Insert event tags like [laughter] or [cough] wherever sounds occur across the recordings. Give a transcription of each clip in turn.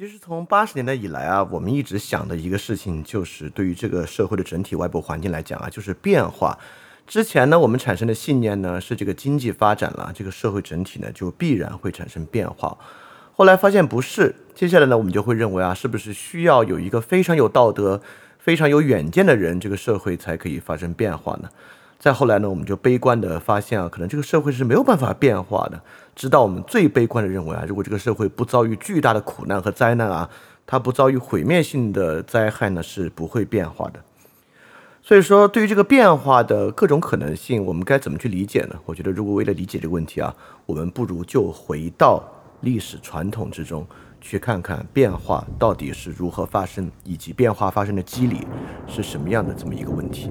其实从八十年代以来啊，我们一直想的一个事情，就是对于这个社会的整体外部环境来讲啊，就是变化。之前呢，我们产生的信念呢是这个经济发展了，这个社会整体呢就必然会产生变化。后来发现不是，接下来呢，我们就会认为啊，是不是需要有一个非常有道德、非常有远见的人，这个社会才可以发生变化呢？再后来呢，我们就悲观的发现啊，可能这个社会是没有办法变化的。直到我们最悲观的认为啊，如果这个社会不遭遇巨大的苦难和灾难啊，它不遭遇毁灭性的灾害呢，是不会变化的。所以说，对于这个变化的各种可能性，我们该怎么去理解呢？我觉得，如果为了理解这个问题啊，我们不如就回到历史传统之中，去看看变化到底是如何发生，以及变化发生的机理是什么样的这么一个问题。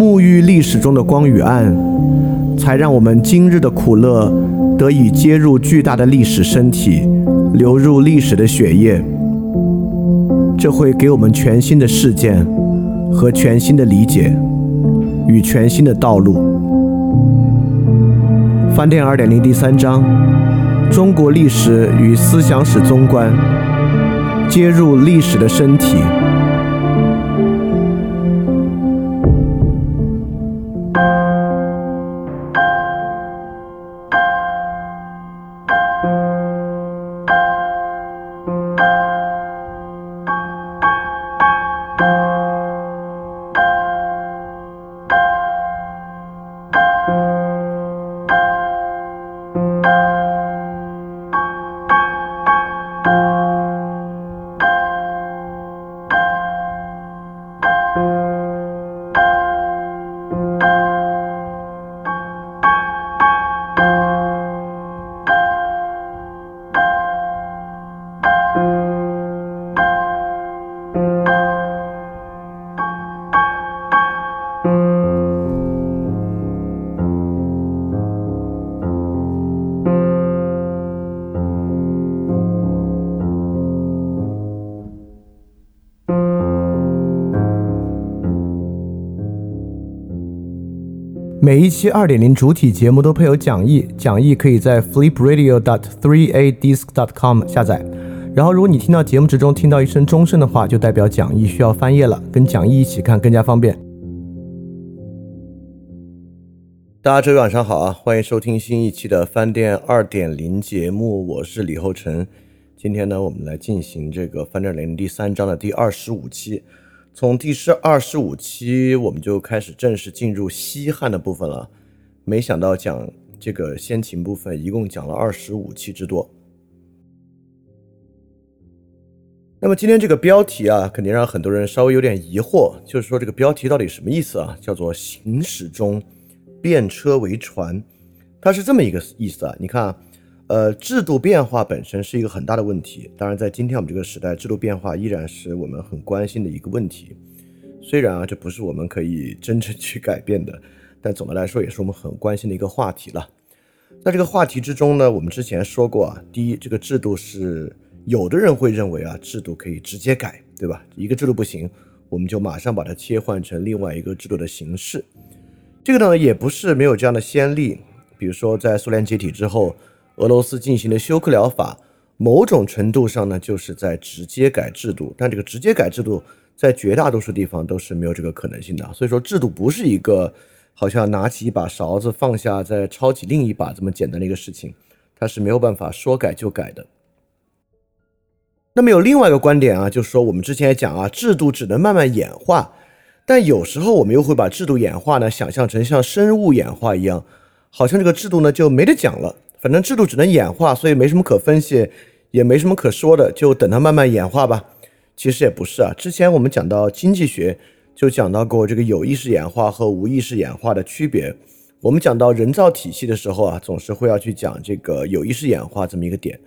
沐浴历史中的光与暗，才让我们今日的苦乐得以接入巨大的历史身体，流入历史的血液。这会给我们全新的事件和全新的理解与全新的道路。饭店二点零第三章：中国历史与思想史综观，接入历史的身体。期二点零主体节目都配有讲义，讲义可以在 flipradio.dot3adisc.dot.com 下载。然后，如果你听到节目之中听到一声钟声的话，就代表讲义需要翻页了，跟讲义一起看更加方便。大家周一晚上好啊，欢迎收听新一期的饭店二点零节目，我是李厚成。今天呢，我们来进行这个饭店零第三章的第二十五期。从第十二十五期，我们就开始正式进入西汉的部分了。没想到讲这个先秦部分，一共讲了二十五期之多。那么今天这个标题啊，肯定让很多人稍微有点疑惑，就是说这个标题到底什么意思啊？叫做“行驶中变车为船”，它是这么一个意思啊。你看。呃，制度变化本身是一个很大的问题。当然，在今天我们这个时代，制度变化依然是我们很关心的一个问题。虽然啊，这不是我们可以真正去改变的，但总的来说，也是我们很关心的一个话题了。在这个话题之中呢，我们之前说过啊，第一，这个制度是有的人会认为啊，制度可以直接改，对吧？一个制度不行，我们就马上把它切换成另外一个制度的形式。这个呢，也不是没有这样的先例，比如说在苏联解体之后。俄罗斯进行的休克疗法，某种程度上呢，就是在直接改制度。但这个直接改制度，在绝大多数地方都是没有这个可能性的。所以说，制度不是一个好像拿起一把勺子放下再抄起另一把这么简单的一个事情，它是没有办法说改就改的。那么有另外一个观点啊，就是说我们之前也讲啊，制度只能慢慢演化，但有时候我们又会把制度演化呢想象成像生物演化一样，好像这个制度呢就没得讲了。反正制度只能演化，所以没什么可分析，也没什么可说的，就等它慢慢演化吧。其实也不是啊，之前我们讲到经济学，就讲到过这个有意识演化和无意识演化的区别。我们讲到人造体系的时候啊，总是会要去讲这个有意识演化这么一个点。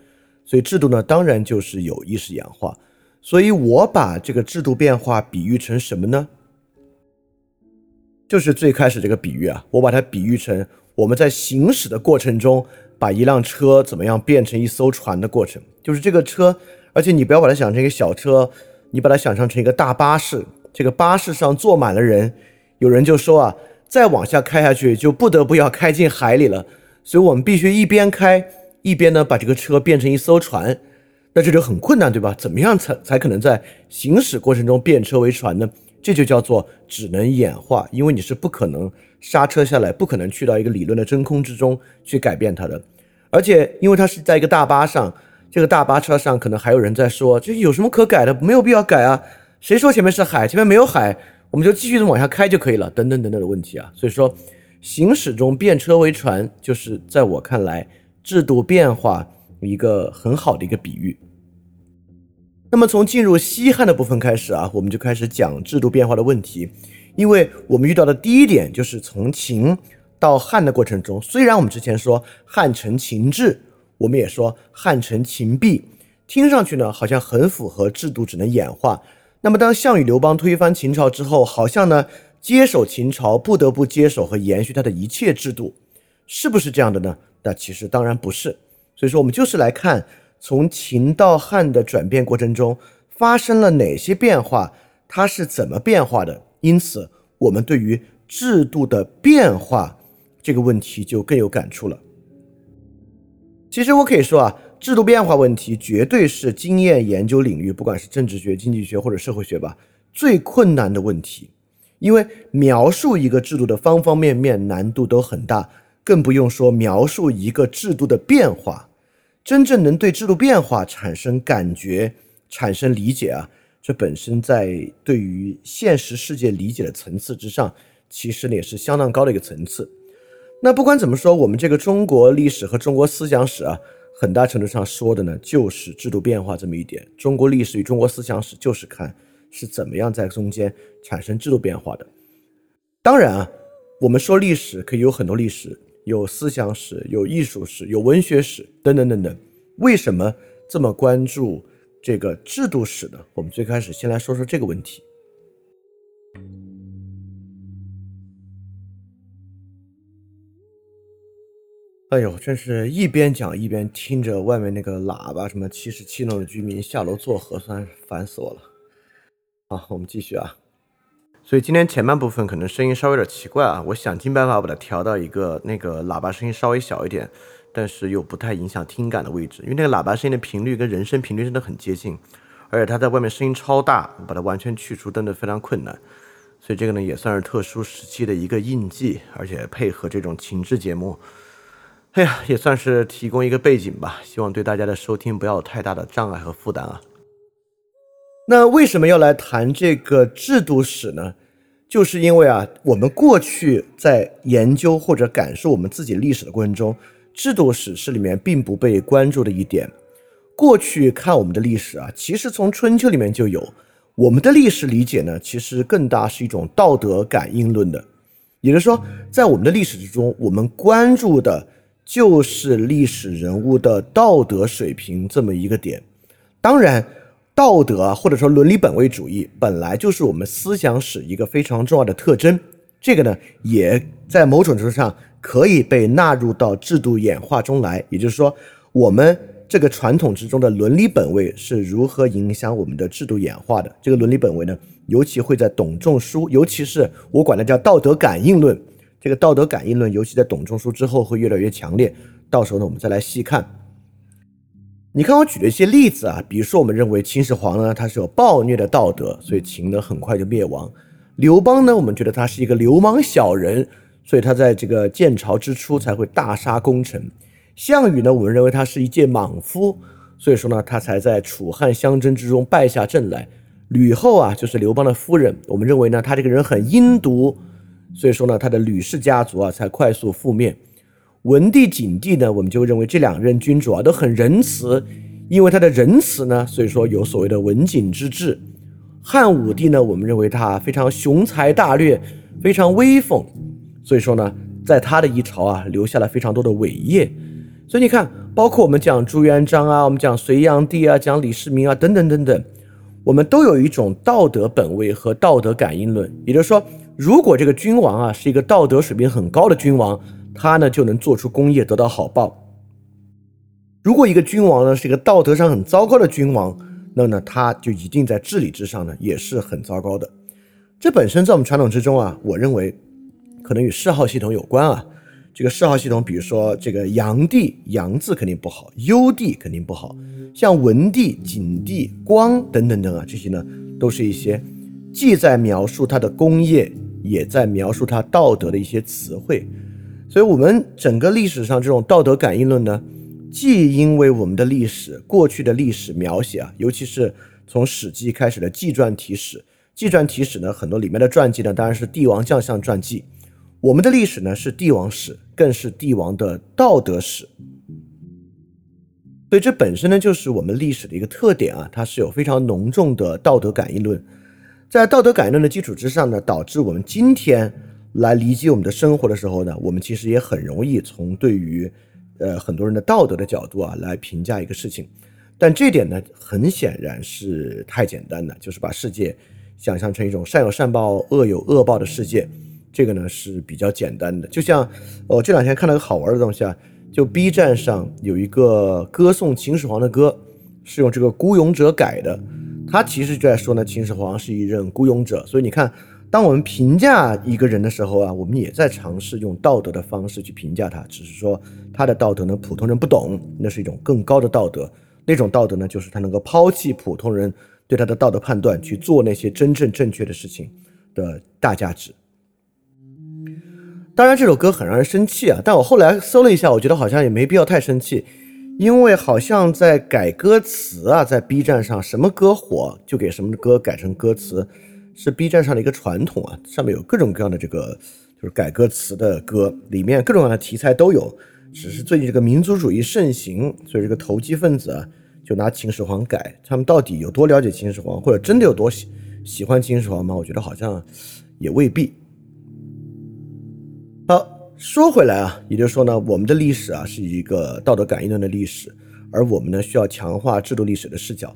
所以制度呢，当然就是有意识演化。所以我把这个制度变化比喻成什么呢？就是最开始这个比喻啊，我把它比喻成我们在行驶的过程中，把一辆车怎么样变成一艘船的过程。就是这个车，而且你不要把它想成一个小车，你把它想象成一个大巴士。这个巴士上坐满了人，有人就说啊，再往下开下去就不得不要开进海里了。所以我们必须一边开一边呢把这个车变成一艘船。那这就很困难，对吧？怎么样才才可能在行驶过程中变车为船呢？这就叫做只能演化，因为你是不可能刹车下来，不可能去到一个理论的真空之中去改变它的。而且，因为它是在一个大巴上，这个大巴车上可能还有人在说，这有什么可改的？没有必要改啊！谁说前面是海？前面没有海，我们就继续的往下开就可以了。等等等等的问题啊！所以说，行驶中变车为船，就是在我看来制度变化。一个很好的一个比喻。那么从进入西汉的部分开始啊，我们就开始讲制度变化的问题。因为我们遇到的第一点就是从秦到汉的过程中，虽然我们之前说汉承秦制，我们也说汉承秦弊，听上去呢好像很符合制度只能演化。那么当项羽、刘邦推翻秦朝之后，好像呢接手秦朝不得不接手和延续他的一切制度，是不是这样的呢？那其实当然不是。所以说，我们就是来看从秦到汉的转变过程中发生了哪些变化，它是怎么变化的。因此，我们对于制度的变化这个问题就更有感触了。其实我可以说啊，制度变化问题绝对是经验研究领域，不管是政治学、经济学或者社会学吧，最困难的问题。因为描述一个制度的方方面面难度都很大，更不用说描述一个制度的变化。真正能对制度变化产生感觉、产生理解啊，这本身在对于现实世界理解的层次之上，其实呢也是相当高的一个层次。那不管怎么说，我们这个中国历史和中国思想史啊，很大程度上说的呢就是制度变化这么一点。中国历史与中国思想史就是看是怎么样在中间产生制度变化的。当然啊，我们说历史可以有很多历史。有思想史，有艺术史，有文学史，等等等等。为什么这么关注这个制度史呢？我们最开始先来说说这个问题。哎呦，真是一边讲一边听着外面那个喇叭，什么七十七楼的居民下楼做核酸，烦死我了。好，我们继续啊。所以今天前半部分可能声音稍微有点奇怪啊，我想尽办法把它调到一个那个喇叭声音稍微小一点，但是又不太影响听感的位置，因为那个喇叭声音的频率跟人声频率真的很接近，而且它在外面声音超大，把它完全去除真的非常困难，所以这个呢也算是特殊时期的一个印记，而且配合这种情志节目，哎呀，也算是提供一个背景吧，希望对大家的收听不要有太大的障碍和负担啊。那为什么要来谈这个制度史呢？就是因为啊，我们过去在研究或者感受我们自己历史的过程中，制度史是里面并不被关注的一点。过去看我们的历史啊，其实从春秋里面就有我们的历史理解呢，其实更大是一种道德感应论的。也就是说，在我们的历史之中，我们关注的就是历史人物的道德水平这么一个点。当然。道德或者说伦理本位主义本来就是我们思想史一个非常重要的特征，这个呢也在某种程度上可以被纳入到制度演化中来。也就是说，我们这个传统之中的伦理本位是如何影响我们的制度演化的？这个伦理本位呢，尤其会在董仲舒，尤其是我管它叫道德感应论。这个道德感应论，尤其在董仲舒之后会越来越强烈。到时候呢，我们再来细看。你看我举了一些例子啊，比如说我们认为秦始皇呢，他是有暴虐的道德，所以秦呢很快就灭亡。刘邦呢，我们觉得他是一个流氓小人，所以他在这个建朝之初才会大杀功臣。项羽呢，我们认为他是一介莽夫，所以说呢，他才在楚汉相争之中败下阵来。吕后啊，就是刘邦的夫人，我们认为呢，他这个人很阴毒，所以说呢，他的吕氏家族啊才快速覆灭。文帝、景帝呢，我们就认为这两任君主啊都很仁慈，因为他的仁慈呢，所以说有所谓的文景之治。汉武帝呢，我们认为他非常雄才大略，非常威风，所以说呢，在他的一朝啊留下了非常多的伟业。所以你看，包括我们讲朱元璋啊，我们讲隋炀帝啊，讲李世民啊，等等等等，我们都有一种道德本位和道德感应论。也就是说，如果这个君王啊是一个道德水平很高的君王，他呢就能做出功业，得到好报。如果一个君王呢是一个道德上很糟糕的君王，那呢他就一定在治理之上呢也是很糟糕的。这本身在我们传统之中啊，我认为可能与谥号系统有关啊。这个谥号系统，比如说这个炀帝，炀字肯定不好，幽帝肯定不好，像文帝、景帝、光等等等啊，这些呢都是一些既在描述他的功业，也在描述他道德的一些词汇。所以，我们整个历史上这种道德感应论呢。既因为我们的历史过去的历史描写啊，尤其是从《史记》开始的纪传体史，纪传体史呢，很多里面的传记呢，当然是帝王将相传记。我们的历史呢是帝王史，更是帝王的道德史。所以这本身呢就是我们历史的一个特点啊，它是有非常浓重的道德感应论。在道德感论的基础之上呢，导致我们今天来理解我们的生活的时候呢，我们其实也很容易从对于。呃，很多人的道德的角度啊，来评价一个事情，但这点呢，很显然是太简单了，就是把世界想象成一种善有善报、恶有恶报的世界，这个呢是比较简单的。就像我这两天看了个好玩的东西啊，就 B 站上有一个歌颂秦始皇的歌，是用这个孤勇者改的，他其实就在说呢，秦始皇是一任孤勇者，所以你看。当我们评价一个人的时候啊，我们也在尝试用道德的方式去评价他，只是说他的道德呢，普通人不懂，那是一种更高的道德。那种道德呢，就是他能够抛弃普通人对他的道德判断，去做那些真正正确的事情的大价值。当然，这首歌很让人生气啊，但我后来搜了一下，我觉得好像也没必要太生气，因为好像在改歌词啊，在 B 站上什么歌火就给什么歌改成歌词。是 B 站上的一个传统啊，上面有各种各样的这个就是改歌词的歌，里面各种各样的题材都有。只是最近这个民族主义盛行，所以这个投机分子啊就拿秦始皇改。他们到底有多了解秦始皇，或者真的有多喜喜欢秦始皇吗？我觉得好像也未必。说回来啊，也就是说呢，我们的历史啊是一个道德感应论的历史，而我们呢需要强化制度历史的视角。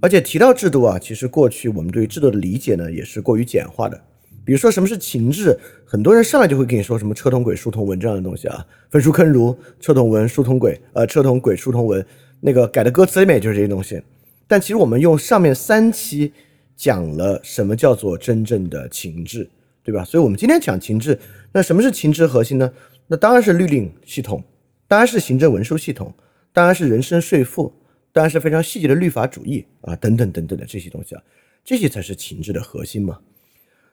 而且提到制度啊，其实过去我们对于制度的理解呢，也是过于简化的。比如说什么是情志，很多人上来就会跟你说什么车同轨、书同文这样的东西啊，焚书坑儒、车同文、书同轨，呃，车同轨、书同文，那个改的歌词里面就是这些东西。但其实我们用上面三期讲了什么叫做真正的情志，对吧？所以我们今天讲情志，那什么是情志核心呢？那当然是律令系统，当然是行政文书系统，当然是人身税赋。当然是非常细节的律法主义啊，等等等等的这些东西啊，这些才是情志的核心嘛。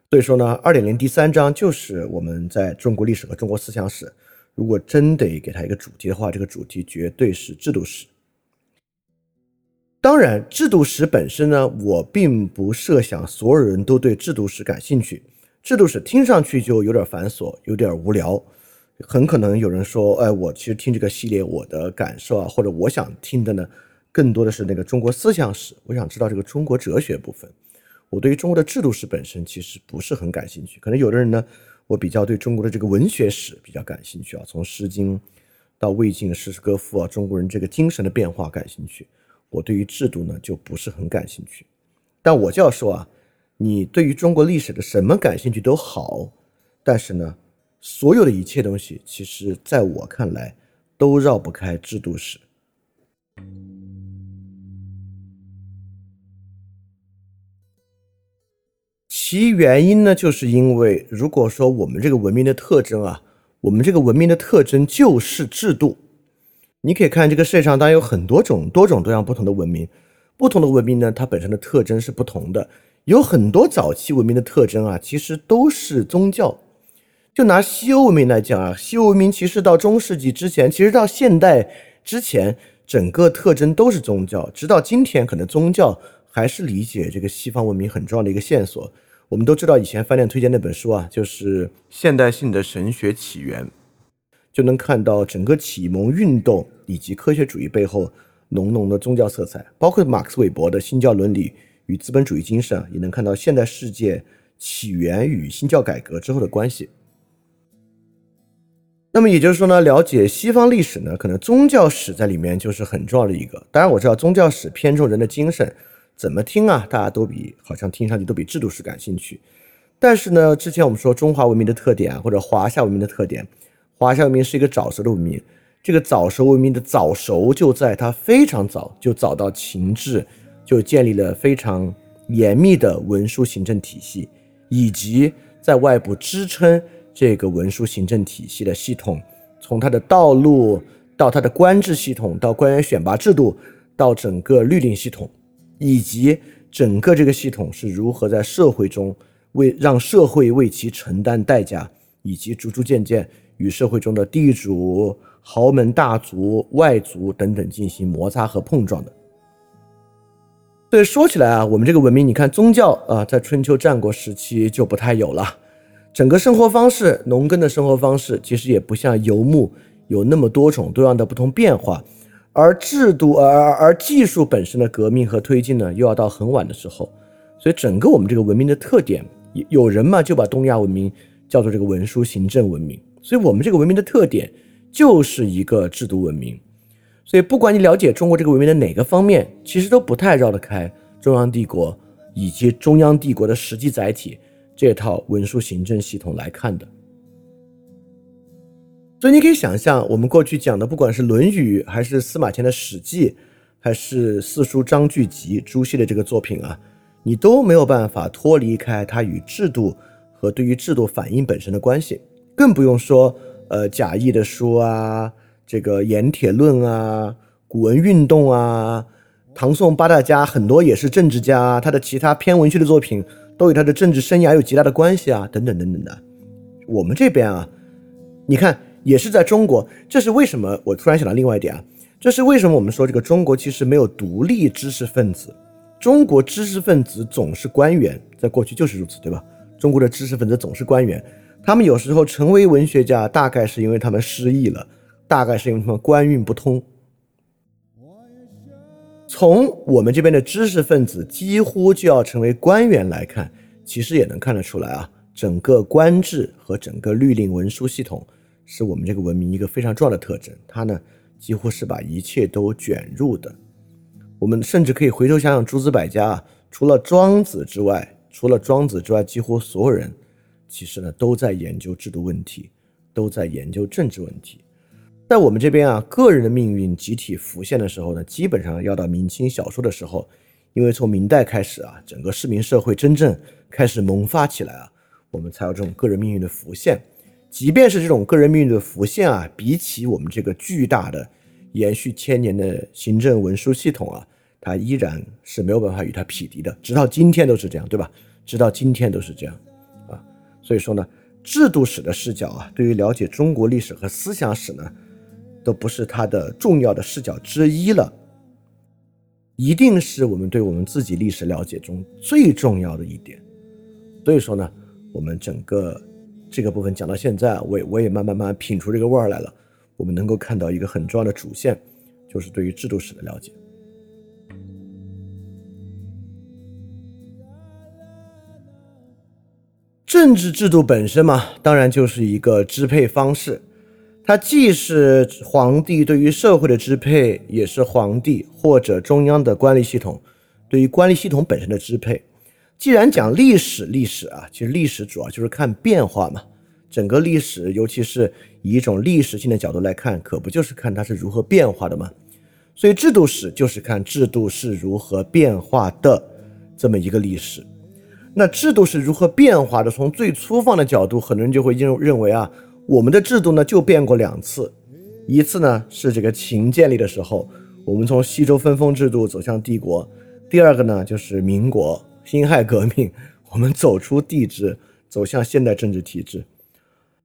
所以说呢，二点零第三章就是我们在中国历史和中国思想史，如果真得给它一个主题的话，这个主题绝对是制度史。当然，制度史本身呢，我并不设想所有人都对制度史感兴趣。制度史听上去就有点繁琐，有点无聊。很可能有人说，哎，我其实听这个系列，我的感受啊，或者我想听的呢。更多的是那个中国思想史，我想知道这个中国哲学部分。我对于中国的制度史本身其实不是很感兴趣。可能有的人呢，我比较对中国的这个文学史比较感兴趣啊，从《诗经》到魏晋的诗词歌赋啊，中国人这个精神的变化感兴趣。我对于制度呢就不是很感兴趣。但我就要说啊，你对于中国历史的什么感兴趣都好，但是呢，所有的一切东西，其实在我看来都绕不开制度史。其原因呢，就是因为如果说我们这个文明的特征啊，我们这个文明的特征就是制度。你可以看这个世界上当然有很多种多种多样不同的文明，不同的文明呢，它本身的特征是不同的。有很多早期文明的特征啊，其实都是宗教。就拿西欧文明来讲啊，西欧文明其实到中世纪之前，其实到现代之前，整个特征都是宗教。直到今天，可能宗教还是理解这个西方文明很重要的一个线索。我们都知道，以前饭店推荐那本书啊，就是《现代性的神学起源》，就能看到整个启蒙运动以及科学主义背后浓浓的宗教色彩，包括马克思韦伯的新教伦理与资本主义精神，也能看到现代世界起源与新教改革之后的关系。那么也就是说呢，了解西方历史呢，可能宗教史在里面就是很重要的一个。当然我知道宗教史偏重人的精神，怎么听啊，大家都比好像听上去都比制度史感兴趣。但是呢，之前我们说中华文明的特点，或者华夏文明的特点，华夏文明是一个早熟的文明。这个早熟文明的早熟就在它非常早就早到秦制，就建立了非常严密的文书行政体系，以及在外部支撑。这个文书行政体系的系统，从它的道路到它的官制系统，到官员选拔制度，到整个律令系统，以及整个这个系统是如何在社会中为让社会为其承担代价，以及逐逐渐渐与社会中的地主、豪门大族、外族等等进行摩擦和碰撞的。所以说起来啊，我们这个文明，你看宗教啊，在春秋战国时期就不太有了。整个生活方式，农耕的生活方式其实也不像游牧有那么多种多样的不同变化，而制度，而而技术本身的革命和推进呢，又要到很晚的时候。所以整个我们这个文明的特点，有人嘛就把东亚文明叫做这个文书行政文明。所以我们这个文明的特点就是一个制度文明。所以不管你了解中国这个文明的哪个方面，其实都不太绕得开中央帝国以及中央帝国的实际载体。这套文书行政系统来看的，所以你可以想象，我们过去讲的，不管是《论语》，还是司马迁的《史记》，还是四书章句集朱熹的这个作品啊，你都没有办法脱离开它与制度和对于制度反应本身的关系，更不用说呃贾谊的书啊，这个《盐铁论》啊，古文运动啊，唐宋八大家很多也是政治家，他的其他偏文学的作品。都与他的政治生涯有极大的关系啊，等等等等的。我们这边啊，你看也是在中国，这是为什么？我突然想到另外一点啊，这是为什么我们说这个中国其实没有独立知识分子？中国知识分子总是官员，在过去就是如此，对吧？中国的知识分子总是官员，他们有时候成为文学家，大概是因为他们失忆了，大概是因为他们官运不通。从我们这边的知识分子几乎就要成为官员来看，其实也能看得出来啊，整个官制和整个律令文书系统是我们这个文明一个非常重要的特征。它呢，几乎是把一切都卷入的。我们甚至可以回头想想诸子百家啊，除了庄子之外，除了庄子之外，几乎所有人其实呢都在研究制度问题，都在研究政治问题。在我们这边啊，个人的命运集体浮现的时候呢，基本上要到明清小说的时候，因为从明代开始啊，整个市民社会真正开始萌发起来啊，我们才有这种个人命运的浮现。即便是这种个人命运的浮现啊，比起我们这个巨大的延续千年的行政文书系统啊，它依然是没有办法与它匹敌的。直到今天都是这样，对吧？直到今天都是这样啊。所以说呢，制度史的视角啊，对于了解中国历史和思想史呢。都不是它的重要的视角之一了，一定是我们对我们自己历史了解中最重要的一点。所以说呢，我们整个这个部分讲到现在，我也我也慢慢慢慢品出这个味儿来了。我们能够看到一个很重要的主线，就是对于制度史的了解。政治制度本身嘛，当然就是一个支配方式。它既是皇帝对于社会的支配，也是皇帝或者中央的官吏系统对于官吏系统本身的支配。既然讲历史，历史啊，其实历史主要就是看变化嘛。整个历史，尤其是以一种历史性的角度来看，可不就是看它是如何变化的吗？所以制度史就是看制度是如何变化的这么一个历史。那制度是如何变化的？从最粗放的角度，很多人就会认认为啊。我们的制度呢就变过两次，一次呢是这个秦建立的时候，我们从西周分封制度走向帝国；第二个呢就是民国辛亥革命，[laughs] 我们走出帝制，走向现代政治体制。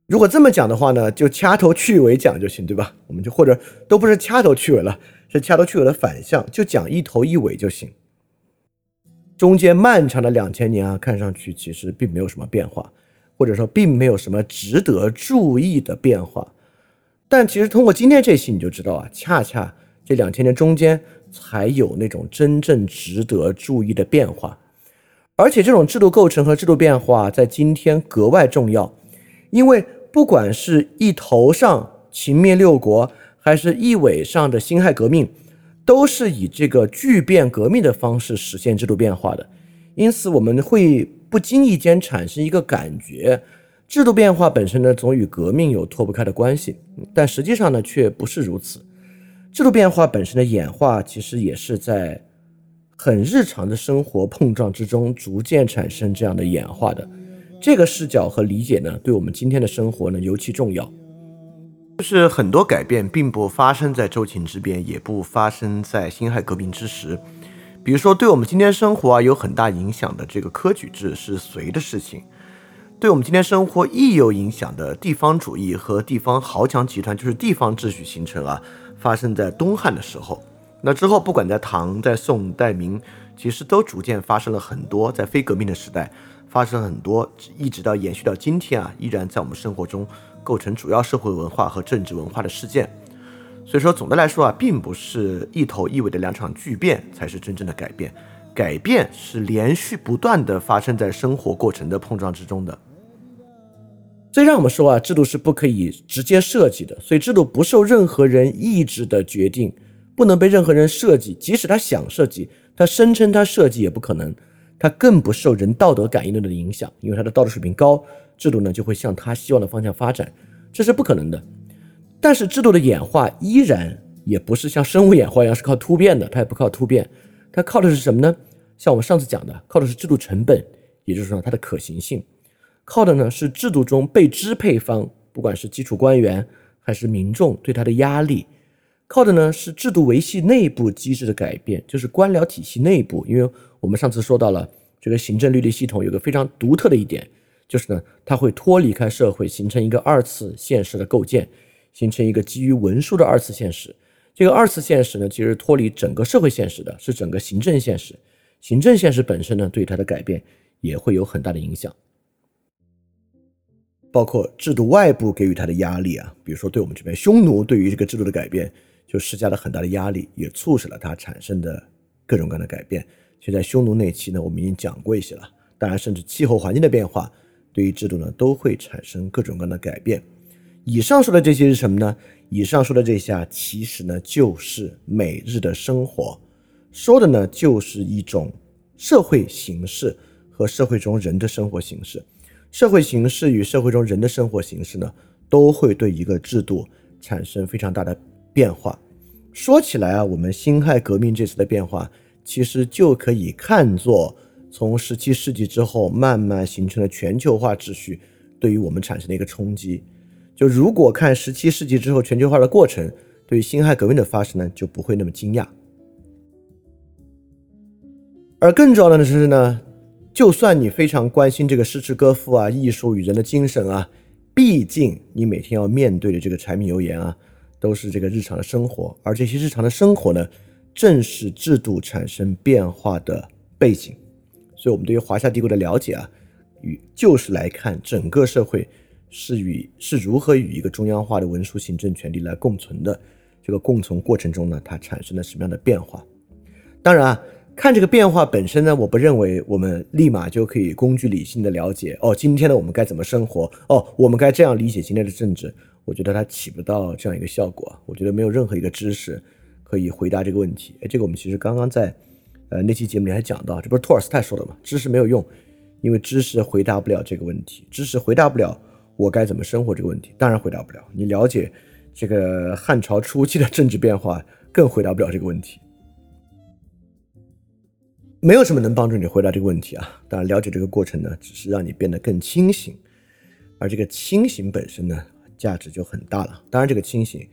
如果这么讲的话呢，就掐头去尾讲就行，对吧？我们就或者都不是掐头去尾了，是掐头去尾的反向，就讲一头一尾就行。中间漫长的两千年啊，看上去其实并没有什么变化。或者说并没有什么值得注意的变化，但其实通过今天这期你就知道啊，恰恰这两千年中间才有那种真正值得注意的变化，而且这种制度构成和制度变化在今天格外重要，因为不管是一头上秦灭六国，还是一尾上的辛亥革命，都是以这个巨变革命的方式实现制度变化的。因此，我们会不经意间产生一个感觉：制度变化本身呢，总与革命有脱不开的关系。但实际上呢，却不是如此。制度变化本身的演化，其实也是在很日常的生活碰撞之中，逐渐产生这样的演化的。这个视角和理解呢，对我们今天的生活呢尤其重要。就是很多改变并不发生在周秦之变，也不发生在辛亥革命之时。比如说，对我们今天生活啊有很大影响的这个科举制是隋的事情；对我们今天生活亦有影响的地方主义和地方豪强集团，就是地方秩序形成啊，发生在东汉的时候。那之后，不管在唐、在宋、代、明，其实都逐渐发生了很多在非革命的时代。发生很多，一直到延续到今天啊，依然在我们生活中构成主要社会文化和政治文化的事件。所以说，总的来说啊，并不是一头一尾的两场巨变才是真正的改变，改变是连续不断的发生在生活过程的碰撞之中的。所以让我们说啊，制度是不可以直接设计的，所以制度不受任何人意志的决定，不能被任何人设计，即使他想设计，他声称他设计也不可能。他更不受人道德感应论的影响，因为他的道德水平高，制度呢就会向他希望的方向发展，这是不可能的。但是制度的演化依然也不是像生物演化一样是靠突变的，它也不靠突变，它靠的是什么呢？像我们上次讲的，靠的是制度成本，也就是说它的可行性，靠的呢是制度中被支配方，不管是基础官员还是民众对它的压力。靠的呢是制度维系内部机制的改变，就是官僚体系内部。因为我们上次说到了这个行政律例系统有个非常独特的一点，就是呢它会脱离开社会，形成一个二次现实的构建，形成一个基于文书的二次现实。这个二次现实呢其实脱离整个社会现实的，是整个行政现实。行政现实本身呢对它的改变也会有很大的影响，包括制度外部给予它的压力啊，比如说对我们这边匈奴对于这个制度的改变。就施加了很大的压力，也促使了它产生的各种各样的改变。现，在匈奴那期呢，我们已经讲过一些了。当然，甚至气候环境的变化，对于制度呢，都会产生各种各样的改变。以上说的这些是什么呢？以上说的这些啊，其实呢，就是每日的生活，说的呢，就是一种社会形式和社会中人的生活形式。社会形式与社会中人的生活形式呢，都会对一个制度产生非常大的。变化说起来啊，我们辛亥革命这次的变化，其实就可以看作从十七世纪之后慢慢形成的全球化秩序对于我们产生的一个冲击。就如果看十七世纪之后全球化的过程，对于辛亥革命的发生呢，就不会那么惊讶。而更重要的是呢，就算你非常关心这个诗词歌赋啊、艺术与人的精神啊，毕竟你每天要面对的这个柴米油盐啊。都是这个日常的生活，而这些日常的生活呢，正是制度产生变化的背景。所以，我们对于华夏帝国的了解啊，与就是来看整个社会是与是如何与一个中央化的文书行政权力来共存的。这个共存过程中呢，它产生了什么样的变化？当然啊，看这个变化本身呢，我不认为我们立马就可以工具理性的了解哦，今天的我们该怎么生活？哦，我们该这样理解今天的政治。我觉得它起不到这样一个效果。我觉得没有任何一个知识可以回答这个问题。哎，这个我们其实刚刚在呃那期节目里还讲到，这不是托尔斯泰说的吗？知识没有用，因为知识回答不了这个问题。知识回答不了我该怎么生活这个问题，当然回答不了。你了解这个汉朝初期的政治变化，更回答不了这个问题。没有什么能帮助你回答这个问题啊。当然，了解这个过程呢，只是让你变得更清醒，而这个清醒本身呢。价值就很大了。当然，这个清醒，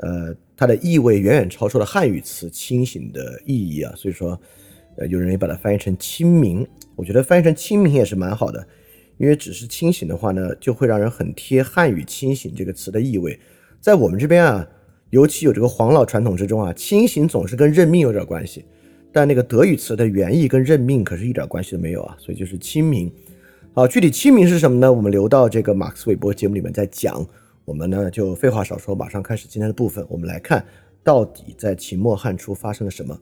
呃，它的意味远远超出了汉语词“清醒”的意义啊。所以说，呃，有人也把它翻译成“清明”。我觉得翻译成“清明”也是蛮好的，因为只是清醒的话呢，就会让人很贴汉语“清醒”这个词的意味。在我们这边啊，尤其有这个黄老传统之中啊，清醒总是跟认命有点关系。但那个德语词的原意跟认命可是一点关系都没有啊。所以就是“清明”。好，具体“清明”是什么呢？我们留到这个马克思韦伯节目里面再讲。我们呢就废话少说，马上开始今天的部分。我们来看，到底在秦末汉初发生了什么。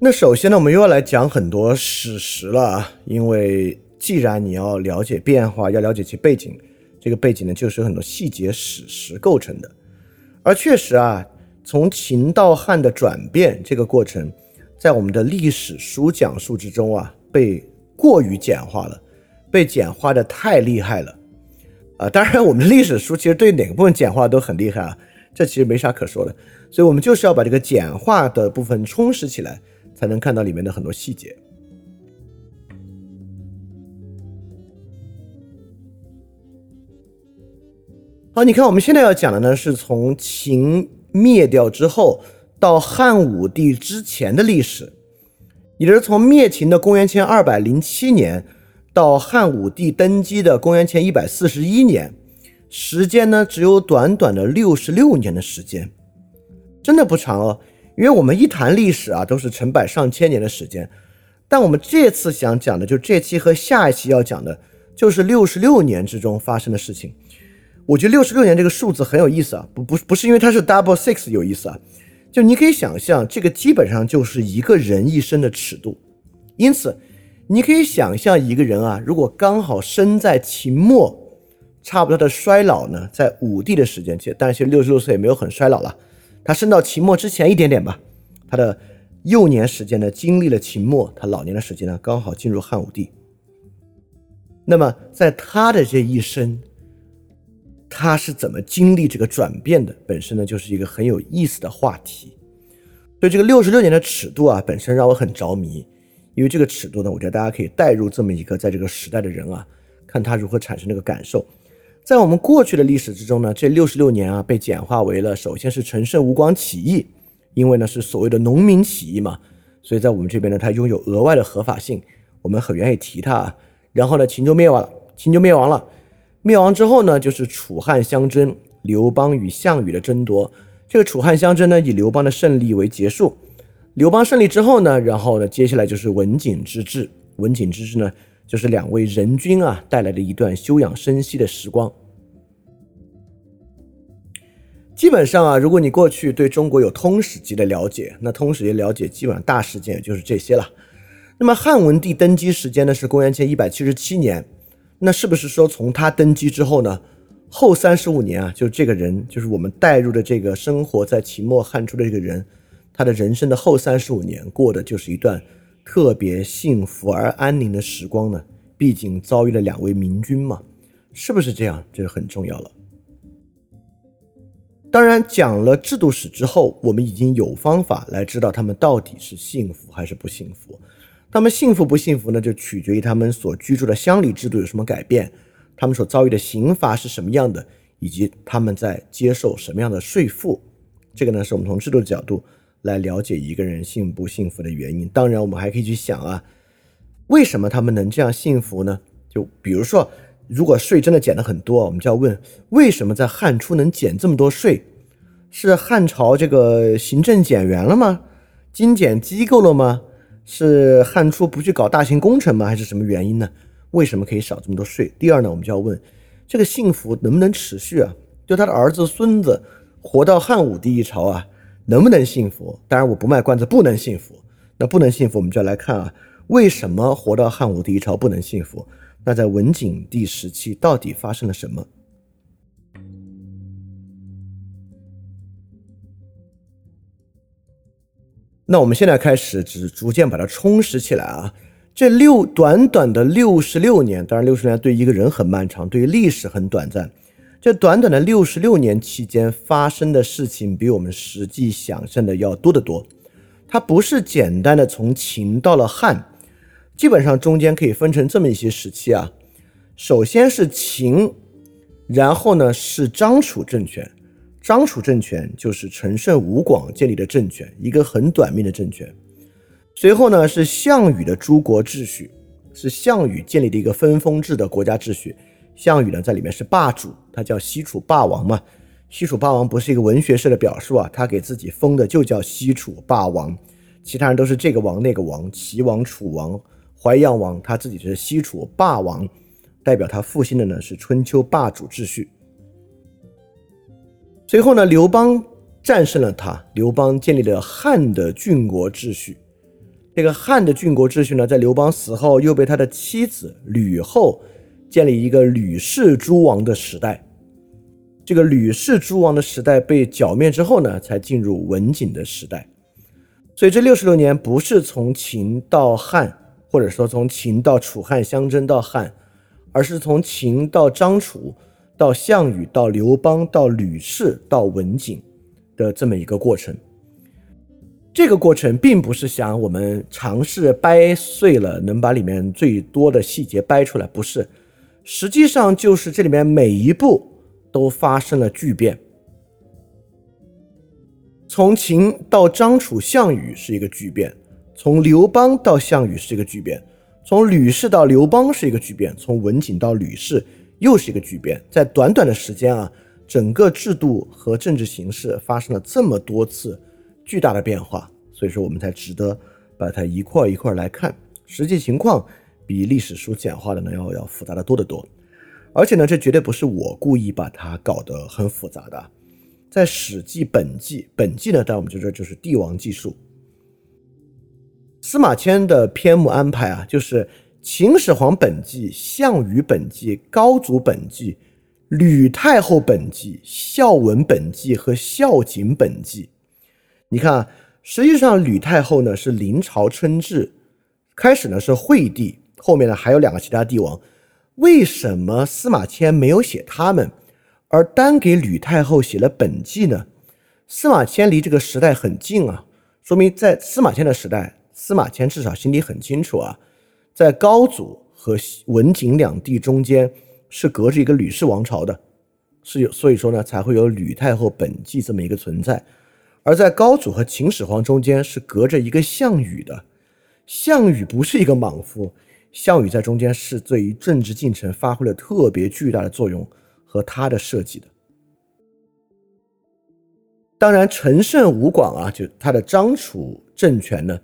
那首先呢，我们又要来讲很多史实了啊，因为既然你要了解变化，要了解其背景，这个背景呢就是很多细节史实构成的。而确实啊，从秦到汉的转变这个过程，在我们的历史书讲述之中啊，被过于简化了，被简化的太厉害了啊！当然，我们的历史书其实对哪个部分简化都很厉害啊，这其实没啥可说的。所以我们就是要把这个简化的部分充实起来。才能看到里面的很多细节。好，你看我们现在要讲的呢，是从秦灭掉之后到汉武帝之前的历史，也就是从灭秦的公元前二百零七年到汉武帝登基的公元前一百四十一年，时间呢只有短短的六十六年的时间，真的不长哦。因为我们一谈历史啊，都是成百上千年的时间，但我们这次想讲的，就这期和下一期要讲的，就是六十六年之中发生的事情。我觉得六十六年这个数字很有意思啊，不不不是因为它是 double six 有意思啊，就你可以想象，这个基本上就是一个人一生的尺度。因此，你可以想象一个人啊，如果刚好生在秦末，差不多的衰老呢，在武帝的时间其实，但是六十六岁也没有很衰老了。他生到秦末之前一点点吧，他的幼年时间呢经历了秦末，他老年的时间呢刚好进入汉武帝。那么在他的这一生，他是怎么经历这个转变的？本身呢就是一个很有意思的话题。所以这个六十六年的尺度啊，本身让我很着迷，因为这个尺度呢，我觉得大家可以带入这么一个在这个时代的人啊，看他如何产生这个感受。在我们过去的历史之中呢，这六十六年啊，被简化为了，首先是陈胜吴广起义，因为呢是所谓的农民起义嘛，所以在我们这边呢，它拥有额外的合法性，我们很愿意提它。然后呢，秦就灭亡了，秦就灭亡了，灭亡之后呢，就是楚汉相争，刘邦与项羽的争夺。这个楚汉相争呢，以刘邦的胜利为结束。刘邦胜利之后呢，然后呢，接下来就是文景之治。文景之治呢。就是两位仁君啊带来的一段休养生息的时光。基本上啊，如果你过去对中国有通史级的了解，那通史级了解基本上大事件也就是这些了。那么汉文帝登基时间呢是公元前一百七十七年，那是不是说从他登基之后呢，后三十五年啊，就这个人，就是我们带入的这个生活在秦末汉初的这个人，他的人生的后三十五年过的就是一段。特别幸福而安宁的时光呢？毕竟遭遇了两位明君嘛，是不是这样？这是很重要了。当然，讲了制度史之后，我们已经有方法来知道他们到底是幸福还是不幸福。他们幸福不幸福呢？就取决于他们所居住的乡里制度有什么改变，他们所遭遇的刑罚是什么样的，以及他们在接受什么样的税赋。这个呢，是我们从制度的角度。来了解一个人幸不幸福的原因。当然，我们还可以去想啊，为什么他们能这样幸福呢？就比如说，如果税真的减的很多，我们就要问，为什么在汉初能减这么多税？是汉朝这个行政减员了吗？精简机构了吗？是汉初不去搞大型工程吗？还是什么原因呢？为什么可以少这么多税？第二呢，我们就要问，这个幸福能不能持续啊？就他的儿子孙子活到汉武帝一朝啊？能不能幸福？当然，我不卖关子，不能幸福。那不能幸福，我们就来看啊，为什么活到汉武帝一朝不能幸福？那在文景帝时期到底发生了什么？那我们现在开始，只逐渐把它充实起来啊。这六短短的六十六年，当然六十年对一个人很漫长，对于历史很短暂。这短短的六十六年期间发生的事情，比我们实际想象的要多得多。它不是简单的从秦到了汉，基本上中间可以分成这么一些时期啊。首先是秦，然后呢是张楚政权，张楚政权就是陈胜吴广建立的政权，一个很短命的政权。随后呢是项羽的诸国秩序，是项羽建立的一个分封制的国家秩序。项羽呢，在里面是霸主，他叫西楚霸王嘛。西楚霸王不是一个文学式的表述啊，他给自己封的就叫西楚霸王，其他人都是这个王那个王，齐王、楚王、淮阳王，他自己是西楚霸王，代表他复兴的呢是春秋霸主秩序。随后呢，刘邦战胜了他，刘邦建立了汉的郡国秩序。这个汉的郡国秩序呢，在刘邦死后，又被他的妻子吕后建立一个吕氏诸王的时代。这个吕氏诸王的时代被剿灭之后呢，才进入文景的时代。所以这六十六年不是从秦到汉，或者说从秦到楚汉相争到汉，而是从秦到张楚，到项羽，到刘邦，到吕氏，到文景的这么一个过程。这个过程并不是想我们尝试掰碎了能把里面最多的细节掰出来，不是，实际上就是这里面每一步。都发生了巨变，从秦到张楚、项羽是一个巨变，从刘邦到项羽是一个巨变，从吕氏到刘邦是一个巨变，从文景到吕氏又是一个巨变。在短短的时间啊，整个制度和政治形势发生了这么多次巨大的变化，所以说我们才值得把它一块一块来看。实际情况比历史书简化的呢要要复杂的多得多。而且呢，这绝对不是我故意把它搞得很复杂的。在《史记本纪》，本纪呢，当然我们就说就是帝王纪述。司马迁的篇目安排啊，就是《秦始皇本纪》《项羽本纪》《高祖本纪》《吕太后本纪》《孝文本纪》和《孝景本纪》。你看啊，实际上吕太后呢是临朝称制，开始呢是惠帝，后面呢还有两个其他帝王。为什么司马迁没有写他们，而单给吕太后写了本纪呢？司马迁离这个时代很近啊，说明在司马迁的时代，司马迁至少心里很清楚啊，在高祖和文景两地中间是隔着一个吕氏王朝的，是有，所以说呢才会有吕太后本纪这么一个存在，而在高祖和秦始皇中间是隔着一个项羽的，项羽不是一个莽夫。项羽在中间是对于政治进程发挥了特别巨大的作用和他的设计的。当然，陈胜吴广啊，就他的张楚政权呢，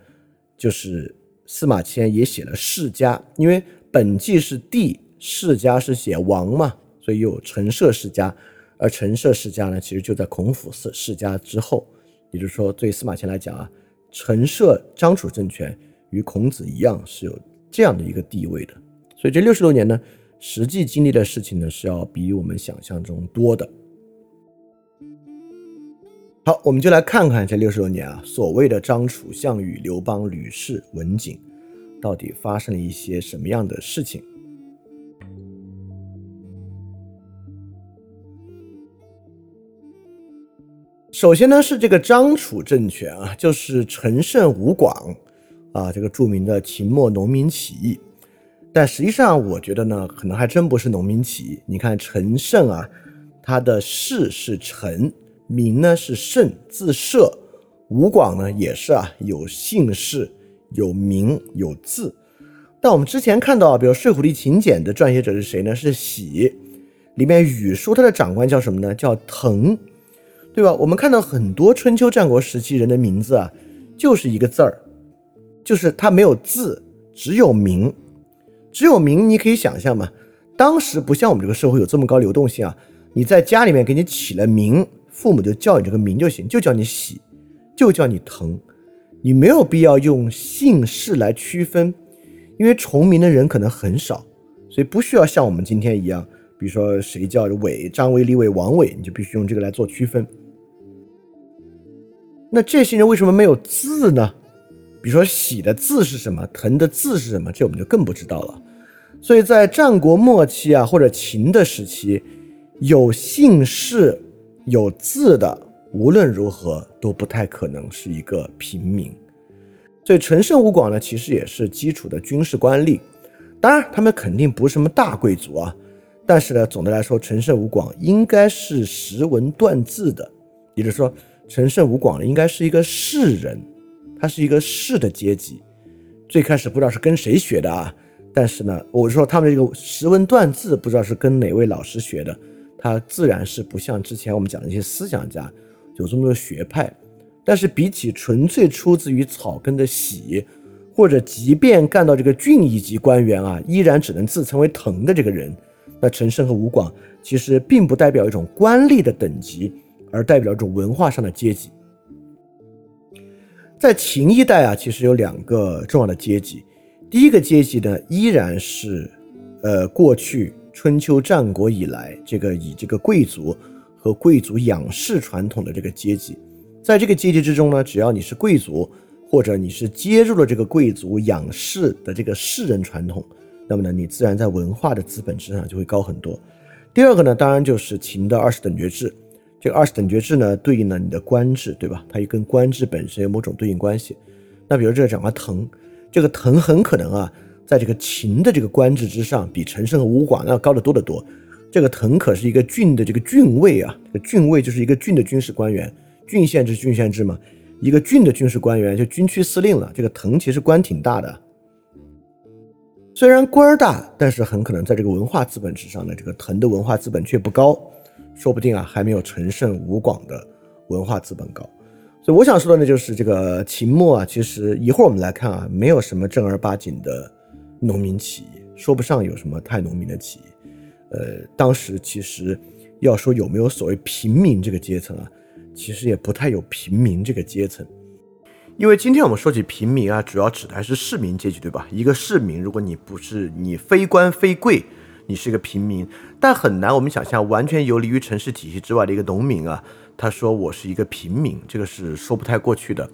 就是司马迁也写了世家，因为本纪是帝，世家是写王嘛，所以有陈涉世家，而陈涉世家呢，其实就在孔府世世家之后，也就是说，对司马迁来讲啊，陈涉张楚政权与孔子一样是有。这样的一个地位的，所以这六十多年呢，实际经历的事情呢是要比我们想象中多的。好，我们就来看看这六十多年啊，所谓的张楚、项羽、刘邦、吕氏、文景，到底发生了一些什么样的事情。首先呢，是这个张楚政权啊，就是陈胜吴广。啊，这个著名的秦末农民起义，但实际上我觉得呢，可能还真不是农民起义。你看陈胜啊，他的氏是陈，名呢是胜，字涉。吴广呢也是啊，有姓氏，有名，有字。但我们之前看到，比如《睡虎地秦简》的撰写者是谁呢？是喜。里面语说他的长官叫什么呢？叫滕，对吧？我们看到很多春秋战国时期人的名字啊，就是一个字儿。就是他没有字，只有名，只有名。你可以想象嘛，当时不像我们这个社会有这么高流动性啊。你在家里面给你起了名，父母就叫你这个名就行，就叫你喜，就叫你疼，你没有必要用姓氏来区分，因为重名的人可能很少，所以不需要像我们今天一样，比如说谁叫伟、张伟、李伟、王伟，你就必须用这个来做区分。那这些人为什么没有字呢？比如说喜的字是什么，疼的字是什么，这我们就更不知道了。所以在战国末期啊，或者秦的时期，有姓氏、有字的，无论如何都不太可能是一个平民。所以陈胜吴广呢，其实也是基础的军事官吏。当然，他们肯定不是什么大贵族啊。但是呢，总的来说，陈胜吴广应该是识文断字的，也就是说，陈胜吴广应该是一个士人。他是一个士的阶级，最开始不知道是跟谁学的啊，但是呢，我说他们这个识文断字，不知道是跟哪位老师学的，他自然是不像之前我们讲的一些思想家有这么多学派，但是比起纯粹出自于草根的喜，或者即便干到这个郡一级官员啊，依然只能自称为腾的这个人，那陈胜和吴广其实并不代表一种官吏的等级，而代表一种文化上的阶级。在秦一代啊，其实有两个重要的阶级。第一个阶级呢，依然是呃过去春秋战国以来这个以这个贵族和贵族仰视传统的这个阶级。在这个阶级之中呢，只要你是贵族，或者你是接入了这个贵族仰视的这个士人传统，那么呢，你自然在文化的资本之上就会高很多。第二个呢，当然就是秦的二十等爵制。这个二十等爵制呢，对应了你的官制，对吧？它也跟官制本身有某种对应关系。那比如这个讲个滕，这个滕很可能啊，在这个秦的这个官制之上，比陈胜和吴广要高得多得多。这个滕可是一个郡的这个郡尉啊，这个郡尉就是一个郡的军事官员，郡县制郡县制嘛，一个郡的军事官员就军区司令了。这个滕其实官挺大的，虽然官儿大，但是很可能在这个文化资本之上呢，这个滕的文化资本却不高。说不定啊，还没有陈胜吴广的文化资本高，所以我想说的呢，就是这个秦末啊，其实一会儿我们来看啊，没有什么正儿八经的农民起义，说不上有什么太农民的起义。呃，当时其实要说有没有所谓平民这个阶层啊，其实也不太有平民这个阶层，因为今天我们说起平民啊，主要指的还是市民阶级，对吧？一个市民，如果你不是你非官非贵。你是一个平民，但很难我们想象完全游离于城市体系之外的一个农民啊。他说我是一个平民，这个是说不太过去的。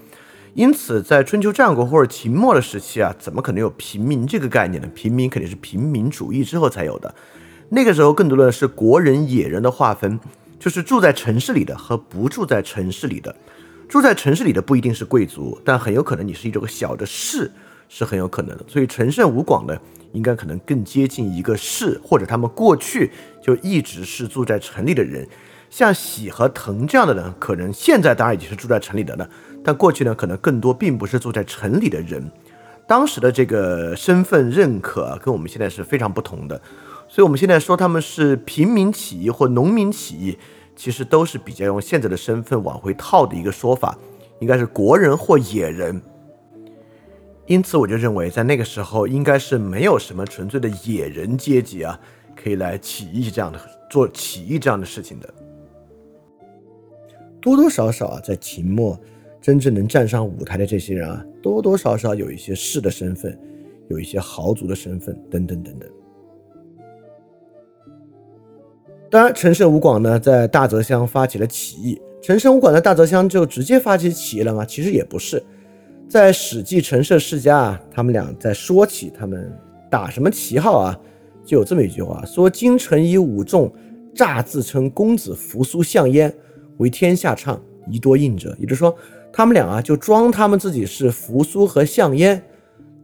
因此，在春秋战国或者秦末的时期啊，怎么可能有平民这个概念呢？平民肯定是平民主义之后才有的。那个时候更多的是国人、野人的划分，就是住在城市里的和不住在城市里的。住在城市里的不一定是贵族，但很有可能你是一种小的士，是很有可能的。所以陈胜吴广的。应该可能更接近一个市，或者他们过去就一直是住在城里的人，像喜和腾这样的人，可能现在当然已经是住在城里的了，但过去呢，可能更多并不是住在城里的人。当时的这个身份认可跟我们现在是非常不同的，所以我们现在说他们是平民起义或农民起义，其实都是比较用现在的身份往回套的一个说法，应该是国人或野人。因此，我就认为，在那个时候，应该是没有什么纯粹的野人阶级啊，可以来起义这样的做起义这样的事情的。多多少少啊，在秦末，真正能站上舞台的这些人啊，多多少少有一些士的身份，有一些豪族的身份，等等等等。当然，陈胜吴广呢，在大泽乡发起了起义。陈胜吴广在大泽乡就直接发起起义了吗？其实也不是。在《史记·陈涉世家》啊，他们俩在说起他们打什么旗号啊，就有这么一句话：说京城以武众诈自称公子扶苏项燕，为天下唱，宜多应者。也就是说，他们俩啊，就装他们自己是扶苏和项燕，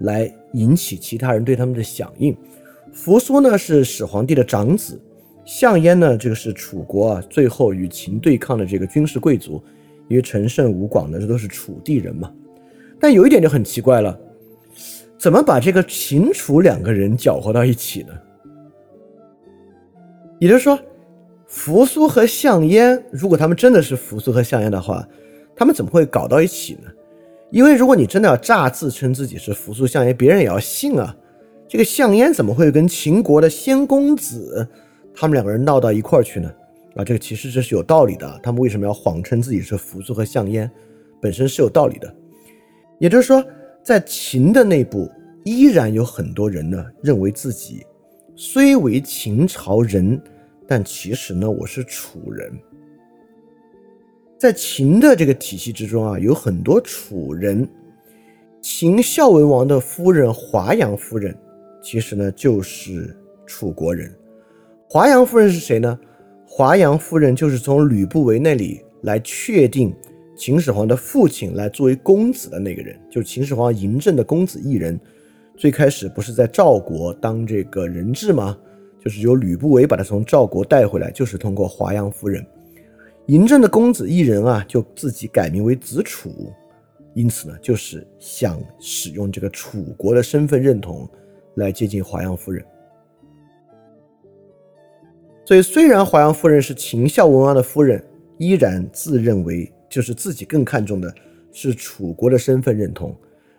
来引起其他人对他们的响应。扶苏呢是始皇帝的长子，项燕呢这个是楚国啊最后与秦对抗的这个军事贵族，因为陈胜吴广呢这都是楚地人嘛。但有一点就很奇怪了，怎么把这个秦楚两个人搅和到一起呢？也就是说，扶苏和项燕，如果他们真的是扶苏和项燕的话，他们怎么会搞到一起呢？因为如果你真的要诈自称自己是扶苏项燕，别人也要信啊。这个项燕怎么会跟秦国的先公子他们两个人闹到一块儿去呢？啊，这个其实这是有道理的。他们为什么要谎称自己是扶苏和项燕？本身是有道理的。也就是说，在秦的内部，依然有很多人呢，认为自己虽为秦朝人，但其实呢，我是楚人。在秦的这个体系之中啊，有很多楚人。秦孝文王的夫人华阳夫人，其实呢就是楚国人。华阳夫人是谁呢？华阳夫人就是从吕不韦那里来确定。秦始皇的父亲来作为公子的那个人，就是秦始皇嬴政的公子异人。最开始不是在赵国当这个人质吗？就是由吕不韦把他从赵国带回来，就是通过华阳夫人。嬴政的公子异人啊，就自己改名为子楚，因此呢，就是想使用这个楚国的身份认同来接近华阳夫人。所以，虽然华阳夫人是秦孝文王的夫人，依然自认为。就是自己更看重的是楚国的身份认同，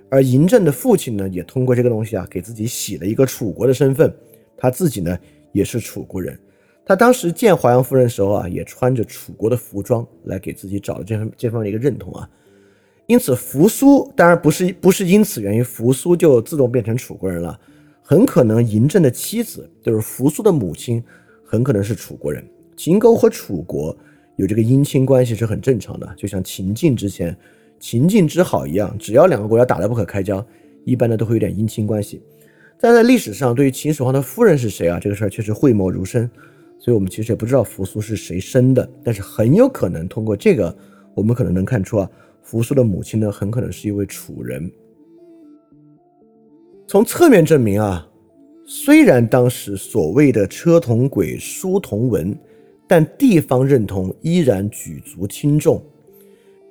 而嬴政的父亲呢，也通过这个东西啊，给自己洗了一个楚国的身份。他自己呢，也是楚国人。他当时见华阳夫人的时候啊，也穿着楚国的服装来给自己找了这份这方面一个认同啊。因此扶苏当然不是不是因此原因，扶苏就自动变成楚国人了。很可能嬴政的妻子就是扶苏的母亲，很可能是楚国人。秦国和楚国有这个姻亲关系是很正常的，就像秦晋之前秦晋之好一样，只要两个国家打得不可开交，一般呢都会有点姻亲关系。但在历史上，对于秦始皇的夫人是谁啊？这个事儿确实讳莫如深，所以我们其实也不知道扶苏是谁生的，但是很有可能通过这个，我们可能能看出啊，扶苏的母亲呢，很可能是一位楚人。从侧面证明啊，虽然当时所谓的车同轨、书同文，但地方认同依然举足轻重。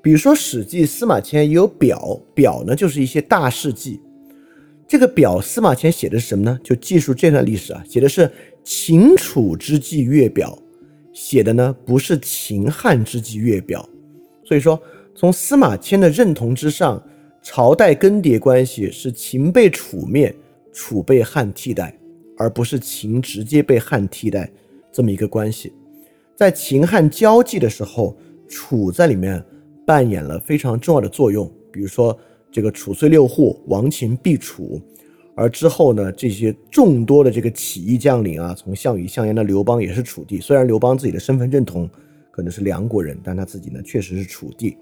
比如说《史记》司马迁也有表，表呢就是一些大事记。这个表司马迁写的是什么呢？就记述这段历史啊，写的是秦楚之际月表，写的呢不是秦汉之际月表。所以说，从司马迁的认同之上。朝代更迭关系是秦被楚灭，楚被汉替代，而不是秦直接被汉替代这么一个关系。在秦汉交际的时候，楚在里面扮演了非常重要的作用。比如说这个楚虽六户，亡秦必楚。而之后呢，这些众多的这个起义将领啊，从项羽、项燕的刘邦也是楚地。虽然刘邦自己的身份认同可能是梁国人，但他自己呢确实是楚地。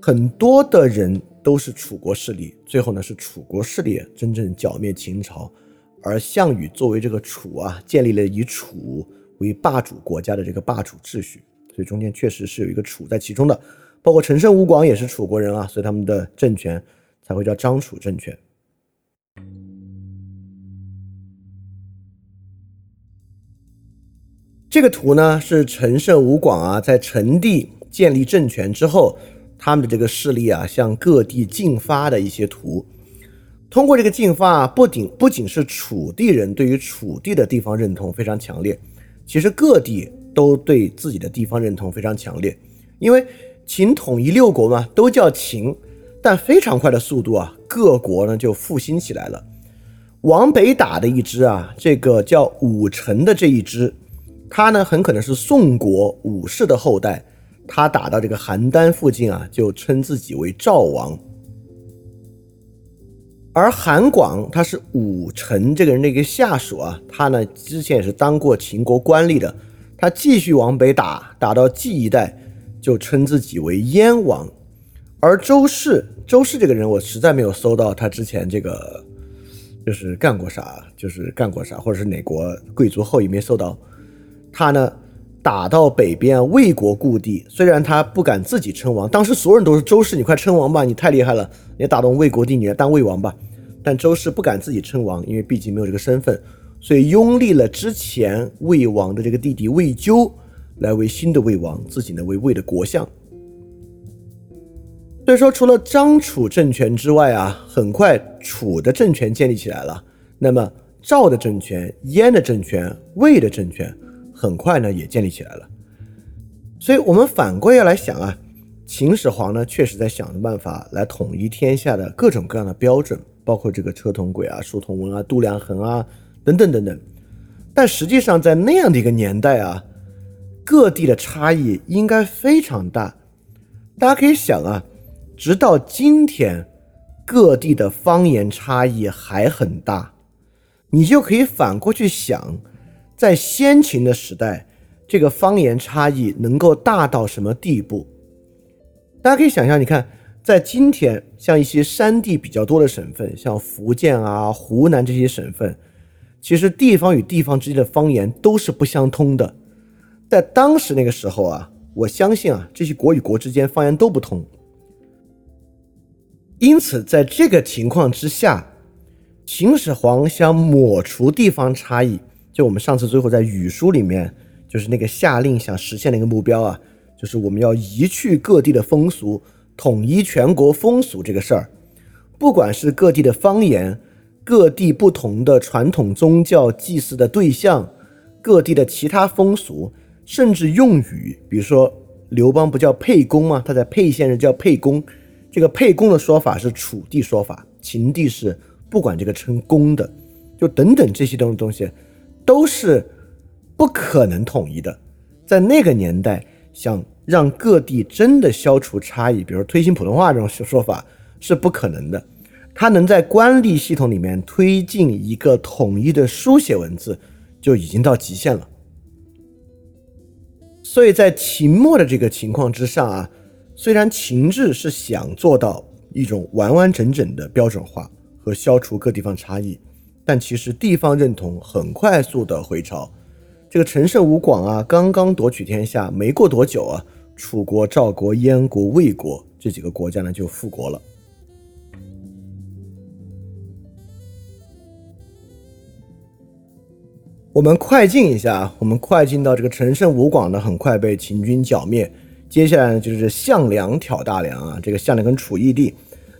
很多的人都是楚国势力，最后呢是楚国势力真正剿灭秦朝，而项羽作为这个楚啊，建立了以楚为霸主国家的这个霸主秩序，所以中间确实是有一个楚在其中的，包括陈胜吴广也是楚国人啊，所以他们的政权才会叫张楚政权。这个图呢是陈胜吴广啊在陈地建立政权之后。他们的这个势力啊，向各地进发的一些图，通过这个进发，啊不仅不仅是楚地人对于楚地的地方认同非常强烈，其实各地都对自己的地方认同非常强烈，因为秦统一六国嘛，都叫秦，但非常快的速度啊，各国呢就复兴起来了。往北打的一支啊，这个叫武臣的这一支，他呢很可能是宋国武士的后代。他打到这个邯郸附近啊，就称自己为赵王。而韩广他是武臣这个人的一个下属啊，他呢之前也是当过秦国官吏的。他继续往北打，打到冀一带，就称自己为燕王。而周氏，周氏这个人我实在没有搜到他之前这个就是干过啥，就是干过啥，或者是哪国贵族后裔没搜到。他呢？打到北边魏国故地，虽然他不敢自己称王，当时所有人都是周氏，你快称王吧，你太厉害了，你打动魏国地，你来当魏王吧。但周氏不敢自己称王，因为毕竟没有这个身份，所以拥立了之前魏王的这个弟弟魏咎来为新的魏王，自己呢为魏的国相。所以说，除了张楚政权之外啊，很快楚的政权建立起来了，那么赵的政权、燕的政权、魏的政权。很快呢，也建立起来了。所以，我们反过要来想啊，秦始皇呢，确实在想着办法来统一天下的各种各样的标准，包括这个车同轨啊、书同文啊、度量衡啊等等等等。但实际上，在那样的一个年代啊，各地的差异应该非常大。大家可以想啊，直到今天，各地的方言差异还很大，你就可以反过去想。在先秦的时代，这个方言差异能够大到什么地步？大家可以想象，你看，在今天，像一些山地比较多的省份，像福建啊、湖南这些省份，其实地方与地方之间的方言都是不相通的。在当时那个时候啊，我相信啊，这些国与国之间方言都不通。因此，在这个情况之下，秦始皇想抹除地方差异。就我们上次最后在语书里面，就是那个下令想实现的一个目标啊，就是我们要移去各地的风俗，统一全国风俗这个事儿，不管是各地的方言，各地不同的传统宗教祭祀的对象，各地的其他风俗，甚至用语，比如说刘邦不叫沛公吗？他在沛县是叫沛公，这个沛公的说法是楚地说法，秦地是不管这个称公的，就等等这些东东西。都是不可能统一的，在那个年代，想让各地真的消除差异，比如推行普通话这种说法是不可能的。它能在官吏系统里面推进一个统一的书写文字，就已经到极限了。所以在秦末的这个情况之上啊，虽然秦制是想做到一种完完整整的标准化和消除各地方差异，但其实地方认同很快速的回潮。这个陈胜吴广啊，刚刚夺取天下，没过多久啊，楚国、赵国、燕国、魏国这几个国家呢就复国了。我们快进一下，我们快进到这个陈胜吴广呢，很快被秦军剿灭。接下来呢，就是项梁挑大梁啊，这个项梁跟楚义帝。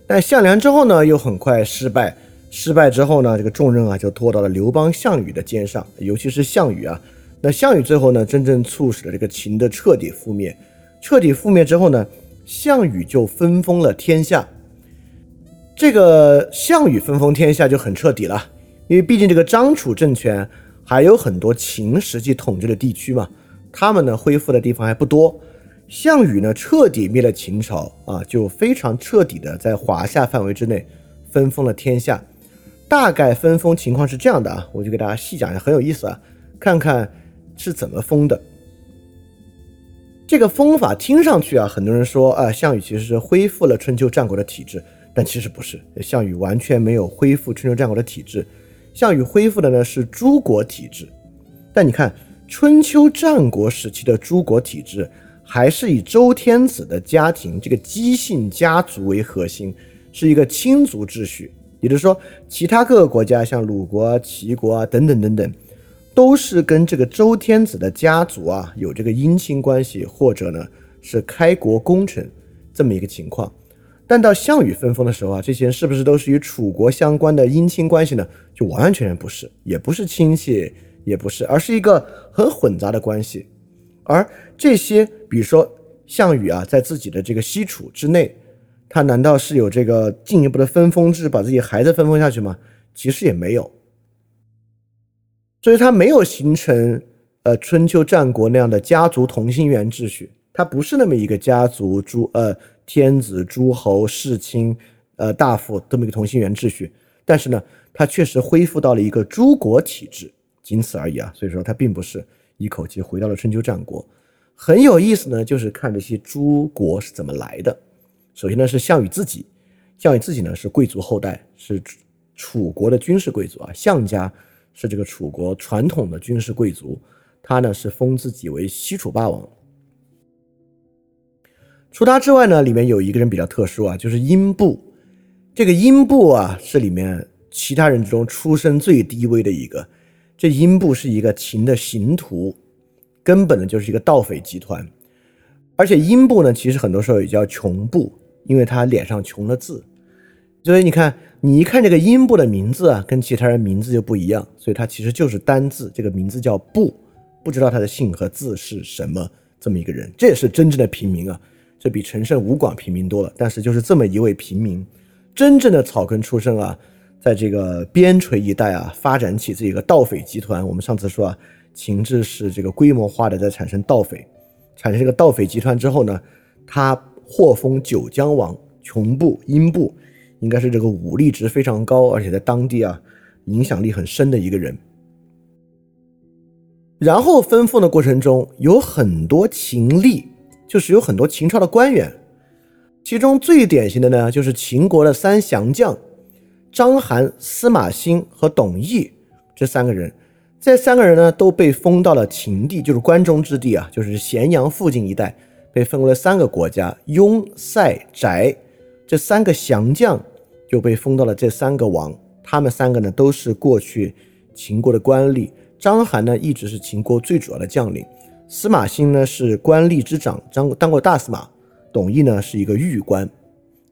但项梁之后呢，又很快失败。失败之后呢，这个重任啊就拖到了刘邦、项羽的肩上，尤其是项羽啊。那项羽最后呢，真正促使了这个秦的彻底覆灭。彻底覆灭之后呢，项羽就分封了天下。这个项羽分封天下就很彻底了，因为毕竟这个张楚政权。还有很多秦实际统治的地区嘛，他们呢恢复的地方还不多。项羽呢彻底灭了秦朝啊，就非常彻底的在华夏范围之内分封了天下。大概分封情况是这样的啊，我就给大家细讲一下，很有意思啊，看看是怎么封的。这个封法听上去啊，很多人说啊，项羽其实是恢复了春秋战国的体制，但其实不是，项羽完全没有恢复春秋战国的体制。项羽恢复的呢是诸国体制，但你看春秋战国时期的诸国体制，还是以周天子的家庭这个姬姓家族为核心，是一个亲族秩序。也就是说，其他各个国家像鲁国、齐国啊等等等等，都是跟这个周天子的家族啊有这个姻亲关系，或者呢是开国功臣这么一个情况。但到项羽分封的时候啊，这些人是不是都是与楚国相关的姻亲关系呢？就完完全全不是，也不是亲戚，也不是，而是一个很混杂的关系。而这些，比如说项羽啊，在自己的这个西楚之内，他难道是有这个进一步的分封制，把自己孩子分封下去吗？其实也没有，所以他没有形成呃春秋战国那样的家族同心圆秩序，他不是那么一个家族诸呃。天子、诸侯、世卿、呃大夫这么一个同心圆秩序，但是呢，它确实恢复到了一个诸国体制，仅此而已啊。所以说，它并不是一口气回到了春秋战国。很有意思呢，就是看这些诸国是怎么来的。首先呢，是项羽自己，项羽自己呢是贵族后代，是楚国的军事贵族啊。项家是这个楚国传统的军事贵族，他呢是封自己为西楚霸王。除他之外呢，里面有一个人比较特殊啊，就是英布。这个英布啊，是里面其他人之中出身最低微的一个。这英布是一个秦的刑徒，根本呢就是一个盗匪集团。而且英布呢，其实很多时候也叫穷布，因为他脸上穷了字。所以你看，你一看这个英布的名字啊，跟其他人名字就不一样，所以他其实就是单字，这个名字叫布，不知道他的姓和字是什么这么一个人，这也是真正的平民啊。这比陈胜吴广平民多了，但是就是这么一位平民，真正的草根出身啊，在这个边陲一带啊，发展起这个盗匪集团。我们上次说啊，秦制是这个规模化的在产生盗匪，产生这个盗匪集团之后呢，他获封九江王，穷部、英部，应该是这个武力值非常高，而且在当地啊影响力很深的一个人。然后分封的过程中有很多秦吏。就是有很多秦朝的官员，其中最典型的呢，就是秦国的三降将章邯、司马欣和董翳这三个人。这三个人呢，都被封到了秦地，就是关中之地啊，就是咸阳附近一带，被分为了三个国家：雍、塞、翟。这三个降将就被封到了这三个王。他们三个呢，都是过去秦国的官吏。章邯呢，一直是秦国最主要的将领。司马欣呢是官吏之长，当当过大司马。董翳呢是一个御官。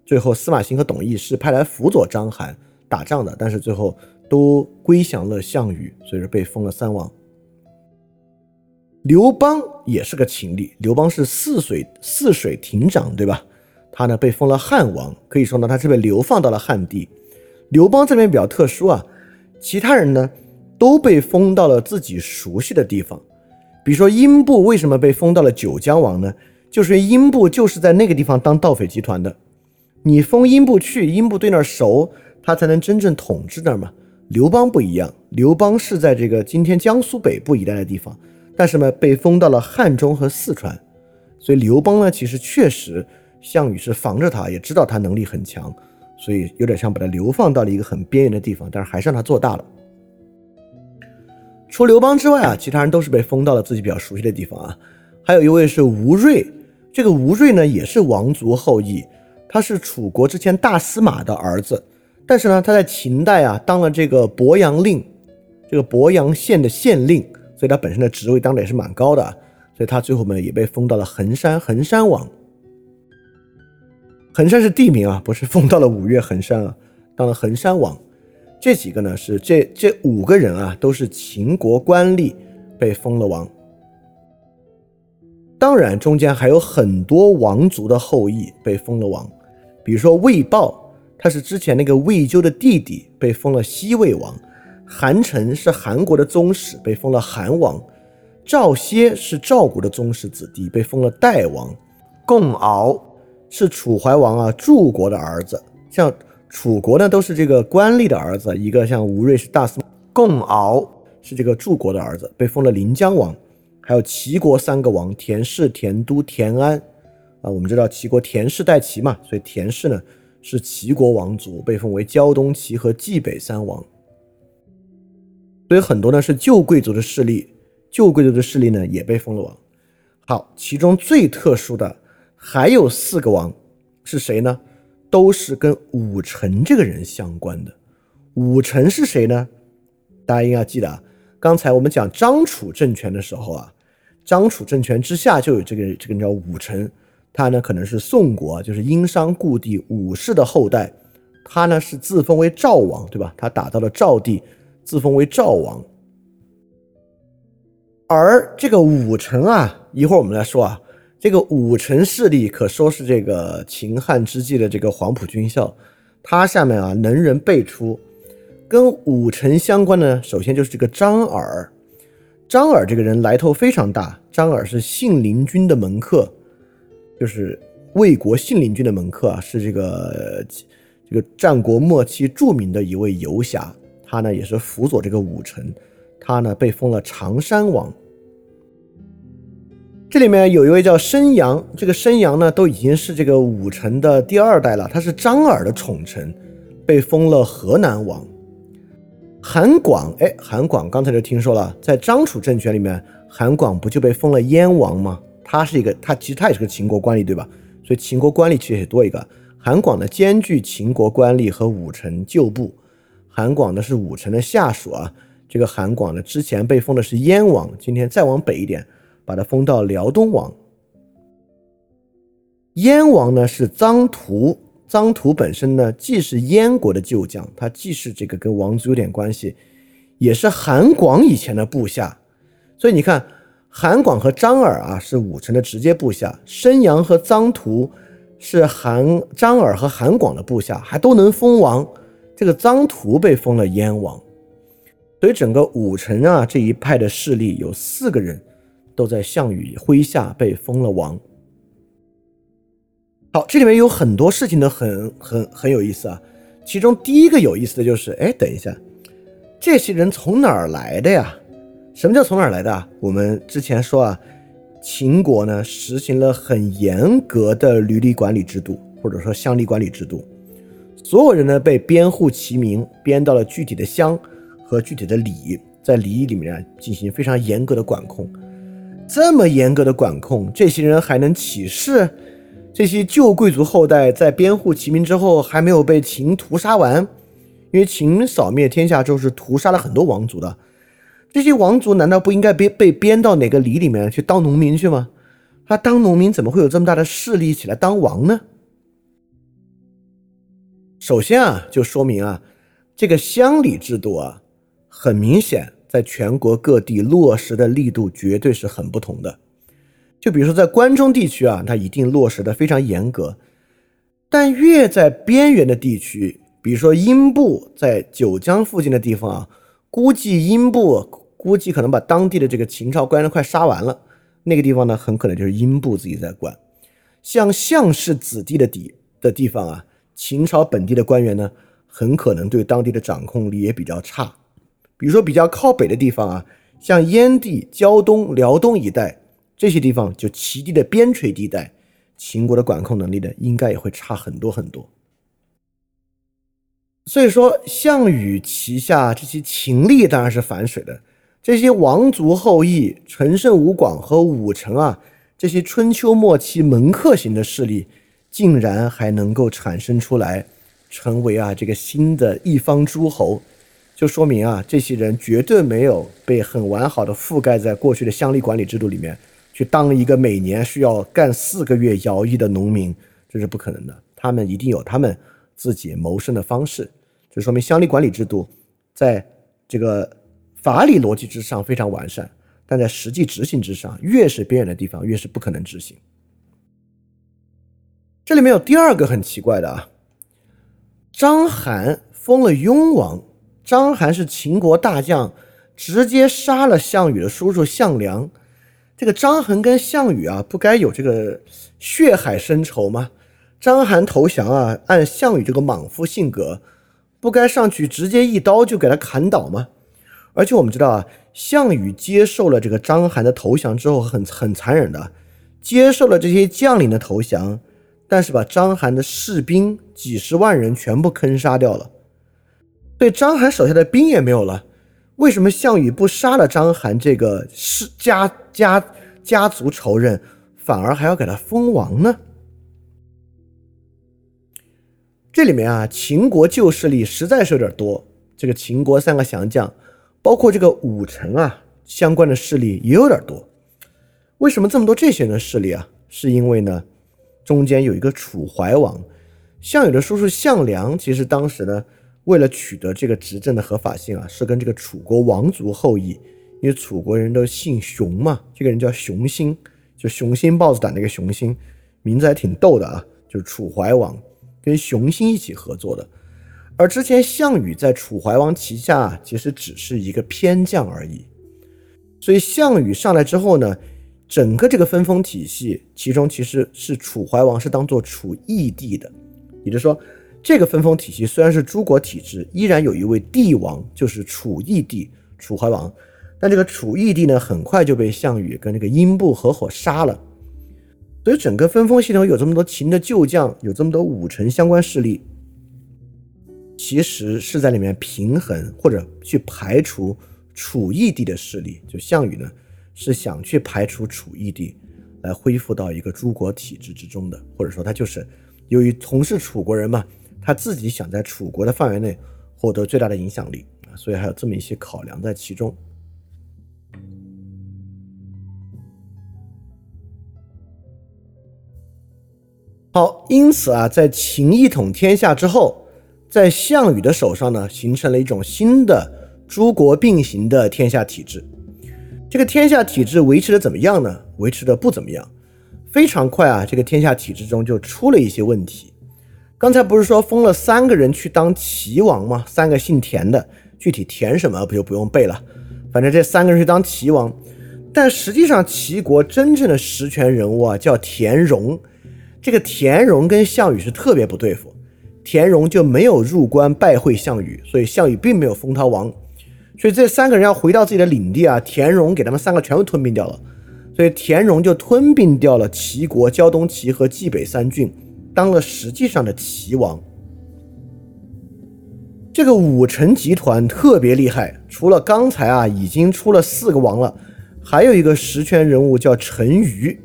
最后，司马欣和董翳是派来辅佐章邯打仗的，但是最后都归降了项羽，所以说被封了三王。刘邦也是个秦吏，刘邦是泗水泗水亭长，对吧？他呢被封了汉王，可以说呢他是被流放到了汉地。刘邦这边比较特殊啊，其他人呢都被封到了自己熟悉的地方。比如说，英布为什么被封到了九江王呢？就是英布就是在那个地方当盗匪集团的。你封英布去，英布对那儿熟，他才能真正统治那儿嘛。刘邦不一样，刘邦是在这个今天江苏北部一带的地方，但是呢，被封到了汉中和四川，所以刘邦呢，其实确实项羽是防着他，也知道他能力很强，所以有点像把他流放到了一个很边缘的地方，但是还是让他做大了。除刘邦之外啊，其他人都是被封到了自己比较熟悉的地方啊。还有一位是吴瑞，这个吴瑞呢也是王族后裔，他是楚国之前大司马的儿子。但是呢，他在秦代啊当了这个博阳令，这个博阳县的县令，所以他本身的职位当的也是蛮高的，所以他最后呢也被封到了衡山，衡山王。衡山是地名啊，不是封到了五岳衡山啊，当了衡山王。这几个呢是这这五个人啊都是秦国官吏被封了王。当然中间还有很多王族的后裔被封了王，比如说魏豹。他是之前那个魏咎的弟弟，被封了西魏王；韩成是韩国的宗室，被封了韩王；赵歇是赵国的宗室子弟，被封了代王；共敖是楚怀王啊柱国的儿子。像楚国呢，都是这个官吏的儿子，一个像吴瑞是大司马，共敖是这个柱国的儿子，被封了临江王。还有齐国三个王：田氏、田都、田安。啊，我们知道齐国田氏代齐嘛，所以田氏呢。是齐国王族，被封为胶东齐和冀北三王。所以很多呢是旧贵族的势力，旧贵族的势力呢也被封了王。好，其中最特殊的还有四个王，是谁呢？都是跟武臣这个人相关的。武臣是谁呢？大家应该记得啊。刚才我们讲张楚政权的时候啊，张楚政权之下就有这个这个人叫武臣。他呢可能是宋国，就是殷商故地武氏的后代。他呢是自封为赵王，对吧？他打到了赵地，自封为赵王。而这个武臣啊，一会儿我们来说啊，这个武臣势力可说是这个秦汉之际的这个黄埔军校。他下面啊能人辈出，跟武臣相关的，首先就是这个张耳。张耳这个人来头非常大，张耳是信陵君的门客。就是魏国信陵君的门客啊，是这个这个战国末期著名的一位游侠，他呢也是辅佐这个武臣，他呢被封了常山王。这里面有一位叫申阳，这个申阳呢都已经是这个武臣的第二代了，他是张耳的宠臣，被封了河南王。韩广，哎，韩广刚才就听说了，在张楚政权里面，韩广不就被封了燕王吗？他是一个，他其实他也是个秦国官吏，对吧？所以秦国官吏其实也多一个。韩广呢，兼具秦国官吏和武臣旧部。韩广呢是武臣的下属啊。这个韩广呢，之前被封的是燕王，今天再往北一点，把他封到辽东王。燕王呢是臧荼，臧荼本身呢既是燕国的旧将，他既是这个跟王族有点关系，也是韩广以前的部下。所以你看。韩广和张耳啊是武臣的直接部下，申阳和臧荼是韩张耳和韩广的部下，还都能封王。这个臧荼被封了燕王，所以整个武臣啊这一派的势力有四个人都在项羽麾下被封了王。好，这里面有很多事情都很很很有意思啊。其中第一个有意思的就是，哎，等一下，这些人从哪儿来的呀？什么叫从哪儿来的啊？我们之前说啊，秦国呢实行了很严格的履历管理制度，或者说乡里管理制度，所有人呢被编户齐名，编到了具体的乡和具体的里，在里里面进行非常严格的管控。这么严格的管控，这些人还能起事？这些旧贵族后代在编户齐民之后，还没有被秦屠杀完？因为秦扫灭天下之后是屠杀了很多王族的。这些王族难道不应该被被编到哪个里里面去当农民去吗？他当农民怎么会有这么大的势力起来当王呢？首先啊，就说明啊，这个乡里制度啊，很明显在全国各地落实的力度绝对是很不同的。就比如说在关中地区啊，它一定落实的非常严格，但越在边缘的地区，比如说英布在九江附近的地方啊，估计英布。估计可能把当地的这个秦朝官员快杀完了，那个地方呢，很可能就是英布自己在管。像项氏子弟的底的地方啊，秦朝本地的官员呢，很可能对当地的掌控力也比较差。比如说比较靠北的地方啊，像燕地、胶东、辽东一带这些地方，就齐地的边陲地带，秦国的管控能力呢，应该也会差很多很多。所以说，项羽旗下这些秦吏当然是反水的，这些王族后裔、陈胜吴广和武臣啊。这些春秋末期门客型的势力，竟然还能够产生出来，成为啊这个新的一方诸侯，就说明啊这些人绝对没有被很完好的覆盖在过去的乡里管理制度里面，去当一个每年需要干四个月徭役的农民，这是不可能的。他们一定有他们自己谋生的方式，这说明乡里管理制度在这个法理逻辑之上非常完善。但在实际执行之上，越是边远的地方，越是不可能执行。这里面有第二个很奇怪的啊，章邯封了雍王，章邯是秦国大将，直接杀了项羽的叔叔项梁。这个章邯跟项羽啊，不该有这个血海深仇吗？章邯投降啊，按项羽这个莽夫性格，不该上去直接一刀就给他砍倒吗？而且我们知道啊。项羽接受了这个章邯的投降之后，很很残忍的接受了这些将领的投降，但是把章邯的士兵几十万人全部坑杀掉了，对章邯手下的兵也没有了。为什么项羽不杀了章邯这个是家家家族仇人，反而还要给他封王呢？这里面啊，秦国旧势力实在是有点多。这个秦国三个降将。包括这个武臣啊，相关的势力也有点多。为什么这么多这些人的势力啊？是因为呢，中间有一个楚怀王，项羽的叔叔项梁，其实当时呢，为了取得这个执政的合法性啊，是跟这个楚国王族后裔，因为楚国人都姓熊嘛，这个人叫熊心，就熊心豹子胆那个熊心，名字还挺逗的啊，就是楚怀王跟熊心一起合作的。而之前项羽在楚怀王旗下其实只是一个偏将而已，所以项羽上来之后呢，整个这个分封体系，其中其实是楚怀王是当做楚义帝的，也就是说，这个分封体系虽然是诸国体制，依然有一位帝王，就是楚义帝楚怀王，但这个楚义帝呢，很快就被项羽跟这个英布合伙杀了，所以整个分封系统有这么多秦的旧将，有这么多武臣相关势力。其实是在里面平衡或者去排除楚义帝的势力，就项羽呢是想去排除楚义帝，来恢复到一个诸国体制之中的，或者说他就是由于从事楚国人嘛，他自己想在楚国的范围内获得最大的影响力啊，所以还有这么一些考量在其中。好，因此啊，在秦一统天下之后。在项羽的手上呢，形成了一种新的诸国并行的天下体制。这个天下体制维持的怎么样呢？维持的不怎么样。非常快啊，这个天下体制中就出了一些问题。刚才不是说封了三个人去当齐王吗？三个姓田的，具体田什么不就不用背了。反正这三个人去当齐王，但实际上齐国真正的实权人物啊叫田荣。这个田荣跟项羽是特别不对付。田荣就没有入关拜会项羽，所以项羽并没有封他王。所以这三个人要回到自己的领地啊，田荣给他们三个全部吞并掉了。所以田荣就吞并掉了齐国胶东齐和冀北三郡，当了实际上的齐王。这个武臣集团特别厉害，除了刚才啊已经出了四个王了，还有一个实权人物叫陈馀。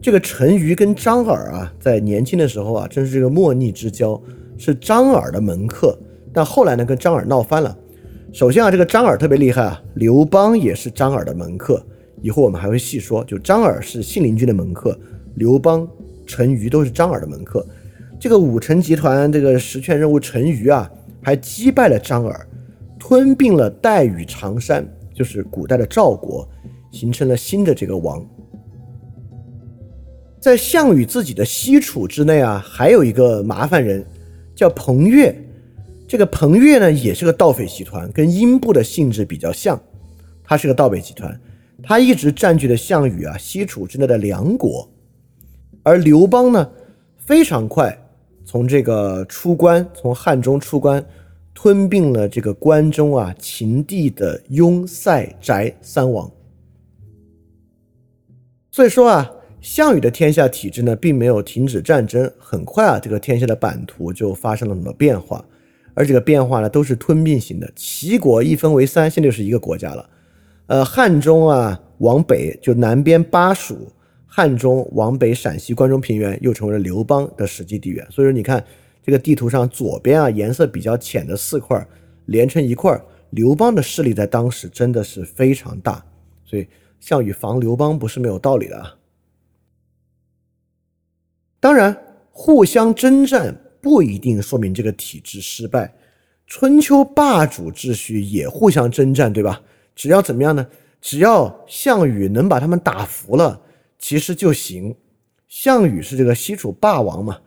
这个陈馀跟张耳啊，在年轻的时候啊，正是这个莫逆之交。是张耳的门客，但后来呢跟张耳闹翻了。首先啊，这个张耳特别厉害啊，刘邦也是张耳的门客。以后我们还会细说，就张耳是信陵君的门客，刘邦、陈馀都是张耳的门客。这个武臣集团这个实权人物陈馀啊，还击败了张耳，吞并了代与常山，就是古代的赵国，形成了新的这个王。在项羽自己的西楚之内啊，还有一个麻烦人。叫彭越，这个彭越呢也是个盗匪集团，跟英布的性质比较像。他是个盗匪集团，他一直占据了项羽啊西楚之内的梁国，而刘邦呢非常快从这个出关，从汉中出关，吞并了这个关中啊秦地的雍、塞、翟三王。所以说啊，项羽的天下体制呢并没有停止战争，很快啊这个天下的版图就发生了什么变化。而这个变化呢，都是吞并型的。齐国一分为三，现在就是一个国家了。呃，汉中啊，往北就南边巴蜀，汉中往北陕西关中平原又成为了刘邦的实际地缘。所以说，你看这个地图上左边啊，颜色比较浅的四块连成一块，刘邦的势力在当时真的是非常大。所以，项羽防刘邦不是没有道理的啊。当然，互相征战。不一定说明这个体制失败，春秋霸主秩序也互相征战，对吧？只要怎么样呢？只要项羽能把他们打服了，其实就行。项羽是这个西楚霸王嘛，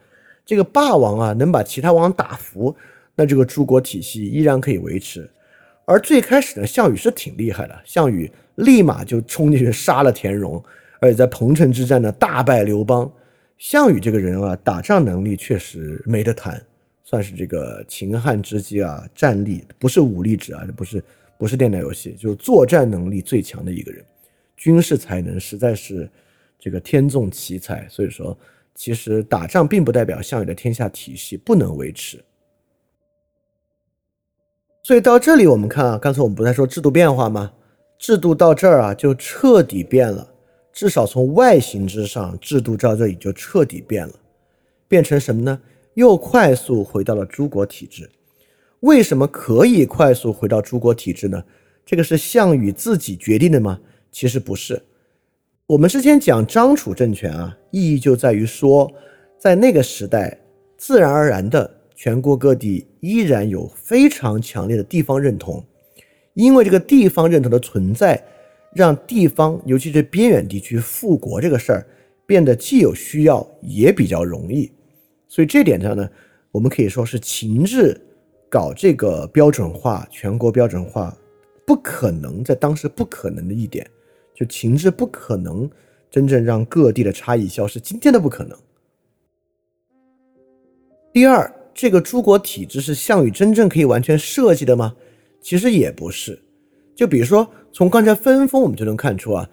这个霸王啊，能把其他王打服，那这个诸国体系依然可以维持。而最开始呢，项羽是挺厉害的，项羽立马就冲进去杀了田荣，而且在彭城之战呢大败刘邦。项羽这个人啊，打仗能力确实没得谈，算是这个秦汉之际啊，战力不是武力值啊，不是不是电脑游戏，就是作战能力最强的一个人，军事才能实在是这个天纵奇才。所以说，其实打仗并不代表项羽的天下体系不能维持。所以到这里我们看啊，刚才我们不在说制度变化吗？制度到这儿啊，就彻底变了。至少从外形之上，制度到这里就彻底变了，变成什么呢？又快速回到了诸国体制。为什么可以快速回到诸国体制呢？这个是项羽自己决定的吗？其实不是。我们之前讲张楚政权啊，意义就在于说，在那个时代，自然而然的，全国各地依然有非常强烈的地方认同，因为这个地方认同的存在。让地方，尤其是边远地区复国这个事儿变得既有需要，也比较容易。所以这点上呢，我们可以说是秦制搞这个标准化、全国标准化，不可能在当时不可能的一点，就秦制不可能真正让各地的差异消失，今天都不可能。第二，这个诸国体制是项羽真正可以完全设计的吗？其实也不是。就比如说，从刚才分封，我们就能看出啊，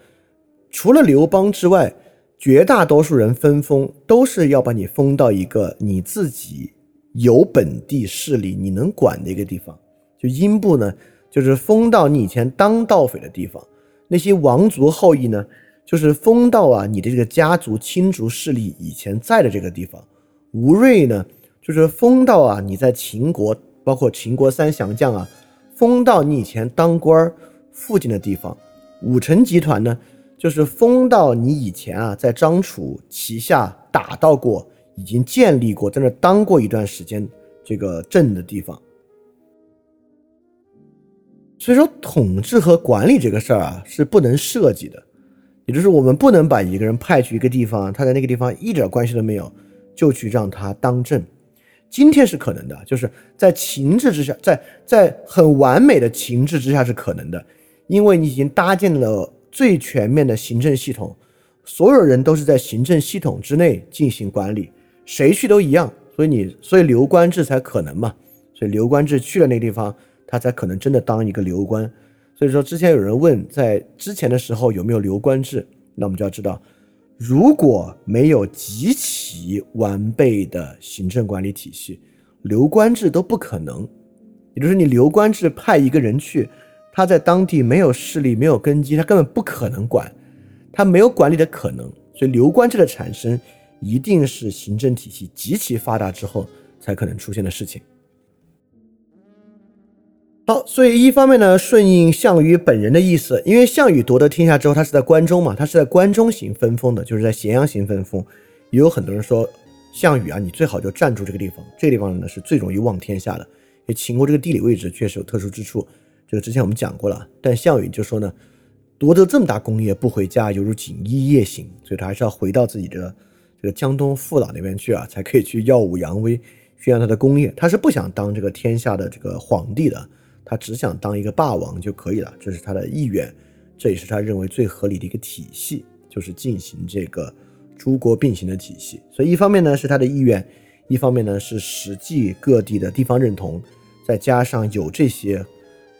除了刘邦之外，绝大多数人分封都是要把你封到一个你自己有本地势力、你能管的一个地方。就英布呢，就是封到你以前当盗匪的地方；那些王族后裔呢，就是封到啊你的这个家族亲族势力以前在的这个地方。吴瑞呢，就是封到啊你在秦国，包括秦国三降将啊。封到你以前当官附近的地方，武臣集团呢，就是封到你以前啊在张楚旗下打到过、已经建立过、在那当过一段时间这个镇的地方。所以说，统治和管理这个事儿啊是不能设计的，也就是我们不能把一个人派去一个地方，他在那个地方一点关系都没有，就去让他当政。今天是可能的，就是在情志之下，在在很完美的情志之下是可能的，因为你已经搭建了最全面的行政系统，所有人都是在行政系统之内进行管理，谁去都一样，所以你所以刘官制才可能嘛，所以刘官制去了那个地方，他才可能真的当一个刘官。所以说之前有人问，在之前的时候有没有刘官制，那我们就要知道。如果没有极其完备的行政管理体系，留官制都不可能。也就是你留官制派一个人去，他在当地没有势力、没有根基，他根本不可能管，他没有管理的可能。所以留官制的产生，一定是行政体系极其发达之后才可能出现的事情。好，所以一方面呢，顺应项羽本人的意思，因为项羽夺得天下之后，他是在关中嘛，他是在关中行分封的，就是在咸阳行分封。也有很多人说，项羽啊，你最好就站住这个地方，这个地方呢是最容易望天下的。因为秦国这个地理位置确实有特殊之处，这个之前我们讲过了。但项羽就说呢，夺得这么大功业不回家，犹如锦衣夜行，所以他还是要回到自己的这个江东父老那边去啊，才可以去耀武扬威，宣扬他的功业。他是不想当这个天下的这个皇帝的。他只想当一个霸王就可以了，这是他的意愿。这也是他认为最合理的一个体系，就是进行这个诸国并行的体系。所以一方面呢是他的意愿，一方面呢是实际各地的地方认同，再加上有这些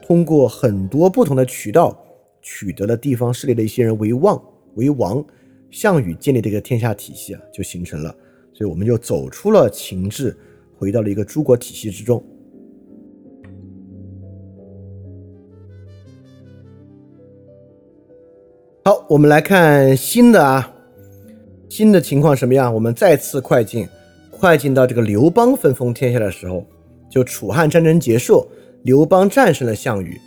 通过很多不同的渠道取得了地方势力的一些人为望为王，项羽建立的一个天下体系啊就形成了。所以我们就走出了秦制，回到了一个诸国体系之中。好，我们来看新的啊，新的情况什么样？我们再次快进，快进到这个刘邦分封天下的时候，就楚汉战争结束，刘邦战胜了项羽。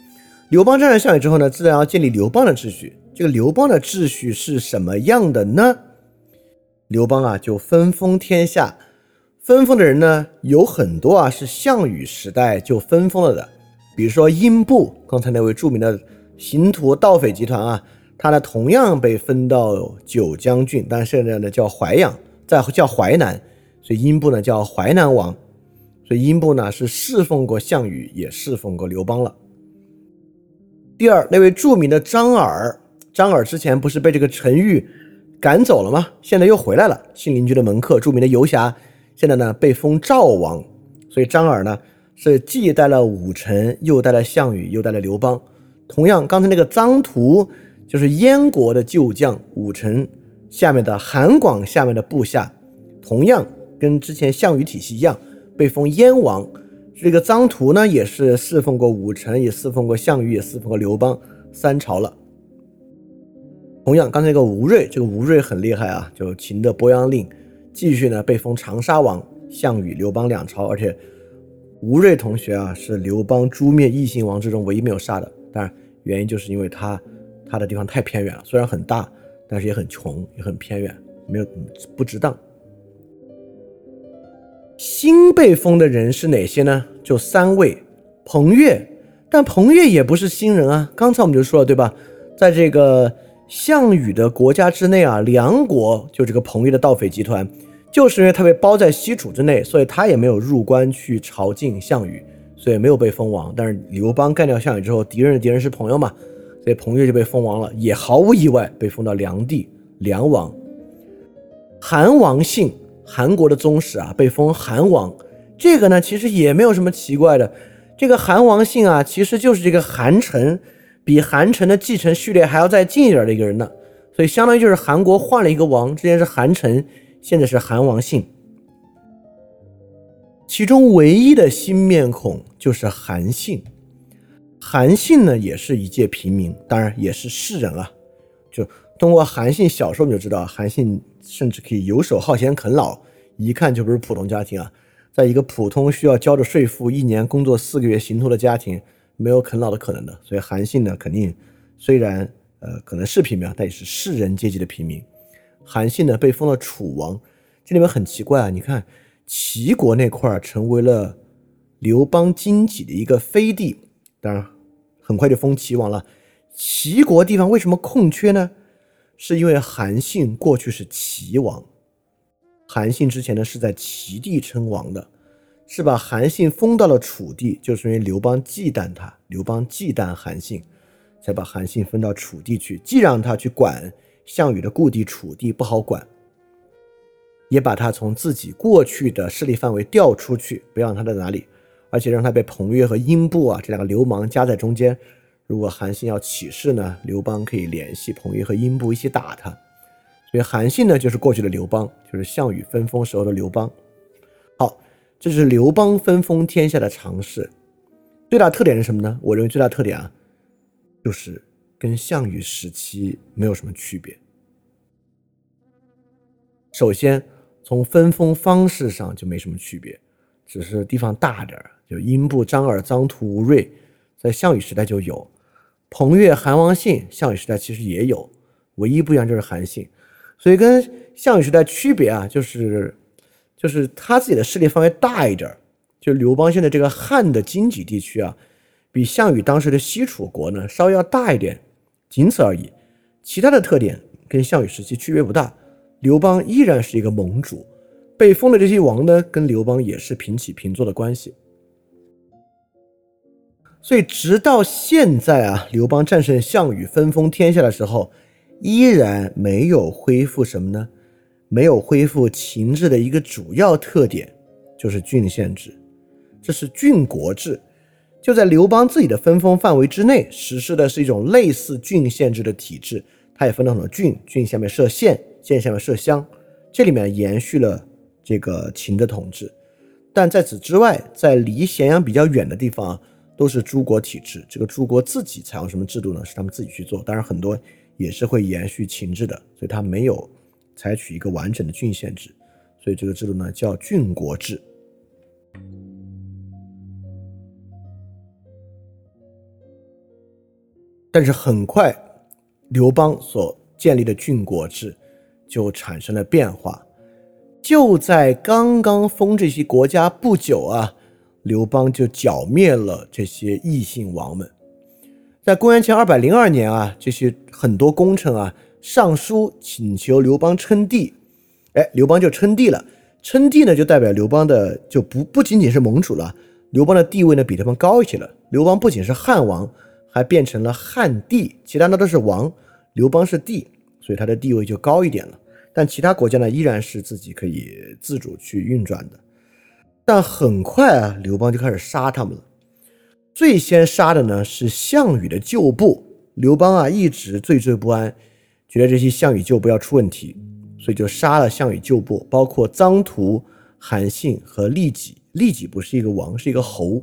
刘邦战胜项羽之后呢，自然要建立刘邦的秩序。这个刘邦的秩序是什么样的呢？刘邦啊，就分封天下，分封的人呢有很多啊，是项羽时代就分封了的，比如说英布，刚才那位著名的刑徒盗匪集团啊。他呢，同样被分到九江郡，但现在呢叫淮阳，在叫淮南，所以英布呢叫淮南王，所以英布呢是侍奉过项羽，也侍奉过刘邦了。第二，那位著名的张耳，张耳之前不是被这个陈玉赶走了吗？现在又回来了，信陵君的门客，著名的游侠，现在呢被封赵王，所以张耳呢是既带了武臣，又带了项羽，又带了刘邦。同样，刚才那个臧荼。就是燕国的旧将武臣下面的韩广下面的部下，同样跟之前项羽体系一样，被封燕王。这个臧荼呢，也是侍奉过武臣，也侍奉过项羽，也侍奉过刘邦三朝了。同样，刚才那个吴瑞，这个吴瑞很厉害啊，就秦的鄱阳令，继续呢被封长沙王。项羽、刘邦两朝，而且吴瑞同学啊，是刘邦诛灭异姓王之中唯一没有杀的。当然，原因就是因为他。他的地方太偏远了，虽然很大，但是也很穷，也很偏远，没有不值当。新被封的人是哪些呢？就三位：彭越，但彭越也不是新人啊。刚才我们就说了，对吧？在这个项羽的国家之内啊，梁国就这个彭越的盗匪集团，就是因为他被包在西楚之内，所以他也没有入关去朝觐项羽，所以没有被封王。但是刘邦干掉项羽之后，敌人的敌人是朋友嘛？所以彭越就被封王了，也毫无意外被封到梁地，梁王。韩王信，韩国的宗室啊，被封韩王。这个呢，其实也没有什么奇怪的。这个韩王信啊，其实就是这个韩城，比韩城的继承序列还要再近一点的一个人呢。所以相当于就是韩国换了一个王，之前是韩城，现在是韩王信。其中唯一的新面孔就是韩信。韩信呢，也是一介平民，当然也是士人啊。就通过韩信小时候你就知道，韩信甚至可以游手好闲、啃老，一看就不是普通家庭啊。在一个普通需要交着税赋、一年工作四个月行头的家庭，没有啃老的可能的。所以韩信呢，肯定虽然呃可能是平民，但也是士人阶级的平民。韩信呢，被封了楚王，这里面很奇怪啊。你看齐国那块儿成为了刘邦经济的一个飞地。当然，很快就封齐王了。齐国地方为什么空缺呢？是因为韩信过去是齐王，韩信之前呢是在齐地称王的，是把韩信封到了楚地，就是因为刘邦忌惮他，刘邦忌惮韩信，才把韩信分到楚地去，既让他去管项羽的故地楚地不好管，也把他从自己过去的势力范围调出去，不让他在哪里。而且让他被彭越和英布啊这两个流氓夹在中间。如果韩信要起事呢，刘邦可以联系彭越和英布一起打他。所以韩信呢，就是过去的刘邦，就是项羽分封时候的刘邦。好，这是刘邦分封天下的尝试。最大特点是什么呢？我认为最大特点啊，就是跟项羽时期没有什么区别。首先，从分封方式上就没什么区别，只是地方大点儿。就英布、张耳、臧荼、吴瑞，在项羽时代就有；彭越、韩王信，项羽时代其实也有，唯一不一样就是韩信。所以跟项羽时代区别啊，就是就是他自己的势力范围大一点就刘邦现在这个汉的经济地区啊，比项羽当时的西楚国呢稍微要大一点，仅此而已。其他的特点跟项羽时期区别不大。刘邦依然是一个盟主，被封的这些王呢，跟刘邦也是平起平坐的关系。所以直到现在啊，刘邦战胜项羽，分封天下的时候，依然没有恢复什么呢？没有恢复秦制的一个主要特点，就是郡县制，这是郡国制。就在刘邦自己的分封范围之内，实施的是一种类似郡县制的体制。它也分了很多郡，郡下面设县，县下面设乡，这里面延续了这个秦的统治。但在此之外，在离咸阳比较远的地方，都是诸国体制。这个诸国自己采用什么制度呢？是他们自己去做。当然，很多也是会延续秦制的，所以它没有采取一个完整的郡县制。所以这个制度呢，叫郡国制。但是很快，刘邦所建立的郡国制就产生了变化。就在刚刚封这些国家不久啊，刘邦就剿灭了这些异姓王们。在公元前二百零二年啊，这些很多功臣啊上书请求刘邦称帝，哎，刘邦就称帝了。称帝呢，就代表刘邦的就不不仅仅是盟主了，刘邦的地位呢比他们高一些了。刘邦不仅是汉王。还变成了汉帝，其他的都是王，刘邦是帝，所以他的地位就高一点了。但其他国家呢，依然是自己可以自主去运转的。但很快啊，刘邦就开始杀他们了。最先杀的呢是项羽的旧部。刘邦啊一直惴惴不安，觉得这些项羽旧部要出问题，所以就杀了项羽旧部，包括臧荼、韩信和利己。利己不是一个王，是一个侯。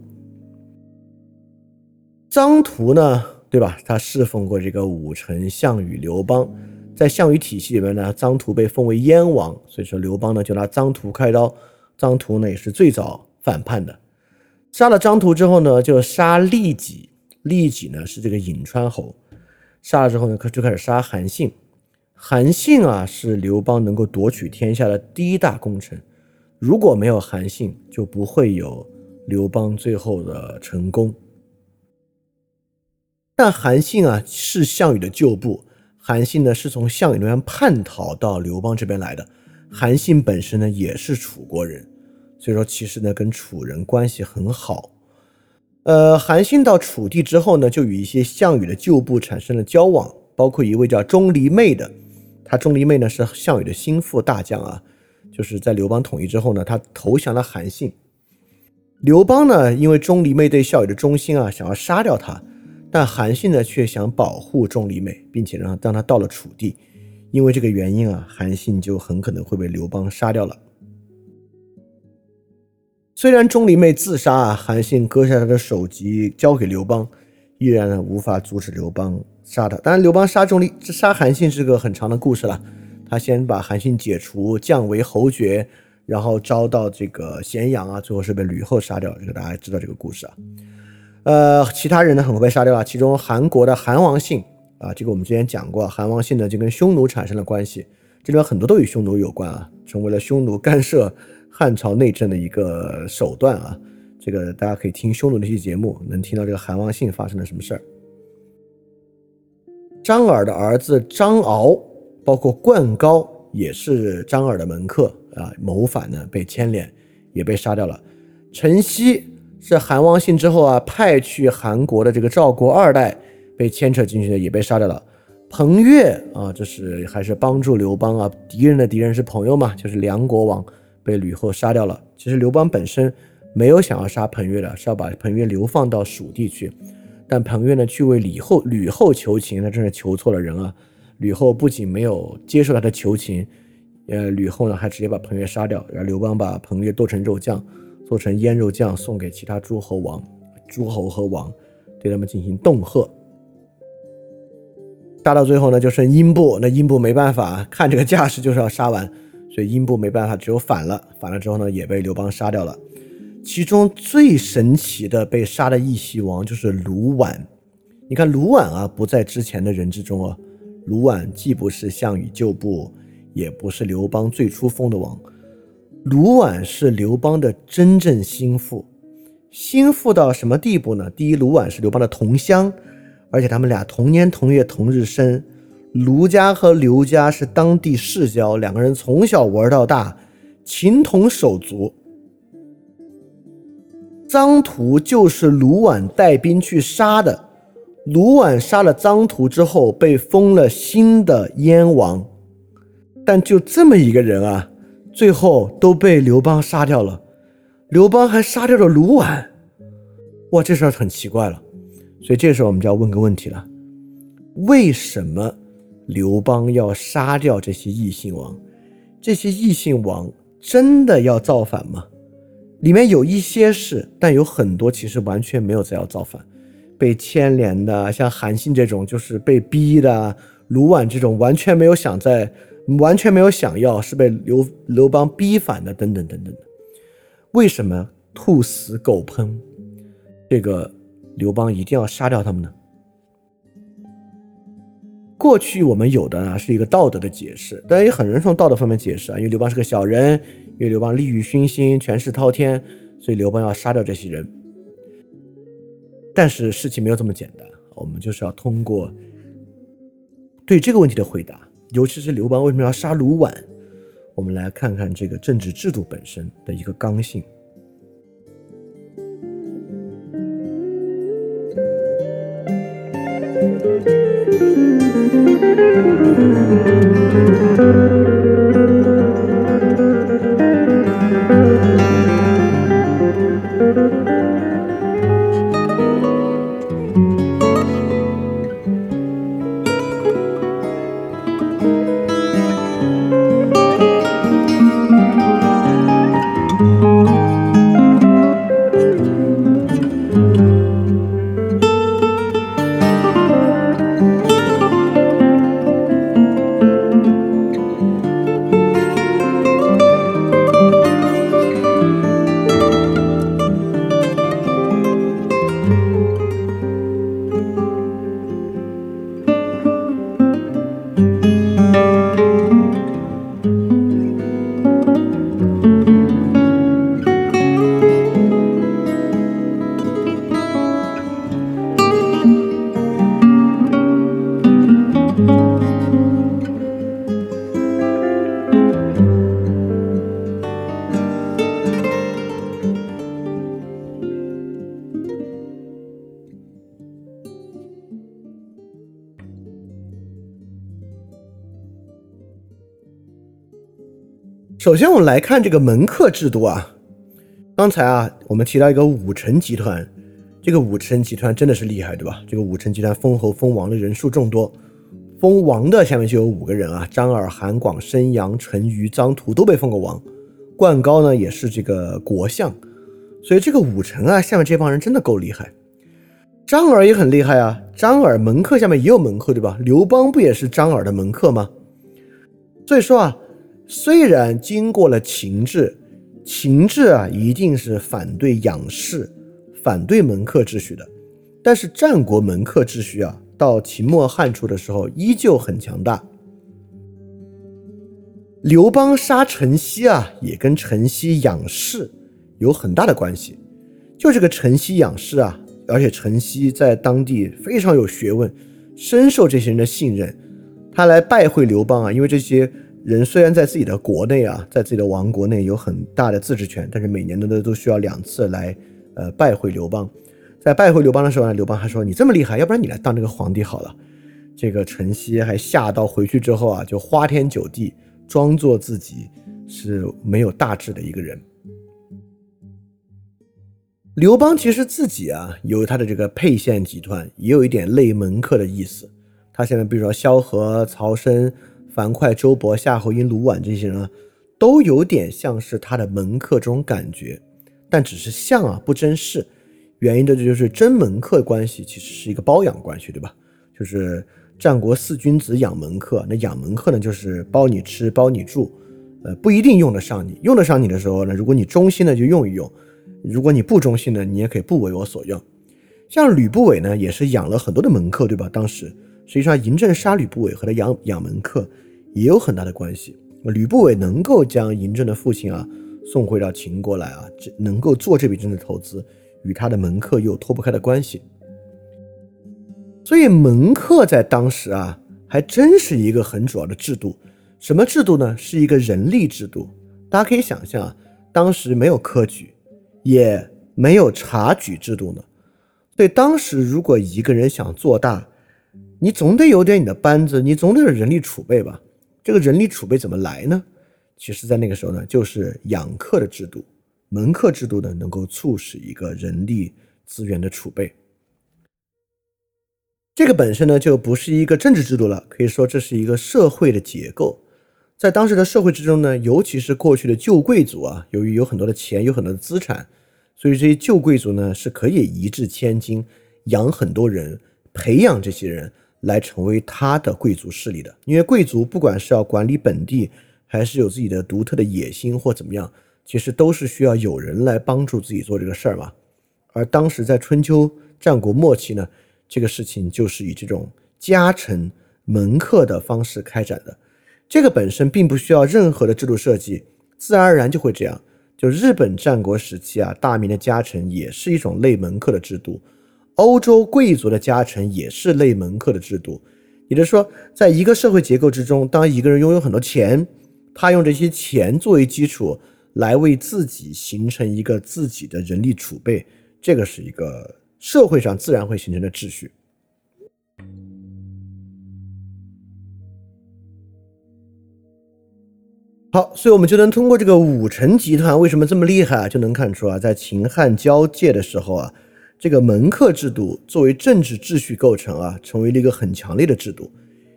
臧荼呢，对吧？他侍奉过这个武臣项羽、刘邦，在项羽体系里面呢，臧荼被封为燕王，所以说刘邦呢就拿臧荼开刀。张图呢也是最早反叛的，杀了张图之后呢，就杀利己。利己呢是这个颍川侯，杀了之后呢，就开始杀韩信。韩信啊是刘邦能够夺取天下的第一大功臣，如果没有韩信，就不会有刘邦最后的成功。但韩信啊是项羽的旧部，韩信呢是从项羽那边叛逃到刘邦这边来的。韩信本身呢也是楚国人，所以说其实呢跟楚人关系很好。呃，韩信到楚地之后呢，就与一些项羽的旧部产生了交往，包括一位叫钟离昧的。他钟离昧呢是项羽的心腹大将啊，就是在刘邦统一之后呢，他投降了韩信。刘邦呢因为钟离昧对项羽的忠心啊，想要杀掉他。但韩信呢，却想保护钟离昧，并且让让他到了楚地，因为这个原因啊，韩信就很可能会被刘邦杀掉了。虽然钟离昧自杀啊，韩信割下他的首级交给刘邦，依然呢无法阻止刘邦杀他。当然，刘邦杀钟离、杀韩信是个很长的故事了。他先把韩信解除，降为侯爵，然后招到这个咸阳啊，最后是被吕后杀掉。这个大家知道这个故事啊。呃，其他人呢很快被杀掉了。其中韩国的韩王信啊，这个我们之前讲过，韩王信呢就跟匈奴产生了关系，这里边很多都与匈奴有关啊，成为了匈奴干涉汉朝内政的一个手段啊。这个大家可以听匈奴那期节目，能听到这个韩王信发生了什么事儿。张耳的儿子张敖，包括灌高也是张耳的门客啊，谋反呢被牵连，也被杀掉了。陈豨。是韩王信之后啊，派去韩国的这个赵国二代被牵扯进去的，也被杀掉了。彭越啊，这是还是帮助刘邦啊，敌人的敌人是朋友嘛，就是梁国王被吕后杀掉了。其实刘邦本身没有想要杀彭越的，是要把彭越流放到蜀地去。但彭越呢，去为吕后吕后求情，那真是求错了人啊！吕后不仅没有接受他的求情，呃，吕后呢还直接把彭越杀掉，然后刘邦把彭越剁成肉酱。做成腌肉酱送给其他诸侯王、诸侯和王，对他们进行恫吓。杀到最后呢，就剩英布。那英布没办法，看这个架势就是要杀完，所以英布没办法，只有反了。反了之后呢，也被刘邦杀掉了。其中最神奇的被杀的义系王就是卢绾。你看卢绾啊，不在之前的人之中啊。卢绾既不是项羽旧部，也不是刘邦最初封的王。卢绾是刘邦的真正心腹，心腹到什么地步呢？第一，卢绾是刘邦的同乡，而且他们俩同年同月同日生。卢家和刘家是当地世交，两个人从小玩到大，情同手足。臧荼就是卢绾带兵去杀的，卢绾杀了臧荼之后，被封了新的燕王。但就这么一个人啊，最后都被刘邦杀掉了。刘邦还杀掉了卢绾，哇，这事儿很奇怪了。所以这时候我们就要问个问题了：为什么刘邦要杀掉这些异姓王？这些异姓王真的要造反吗？里面有一些是，但有很多其实完全没有在要造反，被牵连的，像韩信这种就是被逼的，卢绾这种完全没有想在。完全没有想要，是被刘刘邦逼反的，等等等等的。为什么兔死狗烹？这个刘邦一定要杀掉他们呢？过去我们有的呢是一个道德的解释，但也很多人从道德方面解释啊，因为刘邦是个小人，因为刘邦利欲熏心，权势滔天，所以刘邦要杀掉这些人。但是事情没有这么简单，我们就是要通过对这个问题的回答。尤其是刘邦为什么要杀卢绾？我们来看看这个政治制度本身的一个刚性。来看这个门客制度啊。刚才啊，我们提到一个武臣集团，这个武臣集团真的是厉害，对吧？这个武臣集团封侯封王的人数众多，封王的下面就有五个人啊：张耳、韩广、申阳、陈馀、臧荼都被封过王。灌高呢也是这个国相，所以这个武臣啊，下面这帮人真的够厉害。张耳也很厉害啊，张耳门客下面也有门客，对吧？刘邦不也是张耳的门客吗？所以说啊。虽然经过了秦制，秦制啊一定是反对养士、反对门客秩序的，但是战国门客秩序啊，到秦末汉初的时候依旧很强大。刘邦杀陈豨啊，也跟陈豨养士有很大的关系。就这个陈豨养士啊，而且陈豨在当地非常有学问，深受这些人的信任，他来拜会刘邦啊，因为这些。人虽然在自己的国内啊，在自己的王国内有很大的自治权，但是每年呢都都需要两次来呃拜会刘邦。在拜会刘邦的时候呢，刘邦还说：“你这么厉害，要不然你来当这个皇帝好了。”这个陈豨还吓到回去之后啊，就花天酒地，装作自己是没有大志的一个人。刘邦其实自己啊有他的这个沛县集团，也有一点类门客的意思。他现在比如说萧何、曹参。樊哙、周勃、夏侯婴、卢绾这些人啊，都有点像是他的门客这种感觉，但只是像啊，不真是。原因的这就是真门客关系其实是一个包养关系，对吧？就是战国四君子养门客，那养门客呢，就是包你吃，包你住，呃，不一定用得上你，用得上你的时候呢，如果你忠心的就用一用；如果你不忠心的，你也可以不为我所用。像吕不韦呢，也是养了很多的门客，对吧？当时实际上嬴政杀吕不韦和他养养门客。也有很大的关系。吕不韦能够将嬴政的父亲啊送回到秦国来啊，这能够做这笔政治投资，与他的门客又脱不开的关系。所以门客在当时啊，还真是一个很主要的制度。什么制度呢？是一个人力制度。大家可以想象啊，当时没有科举，也没有察举制度呢？所以当时如果一个人想做大，你总得有点你的班子，你总得有人力储备吧？这个人力储备怎么来呢？其实，在那个时候呢，就是养客的制度，门客制度呢，能够促使一个人力资源的储备。这个本身呢，就不是一个政治制度了，可以说这是一个社会的结构。在当时的社会之中呢，尤其是过去的旧贵族啊，由于有很多的钱，有很多的资产。所以这些旧贵族呢是可以一掷千金养很多人，培养这些人来成为他的贵族势力的。因为贵族不管是要管理本地，还是有自己的独特的野心或怎么样，其实都是需要有人来帮助自己做这个事儿嘛。而当时在春秋战国末期呢，这个事情就是以这种家臣门客的方式开展的。这个本身并不需要任何的制度设计，自然而然就会这样。就日本战国时期啊，大明的家臣也是一种类门客的制度，欧洲贵族的家臣也是类门客的制度。也就是说，在一个社会结构之中，当一个人拥有很多钱，他用这些钱作为基础来为自己形成一个自己的人力储备，这个是一个社会上自然会形成的秩序。好，所以我们就能通过这个武臣集团为什么这么厉害啊，就能看出啊，在秦汉交界的时候啊，这个门客制度作为政治秩序构成啊，成为了一个很强烈的制度。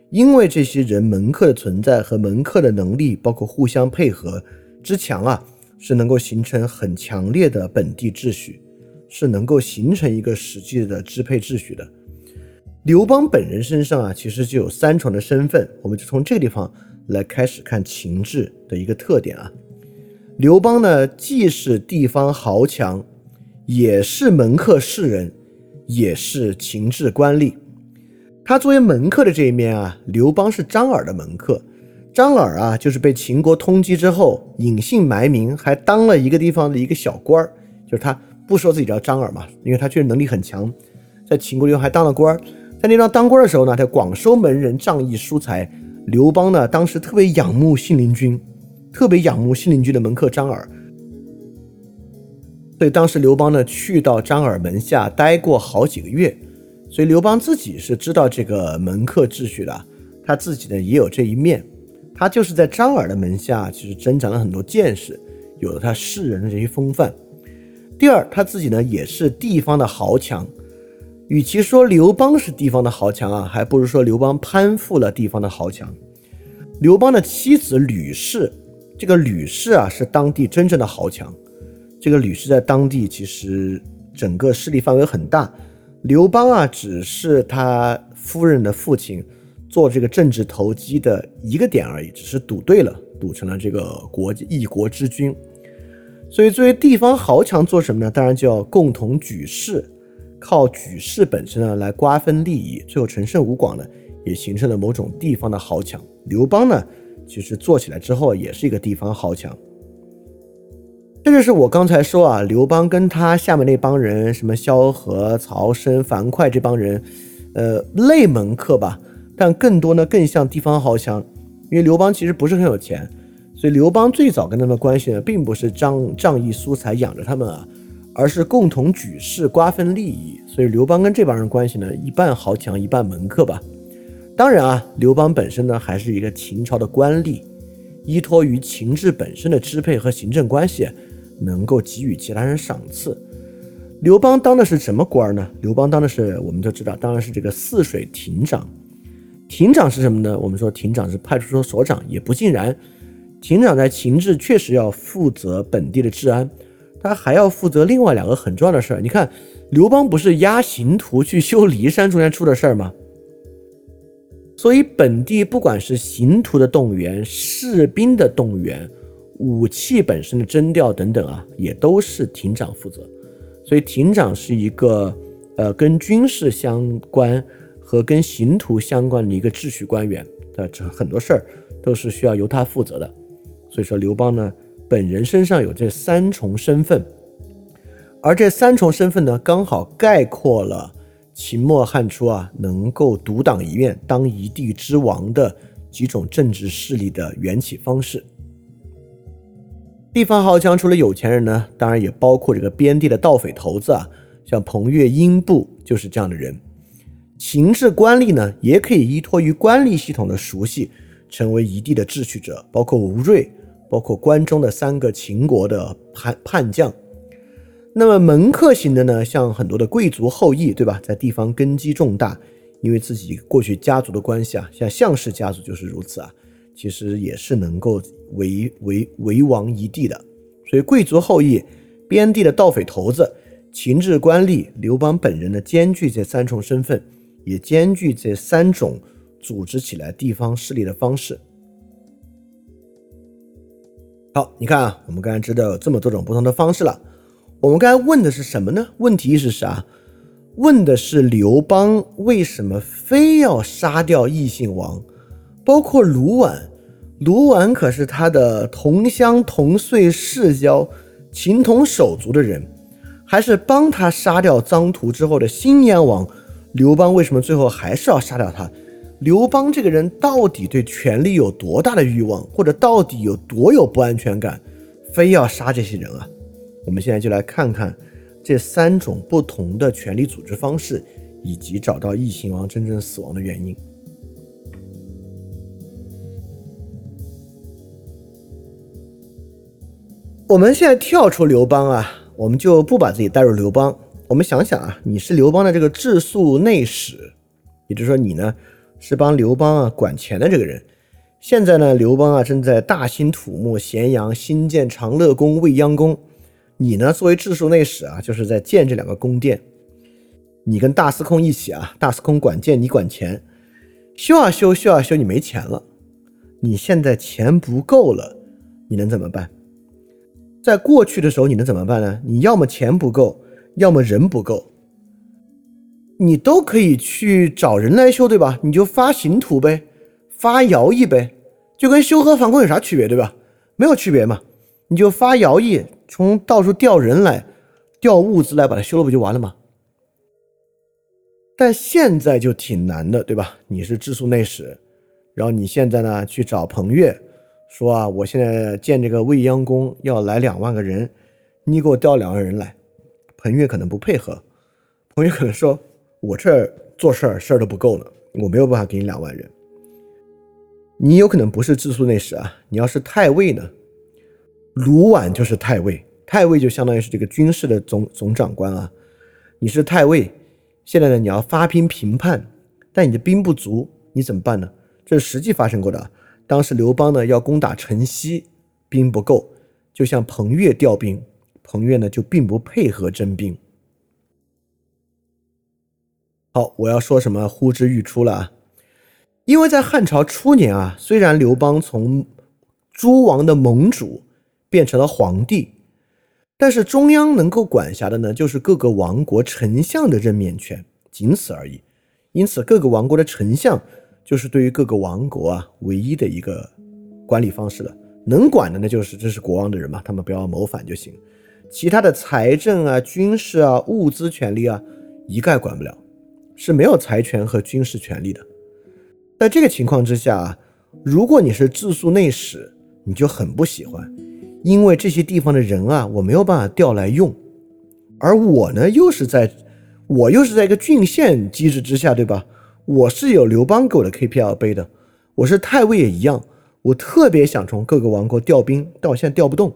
因为这些人门客的存在和门客的能力，包括互相配合之强啊，是能够形成很强烈的本地秩序，是能够形成一个实际的支配秩序的。刘邦本人身上啊，其实就有三重的身份，我们就从这个地方。来开始看秦制的一个特点啊，刘邦呢既是地方豪强，也是门客士人，也是秦制官吏。他作为门客的这一面啊，刘邦是张耳的门客。张耳啊，就是被秦国通缉之后隐姓埋名，还当了一个地方的一个小官儿。就是他不说自己叫张耳嘛，因为他确实能力很强，在秦国里还当了官儿。在那张当官的时候呢，他广收门人，仗义疏财。刘邦呢，当时特别仰慕信陵君，特别仰慕信陵君的门客张耳，所以当时刘邦呢去到张耳门下待过好几个月，所以刘邦自己是知道这个门客秩序的，他自己呢也有这一面，他就是在张耳的门下，其实增长了很多见识，有了他世人的这些风范。第二，他自己呢也是地方的豪强。与其说刘邦是地方的豪强啊，还不如说刘邦攀附了地方的豪强。刘邦的妻子吕氏，这个吕氏啊是当地真正的豪强。这个吕氏在当地其实整个势力范围很大。刘邦啊只是他夫人的父亲做这个政治投机的一个点而已，只是赌对了，赌成了这个国一国之君。所以作为地方豪强做什么呢？当然就要共同举事。靠举事本身呢来瓜分利益，最后陈胜吴广呢也形成了某种地方的豪强。刘邦呢其实做起来之后也是一个地方豪强。这就是我刚才说啊，刘邦跟他下面那帮人，什么萧何、曹参、樊哙这帮人，呃，类门客吧，但更多呢更像地方豪强。因为刘邦其实不是很有钱，所以刘邦最早跟他们关系呢，并不是仗仗义疏财养着他们啊。而是共同举事、瓜分利益，所以刘邦跟这帮人关系呢，一半豪强，一半门客吧。当然啊，刘邦本身呢，还是一个秦朝的官吏，依托于秦制本身的支配和行政关系，能够给予其他人赏赐。刘邦当的是什么官呢？刘邦当的是，我们都知道，当然是这个泗水亭长。亭长是什么呢？我们说亭长是派出所所长，也不尽然。亭长在秦制确实要负责本地的治安。他还要负责另外两个很重要的事儿。你看，刘邦不是押刑徒去修骊山中间出的事儿吗？所以本地不管是刑徒的动员、士兵的动员、武器本身的征调等等啊，也都是亭长负责。所以亭长是一个呃跟军事相关和跟刑徒相关的一个秩序官员的，这很多事儿都是需要由他负责的。所以说刘邦呢。本人身上有这三重身份，而这三重身份呢，刚好概括了秦末汉初啊能够独当一面、当一地之王的几种政治势力的缘起方式。地方豪强除了有钱人呢，当然也包括这个边地的盗匪头子啊，像彭越、英布就是这样的人。秦制官吏呢，也可以依托于官吏系统的熟悉，成为一地的秩序者，包括吴瑞，包括关中的三个秦国的叛叛将。那么门客型的呢，像很多的贵族后裔，对吧？在地方根基重大，因为自己过去家族的关系啊，像项氏家族就是如此啊。其实也是能够为为为王一地的，所以贵族后裔、边地的盗匪头子、秦制官吏、刘邦本人呢，兼具这三重身份，也兼具这三种组织起来地方势力的方式。好，你看啊，我们刚才知道有这么多种不同的方式了。我们刚才问的是什么呢？问题是啥？问的是刘邦为什么非要杀掉异姓王，包括卢绾。卢绾可是他的同乡同岁世交、情同手足的人，还是帮他杀掉臧荼之后的新燕王刘邦？为什么最后还是要杀掉他？刘邦这个人到底对权力有多大的欲望，或者到底有多有不安全感，非要杀这些人啊？我们现在就来看看这三种不同的权力组织方式，以及找到异姓王真正死亡的原因。我们现在跳出刘邦啊，我们就不把自己带入刘邦。我们想想啊，你是刘邦的这个治粟内史，也就是说你呢是帮刘邦啊管钱的这个人。现在呢，刘邦啊正在大兴土木，咸阳新建长乐宫、未央宫。你呢作为治粟内史啊，就是在建这两个宫殿。你跟大司空一起啊，大司空管建，你管钱，修啊修，修啊修，你没钱了。你现在钱不够了，你能怎么办？在过去的时候，你能怎么办呢？你要么钱不够，要么人不够，你都可以去找人来修，对吧？你就发行图呗，发徭役呗，就跟修河防工有啥区别，对吧？没有区别嘛，你就发徭役，从到处调人来，调物资来把它修了，不就完了吗？但现在就挺难的，对吧？你是治粟内史，然后你现在呢去找彭越。说啊，我现在建这个未央宫要来两万个人，你给我调两万人来。彭越可能不配合，彭越可能说，我这儿做事儿事儿都不够呢，我没有办法给你两万人。你有可能不是治粟内史啊，你要是太尉呢，卢绾就是太尉，太尉就相当于是这个军事的总总长官啊。你是太尉，现在呢你要发兵平叛，但你的兵不足，你怎么办呢？这是实际发生过的。当时刘邦呢要攻打陈豨，兵不够，就向彭越调兵，彭越呢就并不配合征兵。好，我要说什么呼之欲出了啊！因为在汉朝初年啊，虽然刘邦从诸王的盟主变成了皇帝，但是中央能够管辖的呢，就是各个王国丞相的任免权，仅此而已。因此，各个王国的丞相。就是对于各个王国啊，唯一的一个管理方式了。能管的呢，就是这是国王的人嘛，他们不要谋反就行。其他的财政啊、军事啊、物资权利啊，一概管不了，是没有财权和军事权利的。在这个情况之下啊，如果你是治粟内史，你就很不喜欢，因为这些地方的人啊，我没有办法调来用，而我呢，又是在，我又是在一个郡县机制之下，对吧？我是有刘邦给我的 KPI 要背的，我是太尉也一样，我特别想从各个王国调兵，但我现在调不动。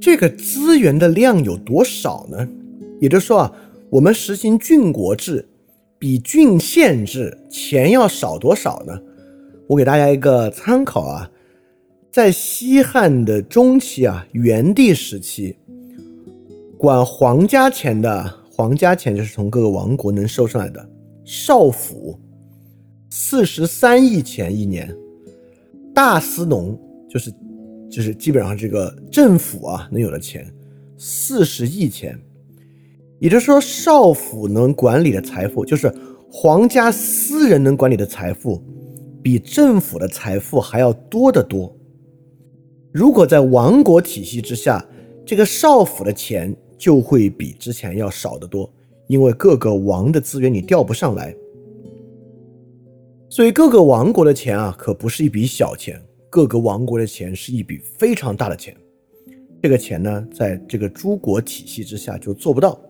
这个资源的量有多少呢？也就是说啊，我们实行郡国制，比郡县制钱要少多少呢？我给大家一个参考啊，在西汉的中期啊，元帝时期，管皇家钱的。皇家钱就是从各个王国能收上来的，少府四十三亿钱一年，大司农就是就是基本上这个政府啊能有的钱四十亿钱，也就是说少府能管理的财富，就是皇家私人能管理的财富，比政府的财富还要多得多。如果在王国体系之下，这个少府的钱。就会比之前要少得多，因为各个王的资源你调不上来，所以各个王国的钱啊，可不是一笔小钱。各个王国的钱是一笔非常大的钱。这个钱呢，在这个诸国体系之下就做不到。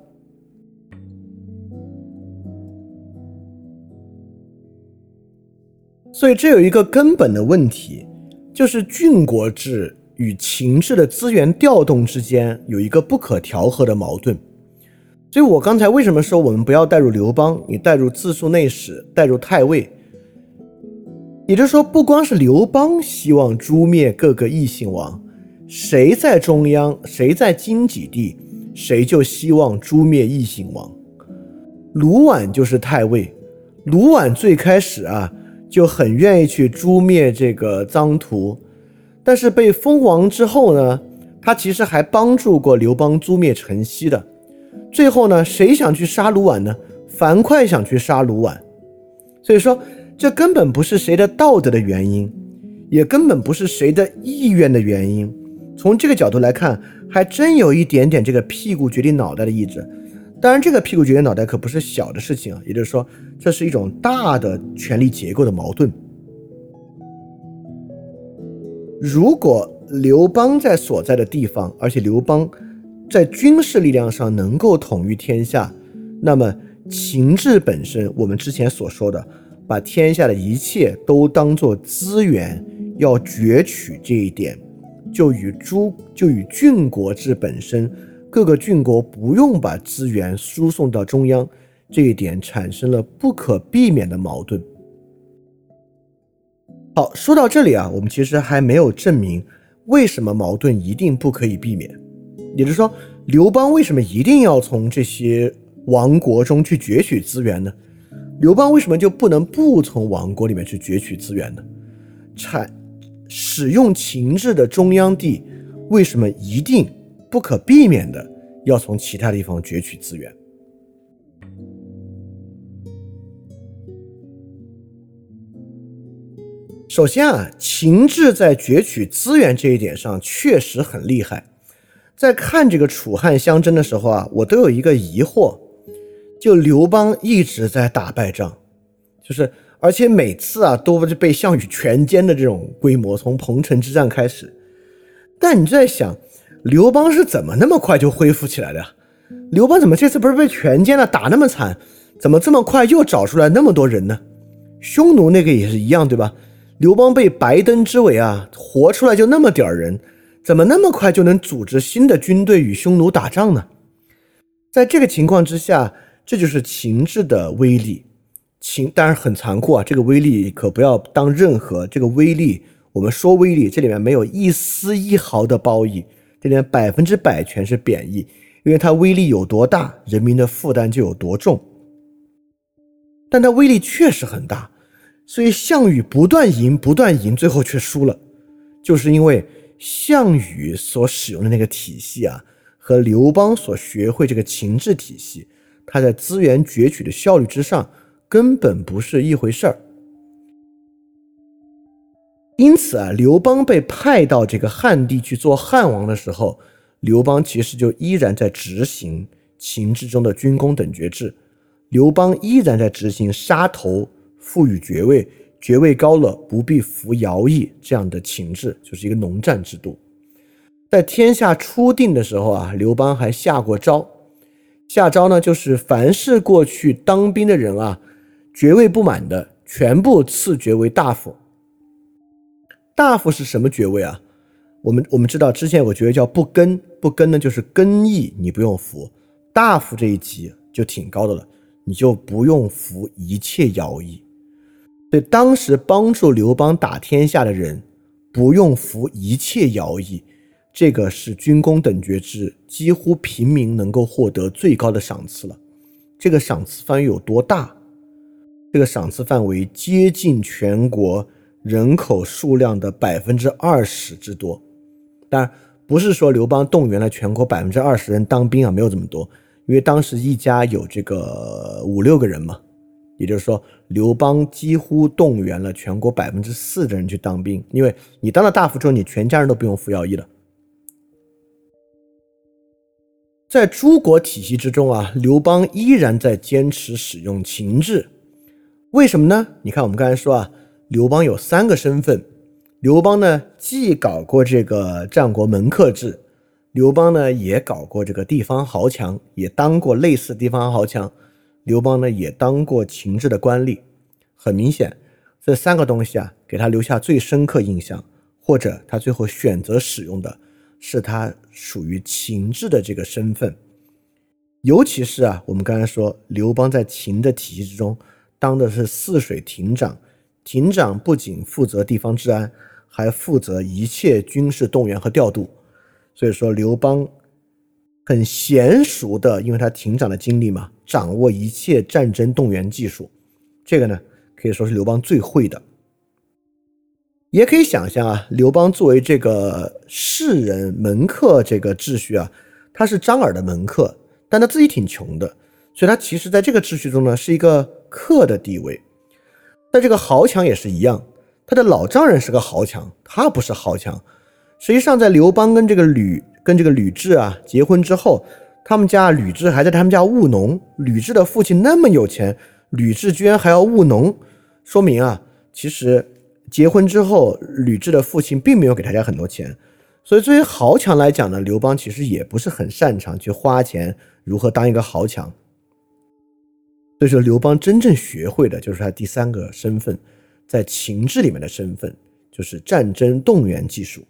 所以这有一个根本的问题，就是郡国制与秦制的资源调动之间有一个不可调和的矛盾。所以我刚才为什么说我们不要带入刘邦，你带入自述内史，带入太尉，也就是说，不光是刘邦希望诛灭各个异姓王，谁在中央，谁在荆棘地，谁就希望诛灭异姓王。卢绾就是太尉，卢绾最开始啊。就很愿意去诛灭这个臧荼，但是被封王之后呢，他其实还帮助过刘邦诛灭陈豨的。最后呢，谁想去杀卢绾呢？樊哙想去杀卢绾，所以说这根本不是谁的道德的原因，也根本不是谁的意愿的原因。从这个角度来看，还真有一点点这个屁股决定脑袋的意志。当然，这个屁股决定脑袋可不是小的事情啊，也就是说，这是一种大的权力结构的矛盾。如果刘邦在所在的地方，而且刘邦在军事力量上能够统御天下，那么秦制本身，我们之前所说的，把天下的一切都当做资源要攫取这一点，就与诸就与郡国制本身。各个郡国不用把资源输送到中央，这一点产生了不可避免的矛盾。好，说到这里啊，我们其实还没有证明为什么矛盾一定不可以避免。也就是说，刘邦为什么一定要从这些王国中去攫取资源呢？刘邦为什么就不能不从王国里面去攫取资源呢？产使用秦制的中央地为什么一定？不可避免的要从其他地方攫取资源。首先啊，秦制在攫取资源这一点上确实很厉害。在看这个楚汉相争的时候啊，我都有一个疑惑：就刘邦一直在打败仗，就是而且每次啊都是被项羽全歼的这种规模，从彭城之战开始。但你就在想？刘邦是怎么那么快就恢复起来的？刘邦怎么这次不是被全歼了，打那么惨，怎么这么快又找出来那么多人呢？匈奴那个也是一样，对吧？刘邦被白登之围啊，活出来就那么点儿人，怎么那么快就能组织新的军队与匈奴打仗呢？在这个情况之下，这就是秦制的威力。秦当然很残酷啊，这个威力可不要当任何这个威力，我们说威力，这里面没有一丝一毫的褒义。这里面百分之百全是贬义，因为它威力有多大，人民的负担就有多重。但它威力确实很大，所以项羽不断赢，不断赢，最后却输了，就是因为项羽所使用的那个体系啊，和刘邦所学会这个秦制体系，他在资源攫取的效率之上根本不是一回事儿。因此啊，刘邦被派到这个汉地去做汉王的时候，刘邦其实就依然在执行秦制中的军功等爵制。刘邦依然在执行杀头、赋予爵位，爵位高了不必服徭役这样的情制，就是一个农战制度。在天下初定的时候啊，刘邦还下过诏，下诏呢就是凡是过去当兵的人啊，爵位不满的，全部赐爵为大夫。大夫是什么爵位啊？我们我们知道之前有个爵位叫不更，不更呢就是更役，你不用服。大夫这一级就挺高的了，你就不用服一切徭役。所以当时帮助刘邦打天下的人，不用服一切徭役，这个是军功等爵制，几乎平民能够获得最高的赏赐了。这个赏赐范围有多大？这个赏赐范围接近全国。人口数量的百分之二十之多，当然不是说刘邦动员了全国百分之二十人当兵啊，没有这么多，因为当时一家有这个五六个人嘛，也就是说刘邦几乎动员了全国百分之四的人去当兵，因为你当了大夫之后，你全家人都不用服徭役了。在诸国体系之中啊，刘邦依然在坚持使用秦制，为什么呢？你看我们刚才说啊。刘邦有三个身份：刘邦呢，既搞过这个战国门客制，刘邦呢也搞过这个地方豪强，也当过类似地方豪强。刘邦呢也当过秦制的官吏。很明显，这三个东西啊，给他留下最深刻印象，或者他最后选择使用的是他属于秦制的这个身份。尤其是啊，我们刚才说，刘邦在秦的体系之中当的是泗水亭长，亭长不仅负责地方治安。还负责一切军事动员和调度，所以说刘邦很娴熟的，因为他亭长的经历嘛，掌握一切战争动员技术。这个呢，可以说是刘邦最会的。也可以想象啊，刘邦作为这个士人门客这个秩序啊，他是张耳的门客，但他自己挺穷的，所以他其实在这个秩序中呢，是一个客的地位。在这个豪强也是一样。他的老丈人是个豪强，他不是豪强。实际上，在刘邦跟这个吕跟这个吕雉啊结婚之后，他们家吕雉还在他们家务农。吕雉的父亲那么有钱，吕雉居然还要务农，说明啊，其实结婚之后，吕雉的父亲并没有给他家很多钱。所以，作为豪强来讲呢，刘邦其实也不是很擅长去花钱如何当一个豪强。所以说，刘邦真正学会的就是他第三个身份。在秦制里面的身份就是战争动员技术，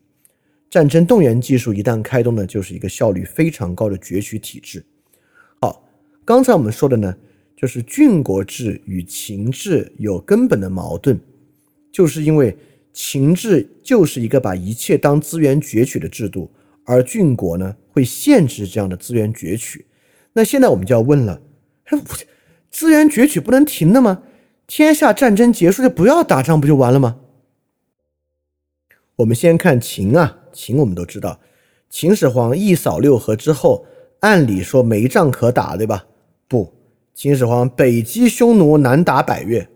战争动员技术一旦开动呢，就是一个效率非常高的攫取体制。好，刚才我们说的呢，就是郡国制与秦制有根本的矛盾，就是因为秦制就是一个把一切当资源攫取的制度，而郡国呢会限制这样的资源攫取。那现在我们就要问了，资源攫取不能停的吗？天下战争结束就不要打仗不就完了吗？我们先看秦啊，秦我们都知道，秦始皇一扫六合之后，按理说没仗可打，对吧？不，秦始皇北击匈奴，南打百越。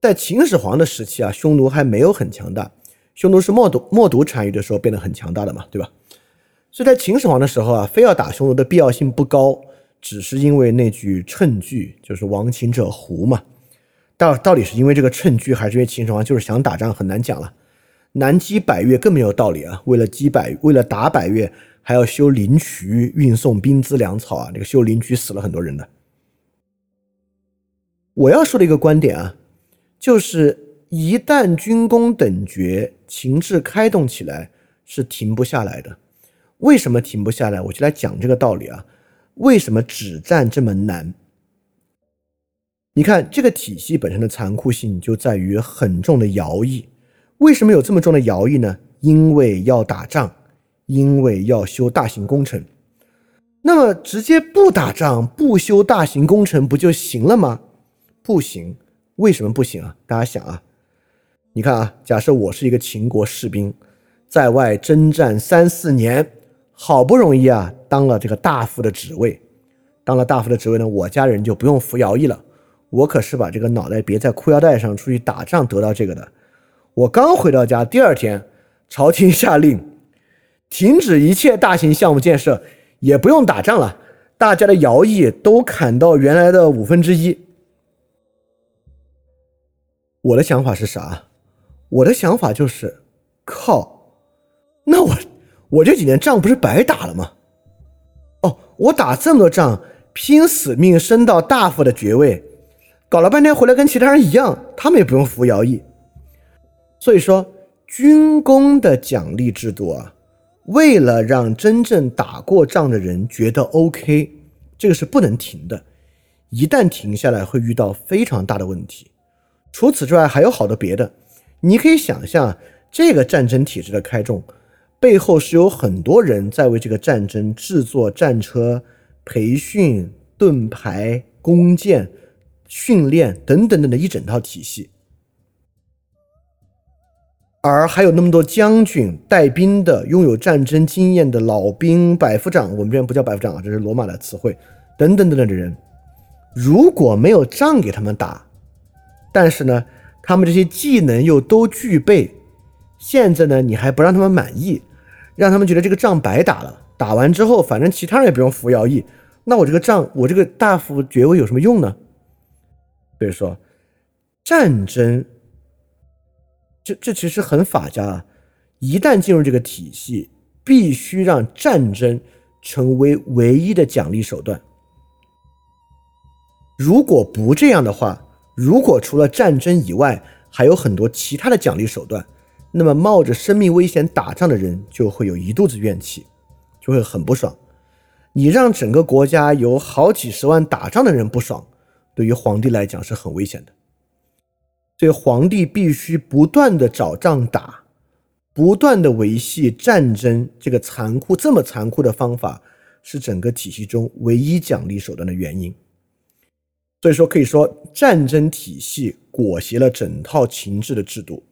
在秦始皇的时期啊，匈奴还没有很强大，匈奴是冒毒冒毒单于的时候变得很强大的嘛，对吧？所以在秦始皇的时候啊，非要打匈奴的必要性不高，只是因为那句谶句，就是亡秦者胡嘛。到到底是因为这个趁据，还是因为秦始皇就是想打仗，很难讲了。南击百越更没有道理啊！为了击百，为了打百越，还要修灵渠，运送兵资粮草啊！这个修灵渠死了很多人的。我要说的一个观点啊，就是一旦军功等爵，秦制开动起来是停不下来的。为什么停不下来？我就来讲这个道理啊。为什么止战这么难？你看这个体系本身的残酷性就在于很重的徭役。为什么有这么重的徭役呢？因为要打仗，因为要修大型工程。那么直接不打仗、不修大型工程不就行了吗？不行。为什么不行啊？大家想啊，你看啊，假设我是一个秦国士兵，在外征战三四年，好不容易啊当了这个大夫的职位，当了大夫的职位呢，我家人就不用服徭役了。我可是把这个脑袋别在裤腰带上出去打仗得到这个的。我刚回到家，第二天，朝廷下令停止一切大型项目建设，也不用打仗了，大家的徭役都砍到原来的五分之一。我的想法是啥？我的想法就是，靠，那我我这几年仗不是白打了吗？哦，我打这么多仗，拼死命升到大夫的爵位。搞了半天回来跟其他人一样，他们也不用服徭役。所以说，军功的奖励制度啊，为了让真正打过仗的人觉得 OK，这个是不能停的。一旦停下来，会遇到非常大的问题。除此之外，还有好多别的。你可以想象，这个战争体制的开动背后是有很多人在为这个战争制作战车、培训盾牌、弓箭。训练等等等的一整套体系，而还有那么多将军带兵的、拥有战争经验的老兵、百夫长，我们这边不叫百夫长啊，这是罗马的词汇，等等等等的人，如果没有仗给他们打，但是呢，他们这些技能又都具备，现在呢，你还不让他们满意，让他们觉得这个仗白打了，打完之后，反正其他人也不用服徭役，那我这个仗，我这个大夫爵位有什么用呢？所以说，战争这这其实很法家啊。一旦进入这个体系，必须让战争成为唯一的奖励手段。如果不这样的话，如果除了战争以外还有很多其他的奖励手段，那么冒着生命危险打仗的人就会有一肚子怨气，就会很不爽。你让整个国家有好几十万打仗的人不爽，对于皇帝来讲是很危险的。所以皇帝必须不断的找仗打，不断的维系战争这个残酷这么残酷的方法，是整个体系中唯一奖励手段的原因。所以说，可以说战争体系裹挟了整套情治的制度。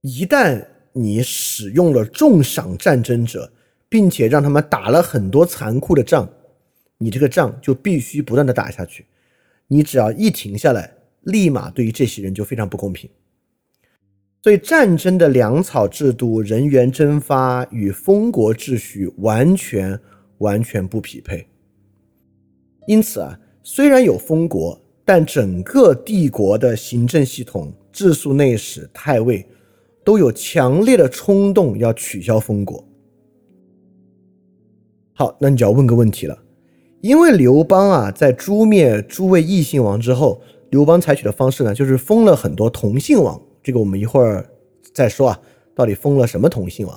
一旦你使用了重赏战争者，并且让他们打了很多残酷的仗，你这个仗就必须不断的打下去。你只要一停下来，立马对于这些人就非常不公平。所以，战争的粮草制度、人员征发与封国秩序完全完全不匹配。因此啊，虽然有封国，但整个帝国的行政系统、治粟内史、太尉都有强烈的冲动要取消封国。好，那你就要问个问题了，因为刘邦啊，在诛灭诸位异姓王之后，刘邦采取的方式呢，就是封了很多同姓王。这个我们一会儿再说啊，到底封了什么同姓王？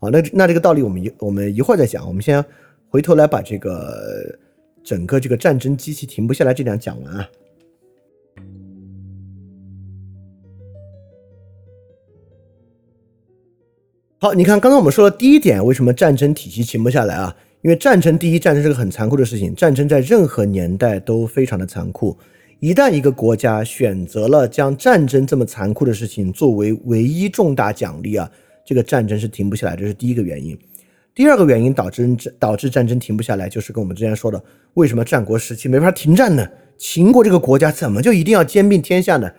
啊，那那这个道理我们一我们一会儿再讲。我们先回头来把这个。整个这个战争机器停不下来，这点讲完啊。好，你看刚刚我们说的第一点，为什么战争体系停不下来啊？因为战争第一，战争是个很残酷的事情，战争在任何年代都非常的残酷。一旦一个国家选择了将战争这么残酷的事情作为唯一重大奖励啊，这个战争是停不下来，这是第一个原因。第二个原因导致导致战争停不下来，就是跟我们之前说的，为什么战国时期没法停战呢？秦国这个国家怎么就一定要兼并天下呢？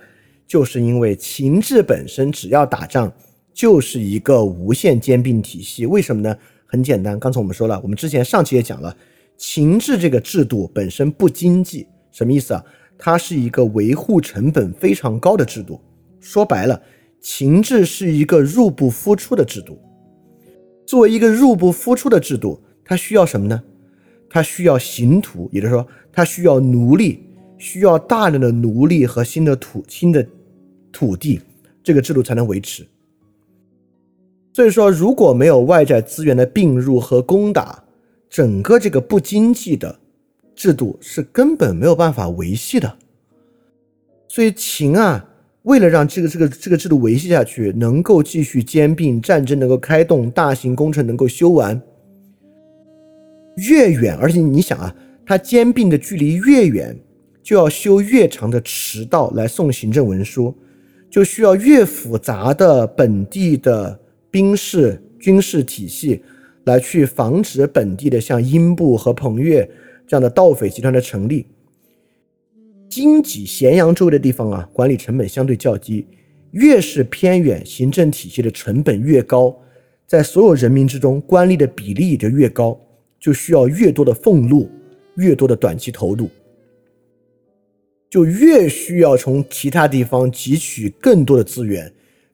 就是因为秦制本身只要打仗就是一个无限兼并体系。为什么呢？很简单，刚才我们说了，我们之前上期也讲了，秦制这个制度本身不经济，什么意思啊？它是一个维护成本非常高的制度。说白了，秦制是一个入不敷出的制度。作为一个入不敷出的制度，它需要什么呢？它需要刑徒，也就是说，它需要奴隶，需要大量的奴隶和新的土、新的土地，这个制度才能维持。所以说，如果没有外在资源的并入和攻打，整个这个不经济的制度是根本没有办法维系的。所以秦啊。为了让这个这个这个制度维系下去，能够继续兼并，战争能够开动，大型工程能够修完，越远，而且你想啊，它兼并的距离越远，就要修越长的驰道来送行政文书，就需要越复杂的本地的兵士军事体系来去防止本地的像英布和彭越这样的盗匪集团的成立。荆棘、咸阳周围的地方啊，管理成本相对较低，越是偏远，行政体系的成本越高，在所有人民之中，官吏的比例也就越高，就需要越多的俸禄，越多的短期投入，就越需要从其他地方汲取更多的资源，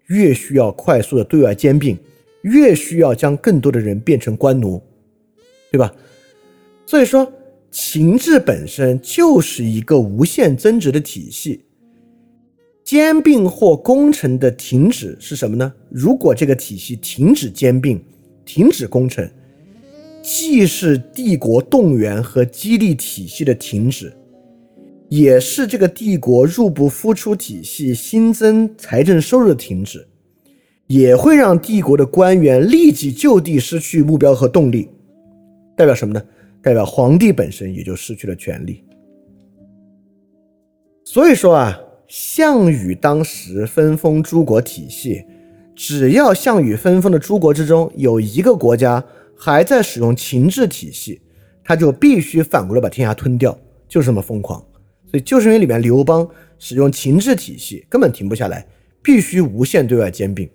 越需要快速的对外兼并，越需要将更多的人变成官奴，对吧？所以说。秦制本身就是一个无限增值的体系，兼并或工程的停止是什么呢？如果这个体系停止兼并、停止工程，既是帝国动员和激励体系的停止，也是这个帝国入不敷出体系新增财政收入的停止，也会让帝国的官员立即就地失去目标和动力，代表什么呢？代表皇帝本身也就失去了权力，所以说啊，项羽当时分封诸国体系，只要项羽分封的诸国之中有一个国家还在使用秦制体系，他就必须反过来把天下吞掉，就是这么疯狂。所以就是因为里面刘邦使用秦制体系根本停不下来，必须无限对外兼并，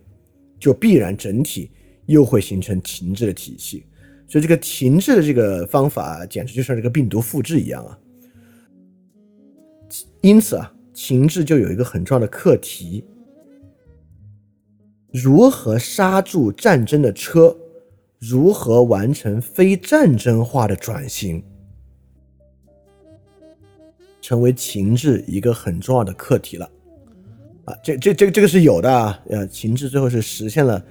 就必然整体又会形成秦制的体系。所以这个停滞的这个方法，简直就像这个病毒复制一样啊！因此啊，情志就有一个很重要的课题：如何刹住战争的车，如何完成非战争化的转型，成为情志一个很重要的课题了。啊，这这这个这个是有的啊，呃，情志最后是实现了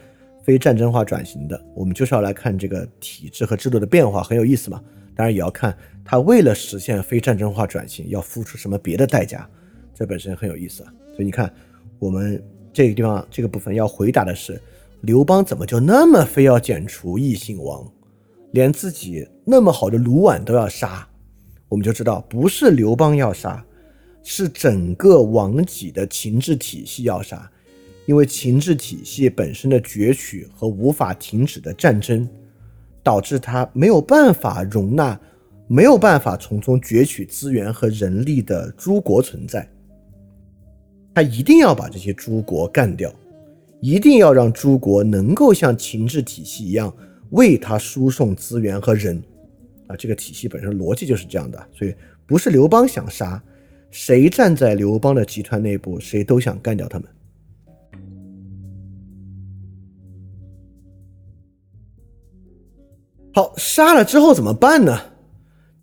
非战争化转型的。我们就是要来看这个体制和制度的变化，很有意思嘛。当然也要看他为了实现非战争化转型要付出什么别的代价。这本身很有意思啊，所以你看，我们这个地方这个部分要回答的是，刘邦怎么就那么非要剪除异姓王，连自己那么好的卢绾都要杀？我们就知道不是刘邦要杀，是整个王己的秦制体系要杀，因为秦制体系本身的攫取和无法停止的战争，导致他没有办法容纳，没有办法从中攫取资源和人力的诸国存在。他一定要把这些诸国干掉，一定要让诸国能够像秦制体系一样为他输送资源和人，啊，这个体系本身逻辑就是这样的，所以不是刘邦想杀，谁站在刘邦的集团内部，谁都想干掉他们。好，杀了之后怎么办呢？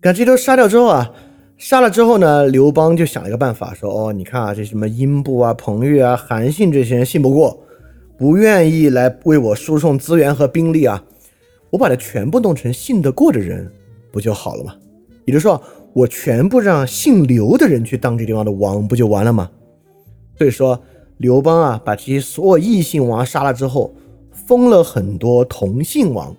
看这都杀掉之后啊。杀了之后呢，刘邦就想了一个办法，说：“哦，你看啊，这什么英布啊、彭越啊、韩信这些人信不过，不愿意来为我输送资源和兵力啊，我把它全部弄成信得过的人，不就好了吗？也就是说，我全部让姓刘的人去当这地方的王，不就完了吗？所以说，刘邦啊，把这些所有异姓王杀了之后，封了很多同姓王，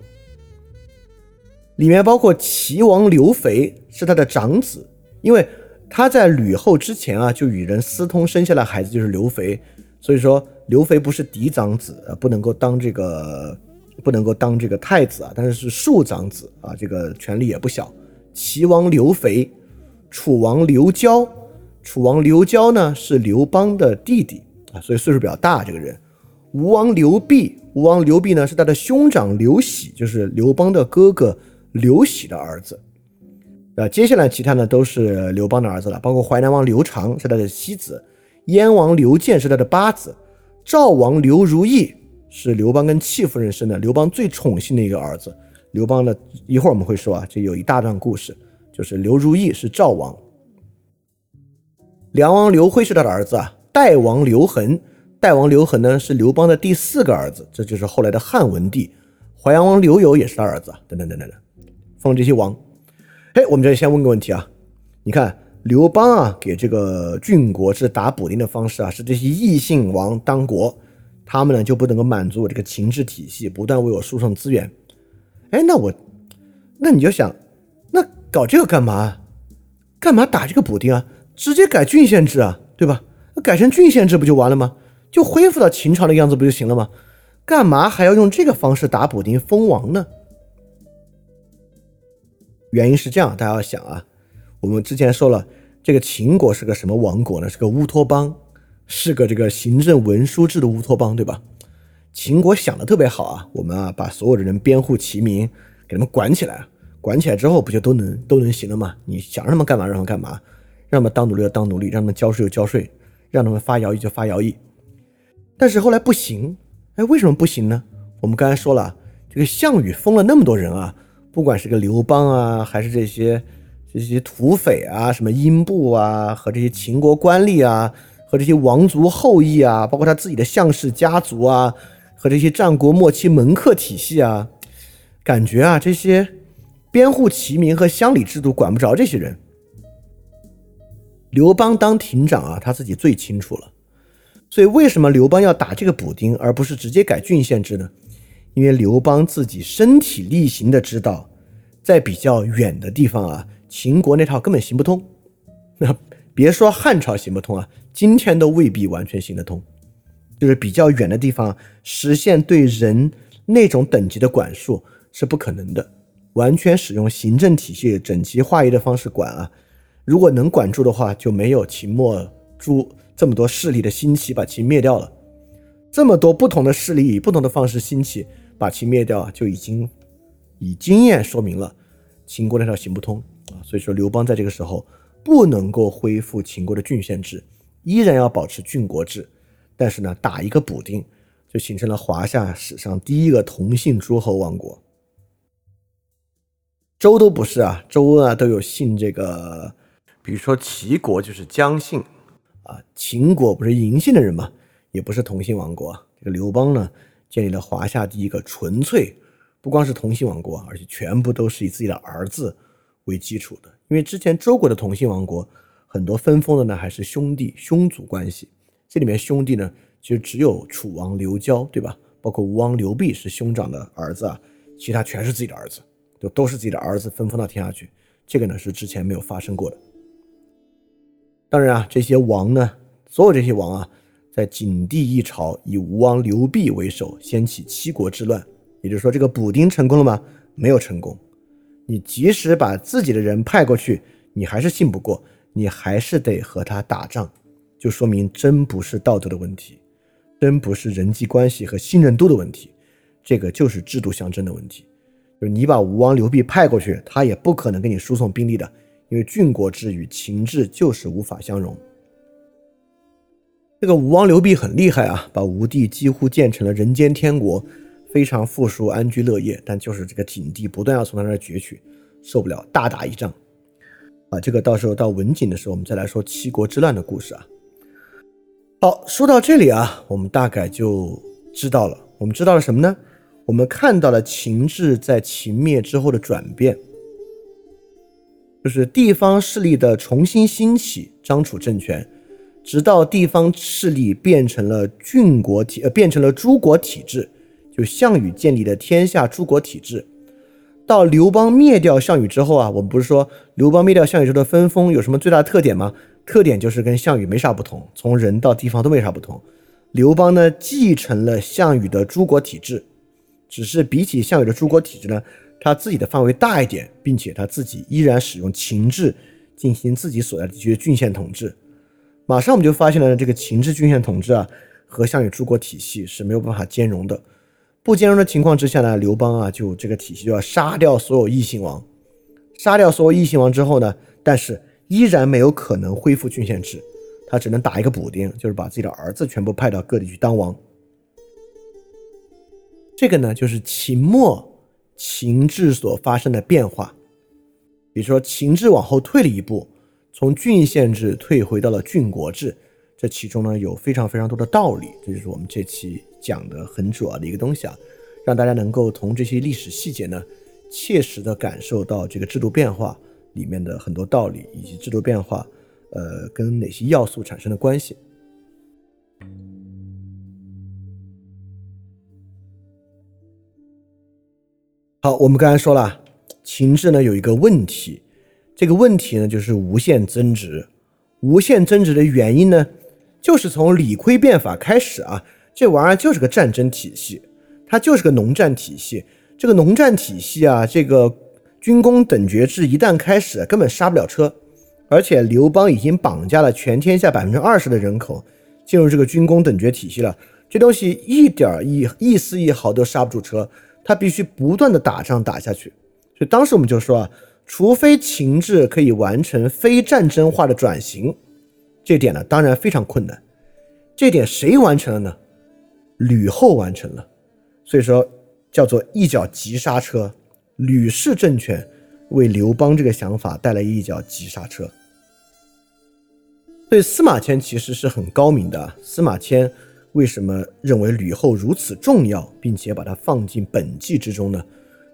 里面包括齐王刘肥是他的长子。”因为他在吕后之前啊，就与人私通，生下来孩子就是刘肥，所以说刘肥不是嫡长子啊，不能够当这个，不能够当这个太子啊，但是是庶长子啊，这个权力也不小。齐王刘肥，楚王刘交，楚王刘交呢是刘邦的弟弟啊，所以岁数比较大。这个人，吴王刘濞，吴王刘濞呢是他的兄长刘喜，就是刘邦的哥哥刘喜的儿子。呃，接下来其他呢都是刘邦的儿子了，包括淮南王刘长是他的七子，燕王刘建是他的八子，赵王刘如意是刘邦跟戚夫人生的，刘邦最宠幸的一个儿子。刘邦呢，一会儿我们会说啊，这有一大段故事，就是刘如意是赵王，梁王刘辉是他的儿子啊，代王刘恒，代王刘恒呢是刘邦的第四个儿子，这就是后来的汉文帝，淮阳王刘友也是他儿子，等等等等等，封这些王。哎，我们这里先问个问题啊，你看刘邦啊，给这个郡国是打补丁的方式啊，是这些异姓王当国，他们呢就不能够满足我这个秦制体系，不断为我输送资源。哎，那我，那你就想，那搞这个干嘛？干嘛打这个补丁啊？直接改郡县制啊，对吧？改成郡县制不就完了吗？就恢复到秦朝的样子不就行了吗？干嘛还要用这个方式打补丁封王呢？原因是这样，大家要想啊，我们之前说了，这个秦国是个什么王国呢？是个乌托邦，是个这个行政文书制的乌托邦，对吧？秦国想的特别好啊，我们啊把所有的人编户齐民，给他们管起来，管起来之后不就都能都能行了吗？你想让他们干嘛让他们干嘛，让他们当奴隶就当奴隶，让他们交税就交税，让他们发徭役就发徭役。但是后来不行，哎，为什么不行呢？我们刚才说了，这个项羽封了那么多人啊。不管是个刘邦啊，还是这些这些土匪啊，什么英布啊，和这些秦国官吏啊，和这些王族后裔啊，包括他自己的项氏家族啊，和这些战国末期门客体系啊，感觉啊，这些编户齐民和乡里制度管不着这些人。刘邦当亭长啊，他自己最清楚了。所以为什么刘邦要打这个补丁，而不是直接改郡县制呢？因为刘邦自己身体力行的知道，在比较远的地方啊，秦国那套根本行不通。[laughs] 那别说汉朝行不通啊，今天都未必完全行得通。就是比较远的地方，实现对人那种等级的管束是不可能的。完全使用行政体系整齐划一的方式管啊，如果能管住的话，就没有秦末诸这么多势力的兴起，把秦灭掉了。这么多不同的势力以不同的方式兴起。把秦灭掉，就已经以经验说明了秦国那条行不通啊，所以说刘邦在这个时候不能够恢复秦国的郡县制，依然要保持郡国制，但是呢，打一个补丁，就形成了华夏史上第一个同姓诸侯王国。周都不是啊，周啊都有姓这个，比如说齐国就是姜姓啊，秦国不是嬴姓的人吗，也不是同姓王国。这个刘邦呢，建立了华夏第一个纯粹不光是同姓王国，而且全部都是以自己的儿子为基础的。因为之前周国的同姓王国很多分封的呢还是兄弟兄族关系，这里面兄弟呢其实只有楚王刘交，对吧？包括吴王刘濞是兄长的儿子啊，其他全是自己的儿子。就都是自己的儿子分封到天下去，这个呢是之前没有发生过的。当然啊，这些王呢，所有这些王啊，在景帝一朝以吴王刘濞为首，掀起七国之乱。也就是说，这个补丁成功了吗？没有成功。你即使把自己的人派过去，你还是信不过，你还是得和他打仗，就说明真不是道德的问题，真不是人际关系和信任度的问题，这个就是制度象征的问题。就是你把吴王刘濞派过去，他也不可能给你输送兵力的，因为郡国制与秦制就是无法相容。这个吴王刘濞很厉害啊，把吴地几乎建成了人间天国，非常富庶，安居乐业。但就是这个景帝不断要从他那儿攫取，受不了，大打一仗。啊，这个到时候到文景的时候，我们再来说七国之乱的故事啊。好，说到这里啊，我们大概就知道了，我们知道了什么呢？我们看到了秦制在秦灭之后的转变，就是地方势力的重新兴起，张楚政权，直到地方势力变成了郡国体，呃，变成了诸国体制，就项羽建立的天下诸国体制。到刘邦灭掉项羽之后啊，我们不是说刘邦灭掉项羽之后的分封有什么最大特点吗？特点就是跟项羽没啥不同，从人到地方都没啥不同。刘邦呢，继承了项羽的诸国体制。只是比起项羽的诸国体制呢，他自己的范围大一点，并且他自己依然使用秦制进行自己所在地区的郡县统治。马上我们就发现了这个秦制郡县统治啊，和项羽诸国体系是没有办法兼容的。不兼容的情况之下呢，刘邦啊就这个体系就要杀掉所有异姓王，杀掉所有异姓王之后呢，但是依然没有可能恢复郡县制，他只能打一个补丁，就是把自己的儿子全部派到各地去当王。这个呢，就是秦末秦制所发生的变化，比如说秦制往后退了一步，从郡县制退回到了郡国制，这其中呢有非常非常多的道理，这就是我们这期讲的很主要的一个东西啊，让大家能够从这些历史细节呢，切实的感受到这个制度变化里面的很多道理，以及制度变化，呃，跟哪些要素产生的关系。好，我们刚才说了，秦制呢有一个问题，这个问题呢就是无限增值。无限增值的原因呢，就是从李悝变法开始啊，这玩意儿就是个战争体系，它就是个农战体系。这个农战体系啊，这个军功等爵制一旦开始，根本刹不了车。而且刘邦已经绑架了全天下百分之二十的人口进入这个军功等爵体系了，这东西一点一一丝一毫都刹不住车。他必须不断的打仗打下去，所以当时我们就说啊，除非秦制可以完成非战争化的转型，这点呢当然非常困难。这点谁完成了呢？吕后完成了，所以说叫做一脚急刹车。吕氏政权为刘邦这个想法带来一脚急刹车。所以司马迁其实是很高明的，司马迁。为什么认为吕后如此重要，并且把它放进本纪之中呢？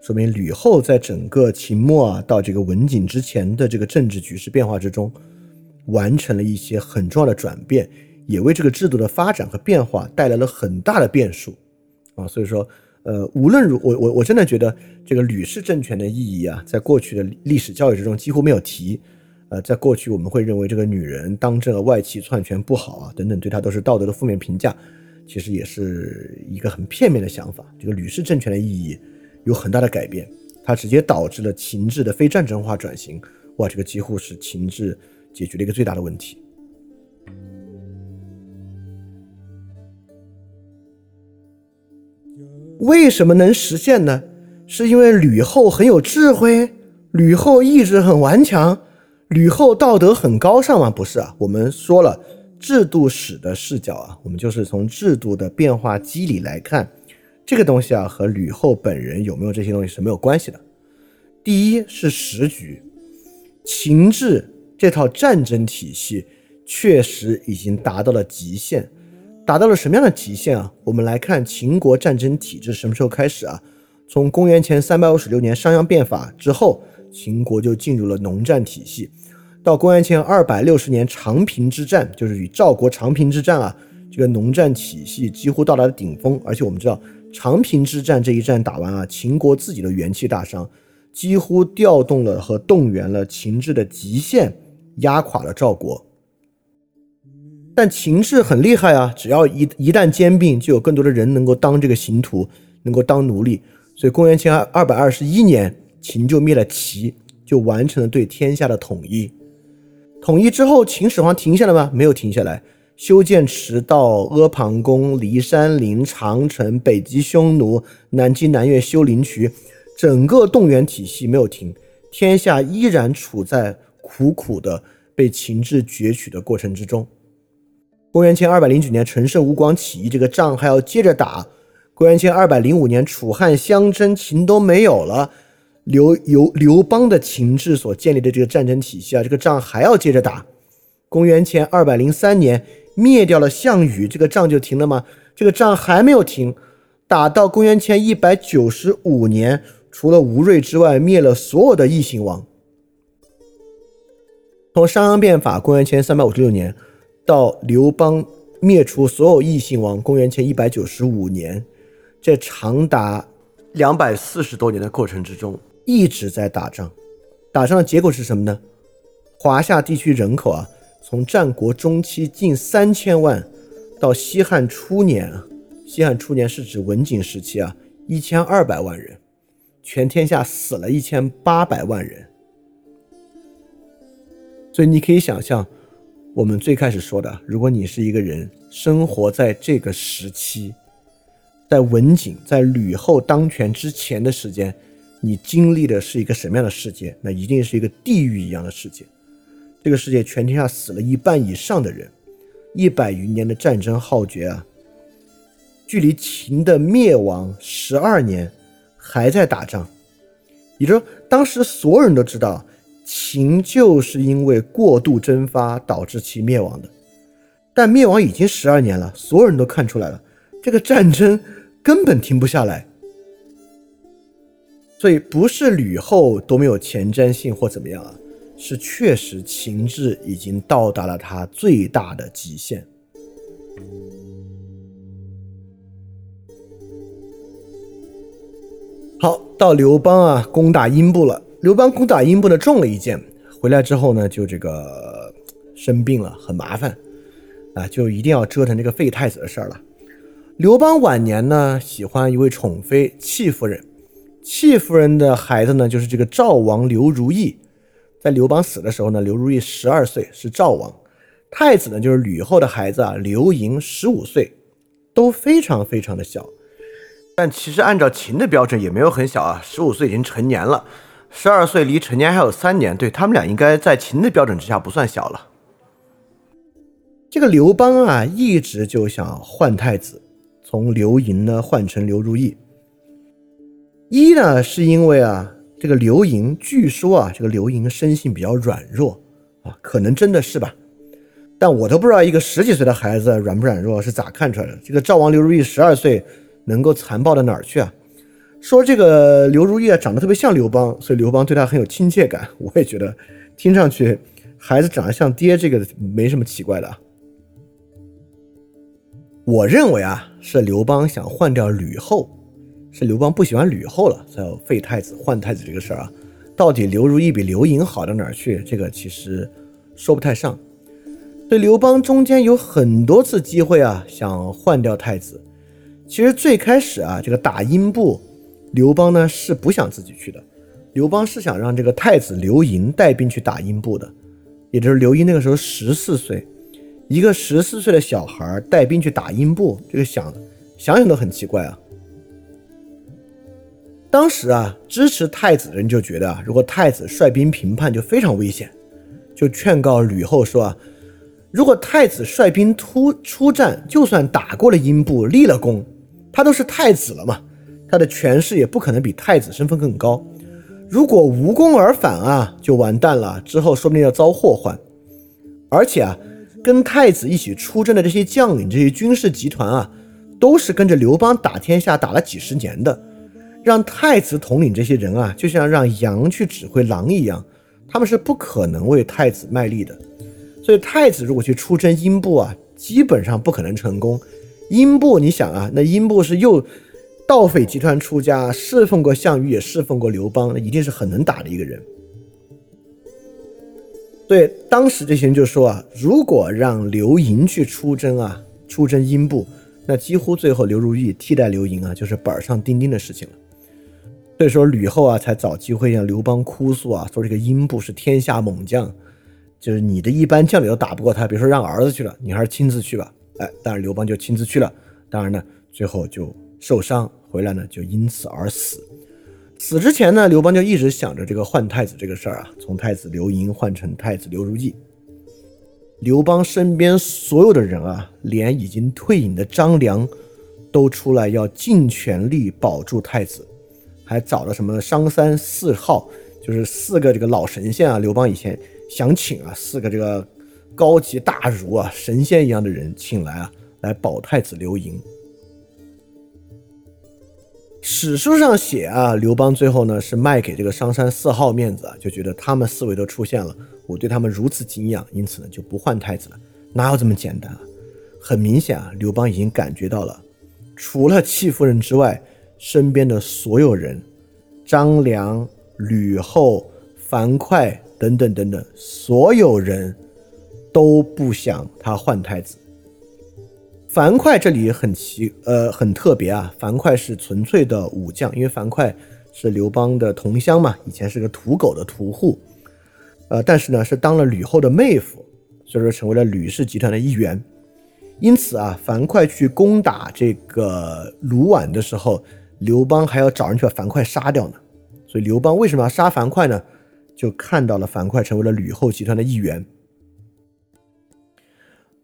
说明吕后在整个秦末啊到这个文景之前的这个政治局势变化之中，完成了一些很重要的转变，也为这个制度的发展和变化带来了很大的变数啊。所以说，呃，无论如我我我真的觉得这个吕氏政权的意义啊，在过去的历史教育之中几乎没有提。呃，在过去我们会认为这个女人当政外戚篡权不好啊，等等，对她都是道德的负面评价，其实也是一个很片面的想法。这个吕氏政权的意义有很大的改变，它直接导致了秦制的非战争化转型。哇，这个几乎是秦制解决了一个最大的问题。为什么能实现呢？是因为吕后很有智慧，吕后意志很顽强。吕后道德很高尚吗？不是啊，我们说了，制度史的视角啊，我们就是从制度的变化机理来看，这个东西啊和吕后本人有没有这些东西是没有关系的。第一是时局，秦制这套战争体系确实已经达到了极限，达到了什么样的极限啊？我们来看秦国战争体制什么时候开始啊？从公元前三百五十六年商鞅变法之后，秦国就进入了农战体系。到公元前二百六十年长平之战，就是与赵国长平之战啊，这个农战体系几乎到达了顶峰。而且我们知道，长平之战这一战打完啊，秦国自己的元气大伤，几乎调动了和动员了秦制的极限，压垮了赵国。但秦制很厉害啊，只要一一旦兼并，就有更多的人能够当这个刑徒，能够当奴隶。所以公元前二二百二十一年，秦就灭了齐，就完成了对天下的统一。统一之后，秦始皇停下来吗？没有停下来，修建池道、阿房宫、骊山陵、长城、北击匈奴、南击南越、修灵渠，整个动员体系没有停，天下依然处在苦苦的被秦制攫取的过程之中。公元前二百零九年，陈胜吴广起义，这个仗还要接着打。公元前二百零五年，楚汉相争，秦都没有了。刘由刘邦的秦制所建立的这个战争体系啊，这个仗还要接着打。公元前二百零三年灭掉了项羽，这个仗就停了吗？这个仗还没有停，打到公元前一百九十五年，除了吴芮之外，灭了所有的异姓王。从商鞅变法，公元前三百五十六年，到刘邦灭除所有异姓王，公元前一百九十五年，这长达两百四十多年的过程之中。一直在打仗，打仗的结果是什么呢？华夏地区人口啊，从战国中期近三千万，到西汉初年啊，西汉初年是指文景时期啊，一千二百万人，全天下死了一千八百万人。所以你可以想象，我们最开始说的，如果你是一个人，生活在这个时期，在文景在吕后当权之前的时间。你经历的是一个什么样的世界？那一定是一个地狱一样的世界。这个世界全天下死了一半以上的人，一百余年的战争浩劫啊，距离秦的灭亡十二年，还在打仗。也就是说，当时所有人都知道，秦就是因为过度征发导致其灭亡的。但灭亡已经十二年了，所有人都看出来了，这个战争根本停不下来。所以不是吕后多么有前瞻性或怎么样啊，是确实情志已经到达了它最大的极限。好，到刘邦啊攻打阴部了。刘邦攻打阴部呢中了一箭，回来之后呢就这个生病了，很麻烦啊，就一定要折腾这个废太子的事儿了。刘邦晚年呢喜欢一位宠妃戚夫人。戚夫人的孩子呢，就是这个赵王刘如意。在刘邦死的时候呢，刘如意十二岁，是赵王。太子呢，就是吕后的孩子啊，刘盈十五岁，都非常非常的小。但其实按照秦的标准，也没有很小啊，十五岁已经成年了，十二岁离成年还有三年，对他们俩应该在秦的标准之下不算小了。这个刘邦啊，一直就想换太子，从刘盈呢换成刘如意。一呢，是因为啊，这个刘盈，据说啊，这个刘盈生性比较软弱啊，可能真的是吧，但我都不知道一个十几岁的孩子软不软弱是咋看出来的。这个赵王刘如意十二岁，能够残暴到哪儿去啊？说这个刘如意啊，长得特别像刘邦，所以刘邦对他很有亲切感。[laughs] 我也觉得，听上去孩子长得像爹，这个没什么奇怪的。我认为啊，是刘邦想换掉吕后。是刘邦不喜欢吕后了，才有废太子换太子这个事儿啊。到底刘如意比刘盈好到哪儿去？这个其实说不太上。所以刘邦中间有很多次机会啊，想换掉太子。其实最开始啊，这个打阴部，刘邦呢是不想自己去的。刘邦是想让这个太子刘盈带兵去打阴部的，也就是刘盈那个时候十四岁，一个十四岁的小孩带兵去打阴部，这个想想想都很奇怪啊。当时啊，支持太子的人就觉得啊，如果太子率兵平叛就非常危险，就劝告吕后说啊，如果太子率兵突出战，就算打过了英布，立了功，他都是太子了嘛，他的权势也不可能比太子身份更高。如果无功而返啊，就完蛋了，之后说不定要遭祸患。而且啊，跟太子一起出征的这些将领、这些军事集团啊，都是跟着刘邦打天下打了几十年的，让太子统领这些人啊，就像让羊去指挥狼一样，他们是不可能为太子卖力的。所以太子如果去出征英布啊，基本上不可能成功。英布，你想啊，那英布是又盗匪集团出家，侍奉过项羽，也侍奉过刘邦，那一定是很能打的一个人。对，当时这些人就说啊，如果让刘盈去出征啊，出征英布，那几乎最后刘如意替代刘盈啊，就是板上钉钉的事情了。所以说吕后啊，才找机会向刘邦哭诉啊，说这个英布是天下猛将。就是你的一般将领都打不过他，比如说让儿子去了，你还是亲自去吧。哎，但是刘邦就亲自去了，当然呢，最后就受伤回来呢，就因此而死。死之前呢，刘邦就一直想着这个换太子这个事儿啊，从太子刘盈换成太子刘如意。刘邦身边所有的人啊，连已经退隐的张良都出来要尽全力保住太子，还找了什么商三四号，就是四个这个老神仙啊。刘邦以前。想请啊四个这个高级大儒啊神仙一样的人请来啊来保太子刘盈。史书上写啊刘邦最后呢是卖给这个商山四号面子啊就觉得他们四位都出现了我对他们如此敬仰因此呢就不换太子了哪有这么简单啊很明显啊刘邦已经感觉到了除了戚夫人之外身边的所有人张良吕后樊哙。等等等等，所有人都不想他换太子。樊哙这里很奇，呃，很特别啊。樊哙是纯粹的武将，因为樊哙是刘邦的同乡嘛，以前是个土狗的屠户，呃，但是呢是当了吕后的妹夫，所以说成为了吕氏集团的一员。因此啊，樊哙去攻打这个卢绾的时候，刘邦还要找人去把樊哙杀掉呢。所以刘邦为什么要杀樊哙呢？就看到了樊哙成为了吕后集团的一员。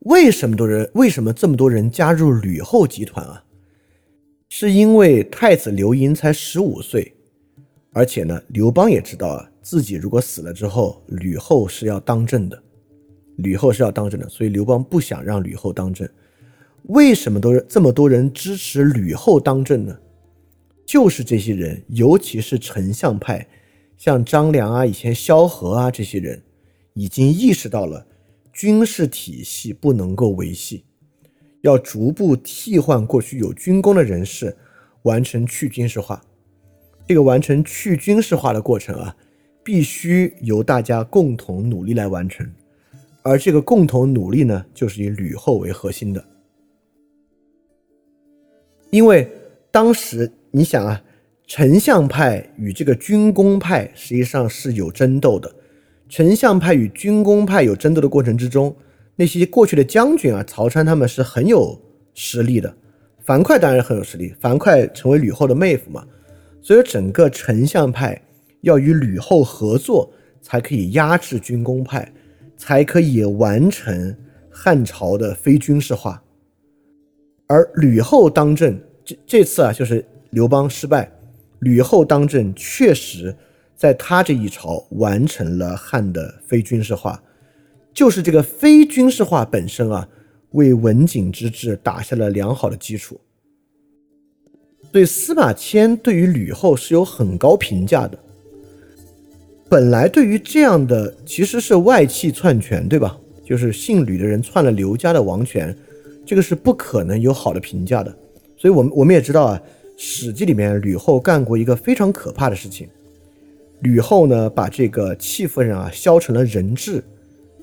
为什么多人？为什么这么多人加入吕后集团啊？是因为太子刘盈才十五岁，而且呢，刘邦也知道啊，自己如果死了之后，吕后是要当政的，吕后是要当政的，所以刘邦不想让吕后当政。为什么都这么多人支持吕后当政呢？就是这些人，尤其是丞相派。像张良啊，以前萧何啊，这些人已经意识到了军事体系不能够维系，要逐步替换过去有军功的人士，完成去军事化。这个完成去军事化的过程啊，必须由大家共同努力来完成。而这个共同努力呢，就是以吕后为核心的。因为当时你想啊。丞相派与这个军功派实际上是有争斗的。丞相派与军功派有争斗的过程之中，那些过去的将军啊，曹参他们是很有实力的。樊哙当然很有实力，樊哙成为吕后的妹夫嘛，所以整个丞相派要与吕后合作，才可以压制军功派，才可以完成汉朝的非军事化。而吕后当政，这这次啊，就是刘邦失败。吕后当政，确实在他这一朝完成了汉的非军事化，就是这个非军事化本身啊，为文景之治打下了良好的基础。所以司马迁对于吕后是有很高评价的。本来对于这样的其实是外戚篡权，对吧？就是姓吕的人篡了刘家的王权，这个是不可能有好的评价的。所以，我们我们也知道啊。《史记》里面，吕后干过一个非常可怕的事情。吕后呢，把这个戚夫人啊削成了人质，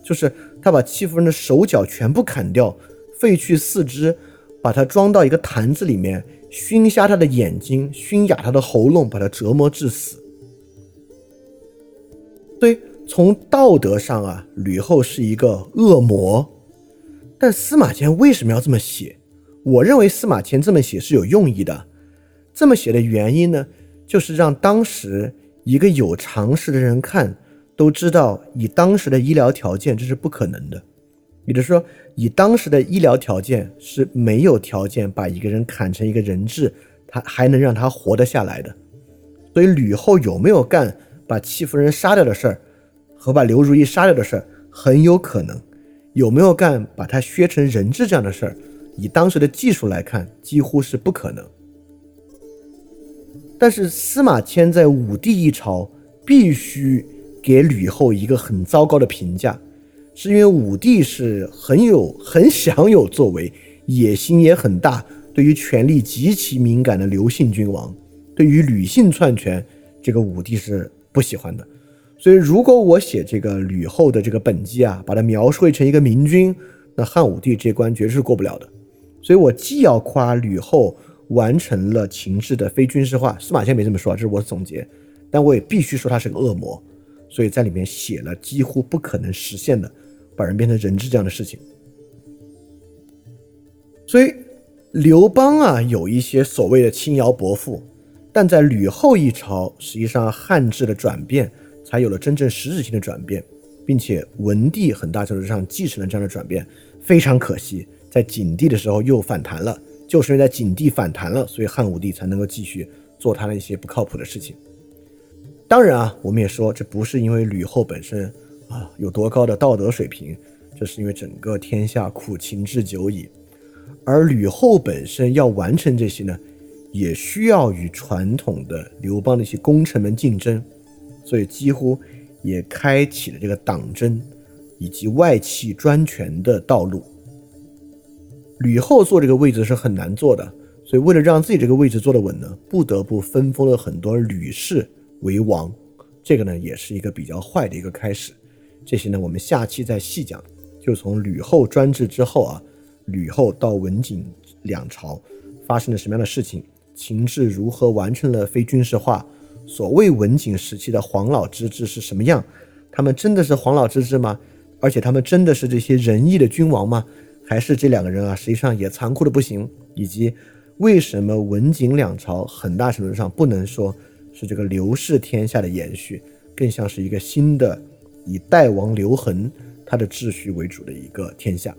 就是她把戚夫人的手脚全部砍掉，废去四肢，把她装到一个坛子里面，熏瞎她的眼睛，熏哑她的喉咙，把她折磨致死。对从道德上啊，吕后是一个恶魔。但司马迁为什么要这么写？我认为司马迁这么写是有用意的。这么写的原因呢，就是让当时一个有常识的人看，都知道以当时的医疗条件这是不可能的。也就是说，以当时的医疗条件是没有条件把一个人砍成一个人质，他还能让他活得下来的。所以吕后有没有干把戚夫人杀掉的事儿，和把刘如意杀掉的事儿，很有可能；有没有干把他削成人质这样的事儿，以当时的技术来看，几乎是不可能。但是司马迁在武帝一朝必须给吕后一个很糟糕的评价。是因为武帝是很有很想有作为，野心也很大，对于权力极其敏感的刘姓君王，对于吕姓篡权，这个武帝是不喜欢的。所以，如果我写这个吕后的这个本纪啊，把它描绘成一个明君，那汉武帝这关绝对是过不了的。所以我既要夸吕后完成了秦制的非军事化，司马迁没这么说，这是我总结，但我也必须说他是个恶魔。所以在里面写了几乎不可能实现的。把人变成人质这样的事情，所以刘邦啊有一些所谓的轻徭薄赋，但在吕后一朝，实际上汉制的转变才有了真正实质性的转变，并且文帝很大程度上继承了这样的转变。非常可惜，在景帝的时候又反弹了，就是因为在景帝反弹了，所以汉武帝才能够继续做他的一些不靠谱的事情。当然啊，我们也说这不是因为吕后本身。啊，有多高的道德水平？这是因为整个天下苦秦至久矣。而吕后本身要完成这些呢，也需要与传统的刘邦的一些功臣们竞争，所以几乎也开启了这个党争以及外戚专权的道路。吕后坐这个位置是很难坐的，所以为了让自己这个位置坐得稳呢，不得不分封了很多吕氏为王。这个呢，也是一个比较坏的一个开始。这些呢，我们下期再细讲。就从吕后专制之后啊，吕后到文景两朝发生了什么样的事情？秦制如何完成了非军事化？所谓文景时期的黄老之治是什么样？他们真的是黄老之治吗？而且他们真的是这些仁义的君王吗？还是这两个人啊，实际上也残酷的不行？以及为什么文景两朝很大程度上不能说是这个刘氏天下的延续，更像是一个新的？以代王刘恒他的秩序为主的一个天下。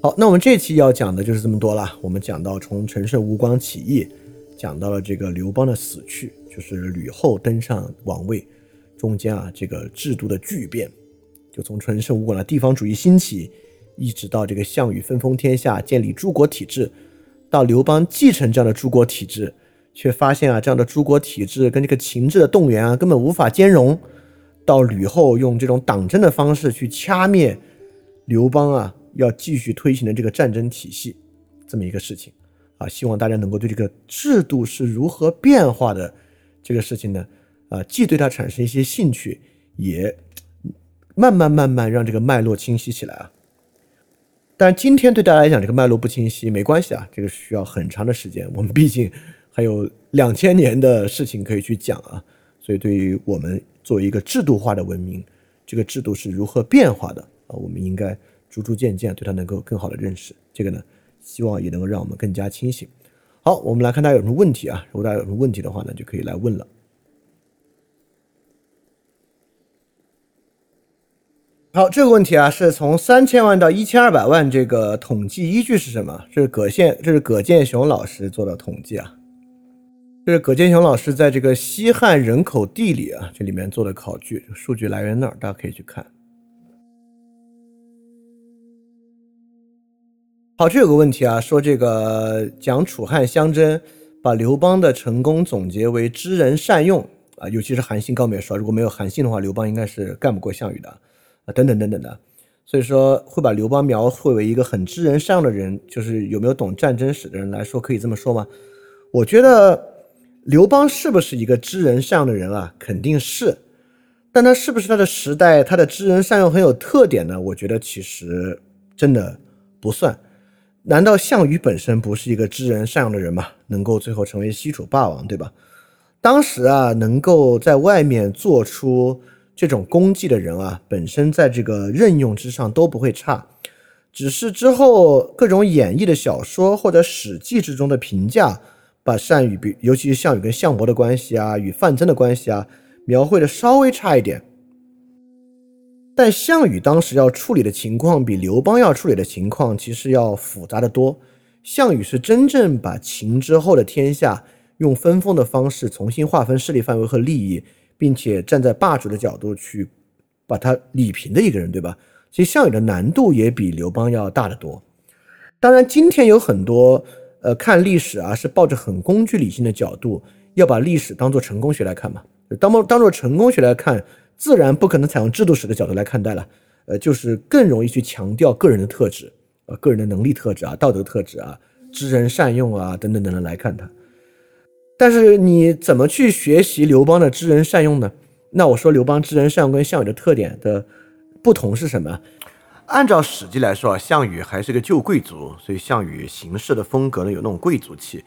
好，那我们这期要讲的就是这么多了。我们讲到从陈胜吴广起义，讲到了这个刘邦的死去，就是吕后登上王位，中间啊这个制度的巨变，就从陈胜吴广的地方主义兴起，一直到这个项羽分封天下，建立诸国体制，到刘邦继承这样的诸国体制。却发现啊，这样的诸国体制跟这个秦制的动员啊，根本无法兼容。到吕后用这种党争的方式去掐灭刘邦啊，要继续推行的这个战争体系，这么一个事情啊，希望大家能够对这个制度是如何变化的这个事情呢，啊，既对它产生一些兴趣，也慢慢慢慢让这个脉络清晰起来啊。但今天对大家来讲，这个脉络不清晰没关系啊，这个需要很长的时间，我们毕竟。还有两千年的事情可以去讲啊，所以对于我们作为一个制度化的文明，这个制度是如何变化的啊，我们应该逐逐渐渐对它能够更好的认识。这个呢，希望也能够让我们更加清醒。好，我们来看大家有什么问题啊？如果大家有什么问题的话呢，就可以来问了。好，这个问题啊，是从三千万到一千二百万，这个统计依据是什么？这是葛宪，这是葛建雄老师做的统计啊。这是葛建雄老师在这个西汉人口地理啊这里面做的考据，数据来源那儿大家可以去看。好，这有个问题啊，说这个讲楚汉相争，把刘邦的成功总结为知人善用啊，尤其是韩信，高美说如果没有韩信的话，刘邦应该是干不过项羽的等等等等的。所以说会把刘邦描绘为一个很知人善的人，就是有没有懂战争史的人来说可以这么说吗？我觉得。刘邦是不是一个知人善用的人啊？肯定是，但他是不是他的时代他的知人善用很有特点呢？我觉得其实真的不算。难道项羽本身不是一个知人善用的人吗？能够最后成为西楚霸王，对吧？当时啊，能够在外面做出这种功绩的人啊，本身在这个任用之上都不会差，只是之后各种演绎的小说或者史记之中的评价。把单羽比，尤其是项羽跟项伯的关系啊，与范增的关系啊，描绘的稍微差一点。但项羽当时要处理的情况比刘邦要处理的情况其实要复杂的多。项羽是真正把秦之后的天下用分封的方式重新划分势力范围和利益，并且站在霸主的角度去把他理平的一个人，对吧？其实项羽的难度也比刘邦要大得多。当然，今天有很多呃看历史啊，是抱着很工具理性的角度，要把历史当做成功学来看嘛。当当当做成功学来看，自然不可能采用制度史的角度来看待了。呃，就是更容易去强调个人的特质，呃，个人的能力特质啊，道德特质啊，知人善用啊，等等等等来看它。但是你怎么去学习刘邦的知人善用呢？那我说刘邦知人善用跟项羽的特点的不同是什么？按照《史记》来说啊，项羽还是个旧贵族，所以项羽行事的风格呢有那种贵族气。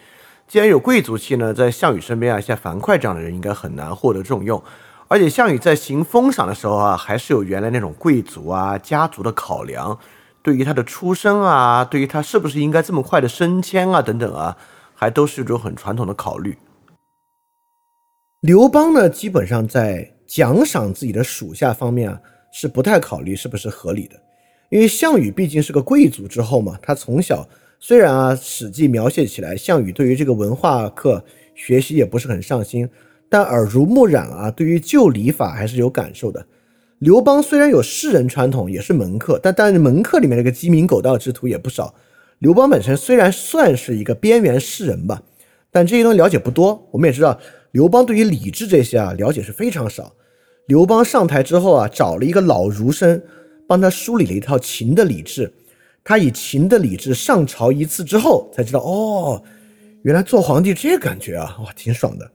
既然有贵族气呢，在项羽身边啊，像樊哙这样的人应该很难获得重用。而且项羽在行封赏的时候啊，还是有原来那种贵族啊家族的考量，对于他的出身啊，对于他是不是应该这么快的升迁啊等等啊，还都是一种很传统的考虑。刘邦呢，基本上在奖赏自己的属下方面啊，是不太考虑是不是合理的。因为项羽毕竟是个贵族之后嘛，他从小虽然啊，《史记》描写起来，项羽对于这个文化课学习也不是很上心，但耳濡目染啊，对于旧礼法还是有感受的。刘邦虽然有士人传统，也是门客，但但是门客里面那个鸡鸣狗盗之徒也不少。刘邦本身虽然算是一个边缘士人吧，但这些东西了解不多。我们也知道，刘邦对于礼制这些啊，了解是非常少。刘邦上台之后啊，找了一个老儒生。帮他梳理了一套秦的礼制，他以秦的礼制上朝一次之后，才知道哦，原来做皇帝这感觉啊，哇，挺爽的。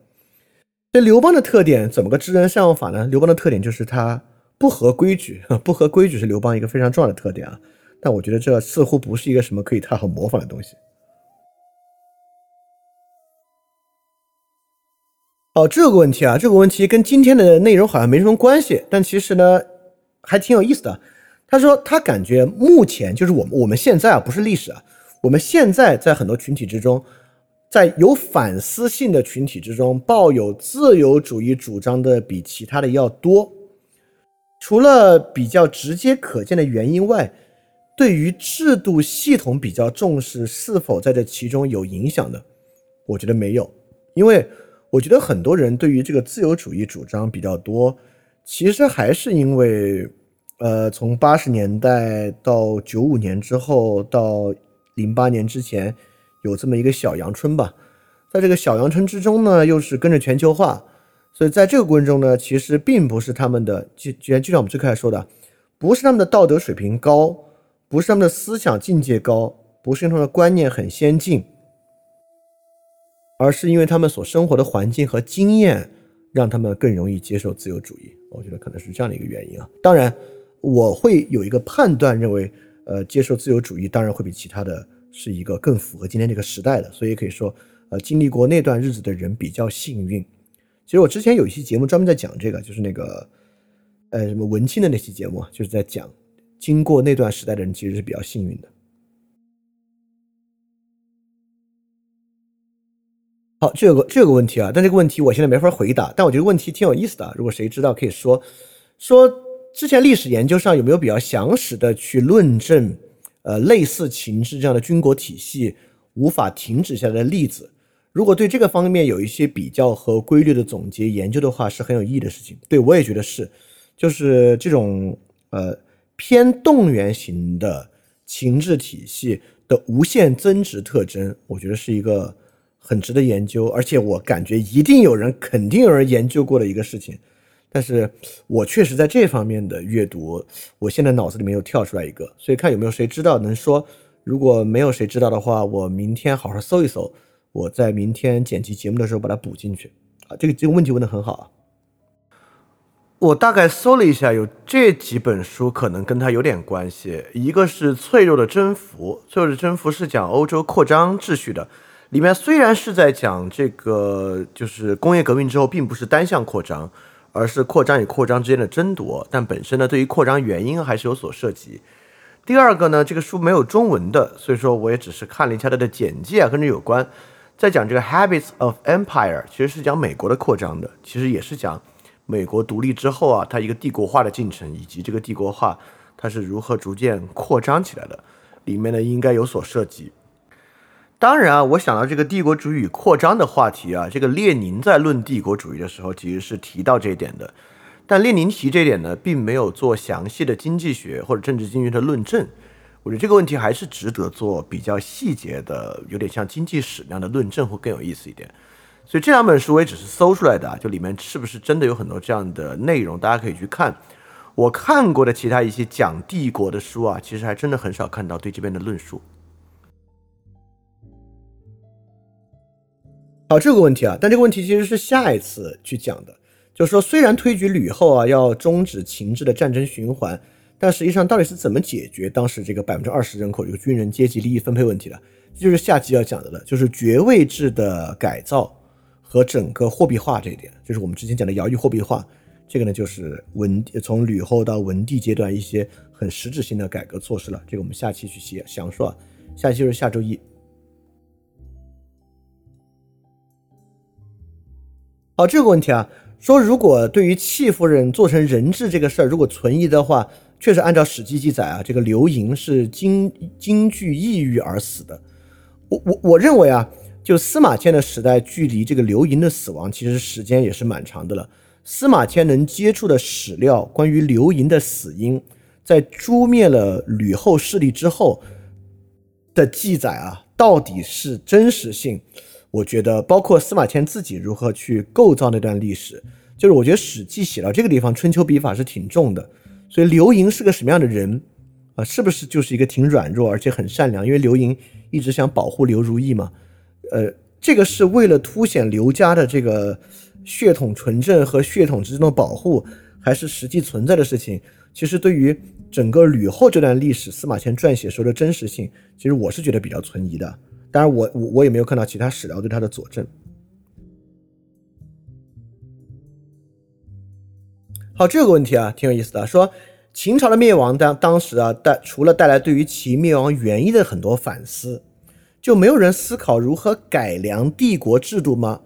这刘邦的特点怎么个知人善用法呢？刘邦的特点就是他不合规矩，[laughs] 不合规矩是刘邦一个非常重要的特点啊。但我觉得这似乎不是一个什么可以太好模仿的东西。好，这个问题啊，这个问题跟今天的内容好像没什么关系，但其实呢，还挺有意思的。他说，他感觉目前就是我们我们现在啊，不是历史啊，我们现在在很多群体之中，在有反思性的群体之中，抱有自由主义主张的比其他的要多。除了比较直接可见的原因外，对于制度系统比较重视，是否在这其中有影响的？我觉得没有，因为我觉得很多人对于这个自由主义主张比较多，其实还是因为。呃，从八十年代到九五年之后到零八年之前，有这么一个小阳春吧。在这个小阳春之中呢，又是跟着全球化，所以在这个过程中呢，其实并不是他们的，就就就像我们最开始说的，不是他们的道德水平高，不是他们的思想境界高，不是他们的观念很先进，而是因为他们所生活的环境和经验，让他们更容易接受自由主义。我觉得可能是这样的一个原因啊。当然。我会有一个判断，认为，呃，接受自由主义当然会比其他的是一个更符合今天这个时代的，所以可以说，呃，经历过那段日子的人比较幸运。其实我之前有一期节目专门在讲这个，就是那个，呃，什么文青的那期节目，就是在讲，经过那段时代的人其实是比较幸运的。好，这个这个问题啊，但这个问题我现在没法回答，但我觉得问题挺有意思的，如果谁知道可以说说。之前历史研究上有没有比较详实的去论证，呃，类似秦制这样的军国体系无法停止下来的例子？如果对这个方面有一些比较和规律的总结研究的话，是很有意义的事情。对我也觉得是，就是这种呃偏动员型的情志体系的无限增值特征，我觉得是一个很值得研究，而且我感觉一定有人肯定有人研究过的一个事情。但是我确实在这方面的阅读，我现在脑子里面又跳出来一个，所以看有没有谁知道能说。如果没有谁知道的话，我明天好好搜一搜，我在明天剪辑节目的时候把它补进去。啊，这个这个问题问的很好啊。我大概搜了一下，有这几本书可能跟它有点关系。一个是《脆弱的征服》，《脆弱的征服》是讲欧洲扩张秩序的，里面虽然是在讲这个，就是工业革命之后并不是单向扩张。而是扩张与扩张之间的争夺，但本身呢，对于扩张原因还是有所涉及。第二个呢，这个书没有中文的，所以说我也只是看了一下它的简介啊，跟这有关。在讲这个 Habits of Empire，其实是讲美国的扩张的，其实也是讲美国独立之后啊，它一个帝国化的进程，以及这个帝国化它是如何逐渐扩张起来的，里面呢应该有所涉及。当然啊，我想到这个帝国主义扩张的话题啊，这个列宁在论帝国主义的时候其实是提到这一点的，但列宁提这一点呢，并没有做详细的经济学或者政治经济学的论证。我觉得这个问题还是值得做比较细节的，有点像经济史那样的论证会更有意思一点。所以这两本书我也只是搜出来的啊，就里面是不是真的有很多这样的内容，大家可以去看。我看过的其他一些讲帝国的书啊，其实还真的很少看到对这边的论述。好，这个问题啊，但这个问题其实是下一次去讲的。就是说，虽然推举吕后啊要终止秦制的战争循环，但实际上到底是怎么解决当时这个百分之二十人口这个军人阶级利益分配问题的？这就是下期要讲的了，就是爵位制的改造和整个货币化这一点，就是我们之前讲的徭役货币化。这个呢，就是文从吕后到文帝阶段一些很实质性的改革措施了。这个我们下期去写详说啊，下期就是下周一。好，这个问题啊，说如果对于戚夫人做成人质这个事儿，如果存疑的话，确实按照《史记》记载啊，这个刘盈是惊惊惧抑郁而死的。我我我认为啊，就司马迁的时代，距离这个刘盈的死亡其实时间也是蛮长的了。司马迁能接触的史料，关于刘盈的死因，在诛灭了吕后势力之后的记载啊，到底是真实性？我觉得，包括司马迁自己如何去构造那段历史，就是我觉得《史记》写到这个地方，春秋笔法是挺重的。所以刘盈是个什么样的人啊？是不是就是一个挺软弱而且很善良？因为刘盈一直想保护刘如意嘛。呃，这个是为了凸显刘家的这个血统纯正和血统之间的保护，还是实际存在的事情？其实对于整个吕后这段历史，司马迁撰写时候的真实性，其实我是觉得比较存疑的。当然，我我我也没有看到其他史料对他的佐证。好，这个问题啊，挺有意思的。说秦朝的灭亡，当当时啊，带除了带来对于其灭亡原因的很多反思，就没有人思考如何改良帝国制度吗？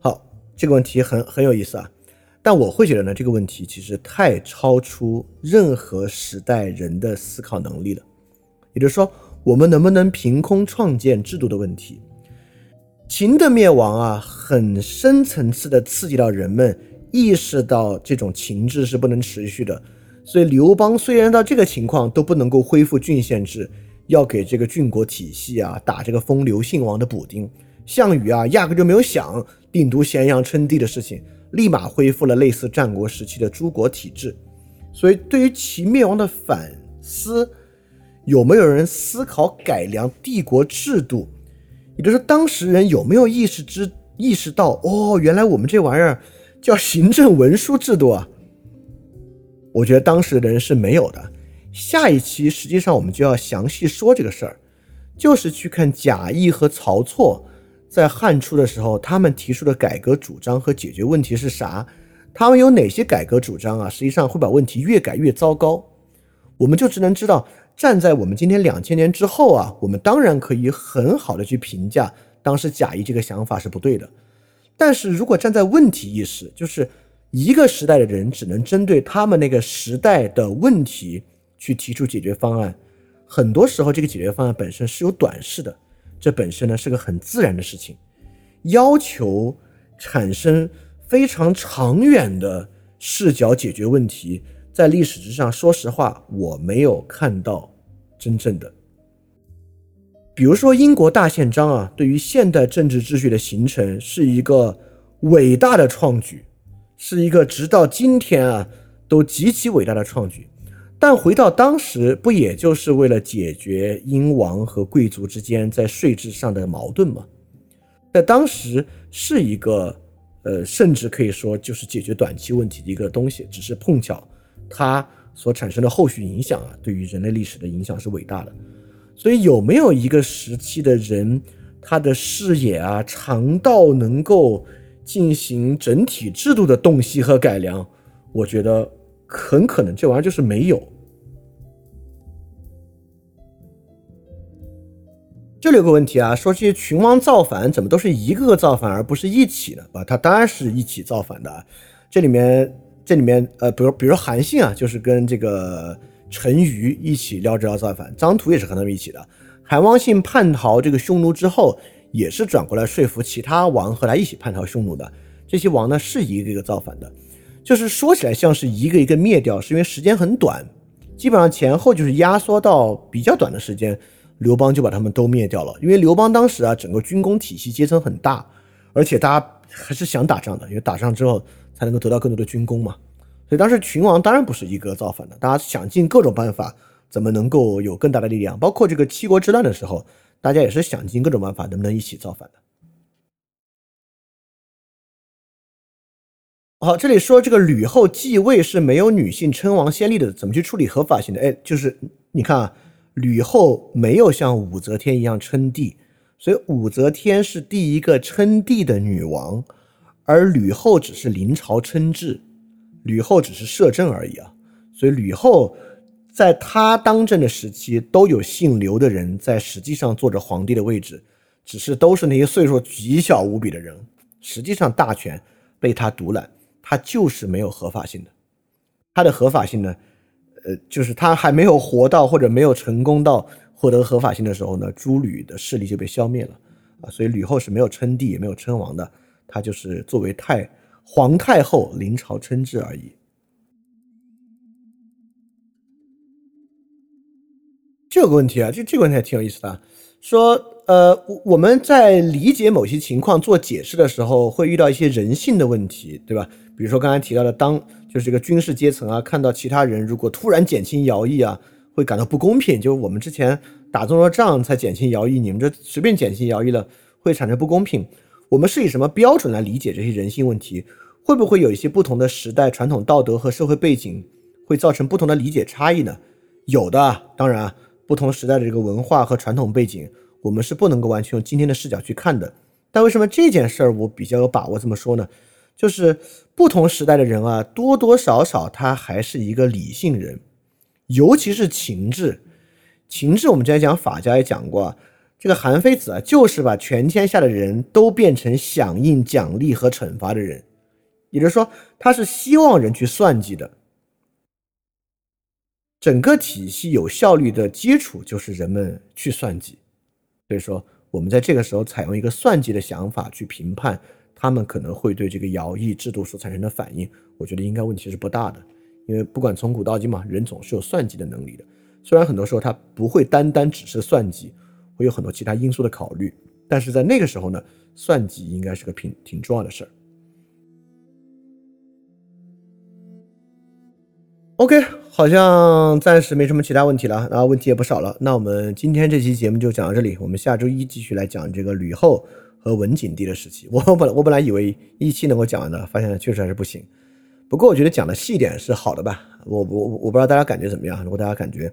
好，这个问题很很有意思啊。但我会觉得呢，这个问题其实太超出任何时代人的思考能力了。也就是说。我们能不能凭空创建制度的问题？秦的灭亡啊，很深层次的刺激到人们意识到这种秦制是不能持续的。所以刘邦虽然到这个情况都不能够恢复郡县制，要给这个郡国体系啊打这个封刘姓王的补丁。项羽啊，压根就没有想定都咸阳称帝的事情，立马恢复了类似战国时期的诸国体制。所以对于秦灭亡的反思。有没有人思考改良帝国制度？也就是当时人有没有意识之意识到哦，原来我们这玩意儿叫行政文书制度啊？我觉得当时的人是没有的。下一期实际上我们就要详细说这个事儿，就是去看贾谊和曹错在汉初的时候，他们提出的改革主张和解决问题是啥？他们有哪些改革主张啊？实际上会把问题越改越糟糕。我们就只能知道。站在我们今天两千年之后啊，我们当然可以很好的去评价当时贾谊这个想法是不对的。但是如果站在问题意识，就是一个时代的人只能针对他们那个时代的问题去提出解决方案，很多时候这个解决方案本身是有短视的，这本身呢是个很自然的事情。要求产生非常长远的视角解决问题。在历史之上，说实话，我没有看到真正的。比如说，英国大宪章啊，对于现代政治秩序的形成是一个伟大的创举，是一个直到今天啊都极其伟大的创举。但回到当时，不也就是为了解决英王和贵族之间在税制上的矛盾吗？在当时是一个，呃，甚至可以说就是解决短期问题的一个东西，只是碰巧。它所产生的后续影响啊，对于人类历史的影响是伟大的。所以有没有一个时期的人，他的视野啊长到能够进行整体制度的洞悉和改良？我觉得很可能这玩意儿就是没有。这里有个问题啊，说这些群王造反怎么都是一个个造反，而不是一起的啊？他当然是一起造反的。这里面这里面呃，比如比如韩信啊，就是跟这个陈馀一起撩着要造反，张图也是和他们一起的。韩王信叛逃这个匈奴之后，也是转过来说服其他王和他一起叛逃匈奴的。这些王呢是一个一个造反的，就是说起来像是一个一个灭掉，是因为时间很短，基本上前后就是压缩到比较短的时间，刘邦就把他们都灭掉了。因为刘邦当时啊，整个军工体系阶层很大，而且大家还是想打仗的，因为打仗之后才能够得到更多的军功嘛。所以当时群王当然不是一个造反的，大家想尽各种办法，怎么能够有更大的力量？包括这个七国之乱的时候，大家也是想尽各种办法，能不能一起造反的？好，这里说这个吕后继位是没有女性称王先例的，怎么去处理合法性的？哎，就是你看啊，吕后没有像武则天一样称帝，所以武则天是第一个称帝的女王，而吕后只是临朝称制，吕后只是摄政而已啊。所以吕后在她当政的时期，都有姓刘的人在实际上坐着皇帝的位置，只是都是那些岁数极小无比的人，实际上大权被她独揽。她就是没有合法性的，她的合法性呢，呃，就是他还没有活到或者没有成功到获得合法性的时候呢，诸吕的势力就被消灭了啊，所以吕后是没有称帝也没有称王的，她就是作为太皇太后临朝称制而已。这个问题啊，这这个问题还挺有意思的，说。呃，我们在理解某些情况做解释的时候，会遇到一些人性的问题，对吧？比如说刚才提到的，当就是这个军事阶层啊，看到其他人如果突然减轻徭役啊，会感到不公平。就是我们之前打这么多仗才减轻徭役，你们这随便减轻徭役了，会产生不公平。我们是以什么标准来理解这些人性问题？会不会有一些不同的时代、传统道德和社会背景，会造成不同的理解差异呢？有的，当然，不同时代的这个文化和传统背景。我们是不能够完全用今天的视角去看的，但为什么这件事儿我比较有把握这么说呢？就是不同时代的人啊，多多少少他还是一个理性人，尤其是情志。情志我们之前讲法家也讲过，这个韩非子啊，就是把全天下的人都变成响应奖励和惩罚的人，也就是说，他是希望人去算计的。整个体系有效率的基础就是人们去算计。所以说，我们在这个时候采用一个算计的想法去评判他们可能会对这个徭役制度所产生的反应，我觉得应该问题是不大的。因为不管从古到今嘛，人总是有算计的能力的。虽然很多时候他不会单单只是算计，会有很多其他因素的考虑，但是在那个时候呢，算计应该是个挺挺重要的事儿。OK，好像暂时没什么其他问题了，然后问题也不少了。那我们今天这期节目就讲到这里，我们下周一继续来讲这个吕后和文景帝的时期。我本我本来以为一期能够讲完的，发现确实还是不行。不过我觉得讲的细点是好的吧？我我我不知道大家感觉怎么样？如果大家感觉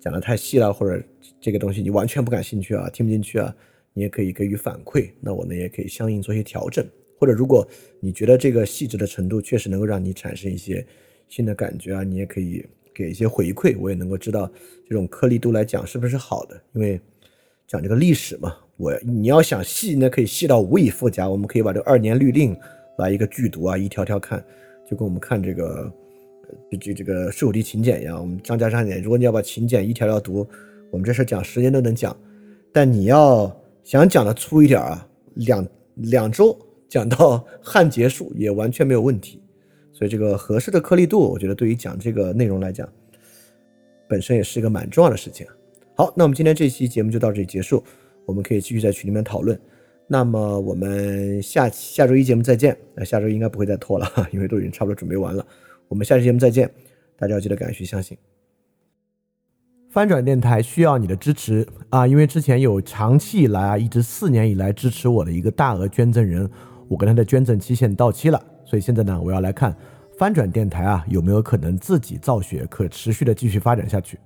讲的太细了，或者这个东西你完全不感兴趣啊，听不进去啊，你也可以给予反馈，那我呢也可以相应做一些调整。或者如果你觉得这个细致的程度确实能够让你产生一些。新的感觉啊，你也可以给一些回馈，我也能够知道这种颗粒度来讲是不是好的。因为讲这个历史嘛，我你要想细，那可以细到无以复加。我们可以把这二年律令来一个剧读啊，一条条看，就跟我们看这个这这这个数帝秦简一样。我们张家山点，如果你要把勤俭一条条读，我们这事讲十年都能讲。但你要想讲的粗一点啊，两两周讲到 [laughs] 汉结束也完全没有问题。所以这个合适的颗粒度，我觉得对于讲这个内容来讲，本身也是一个蛮重要的事情。好，那我们今天这期节目就到这里结束，我们可以继续在群里面讨论。那么我们下下周一节目再见。那下周应该不会再拖了，[laughs] 因为都已经差不多准备完了。我们下期节目再见，大家要记得感谢相信。翻转电台需要你的支持啊，因为之前有长期以来啊，一直四年以来支持我的一个大额捐赠人，我跟他的捐赠期限到期了。所以现在呢，我要来看翻转电台啊有没有可能自己造血，可持续的继续发展下去。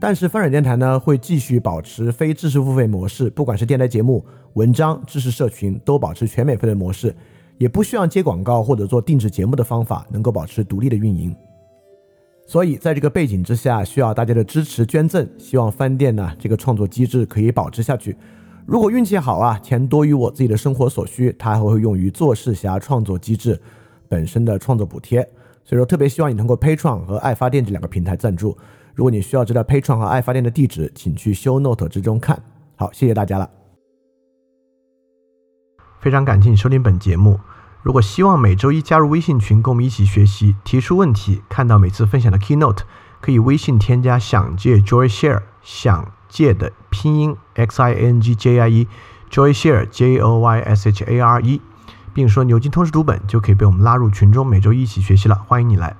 但是翻转电台呢会继续保持非知识付费模式，不管是电台节目、文章、知识社群，都保持全免费的模式，也不需要接广告或者做定制节目的方法，能够保持独立的运营。所以在这个背景之下，需要大家的支持捐赠，希望翻店呢这个创作机制可以保持下去。如果运气好啊，钱多于我自己的生活所需，它还会用于做事侠创作机制。本身的创作补贴，所以说特别希望你通过 Patreon 和爱发电这两个平台赞助。如果你需要知道 Patron 和爱发电的地址，请去 Show Note 之中看。好，谢谢大家了。非常感谢你收听本节目。如果希望每周一加入微信群，跟我们一起学习，提出问题，看到每次分享的 Keynote，可以微信添加“想借 Joy Share”，想借的拼音 X I N G J I E，Joy Share J O Y S H A R E，并说牛津通识读本，就可以被我们拉入群中，每周一起学习了。欢迎你来。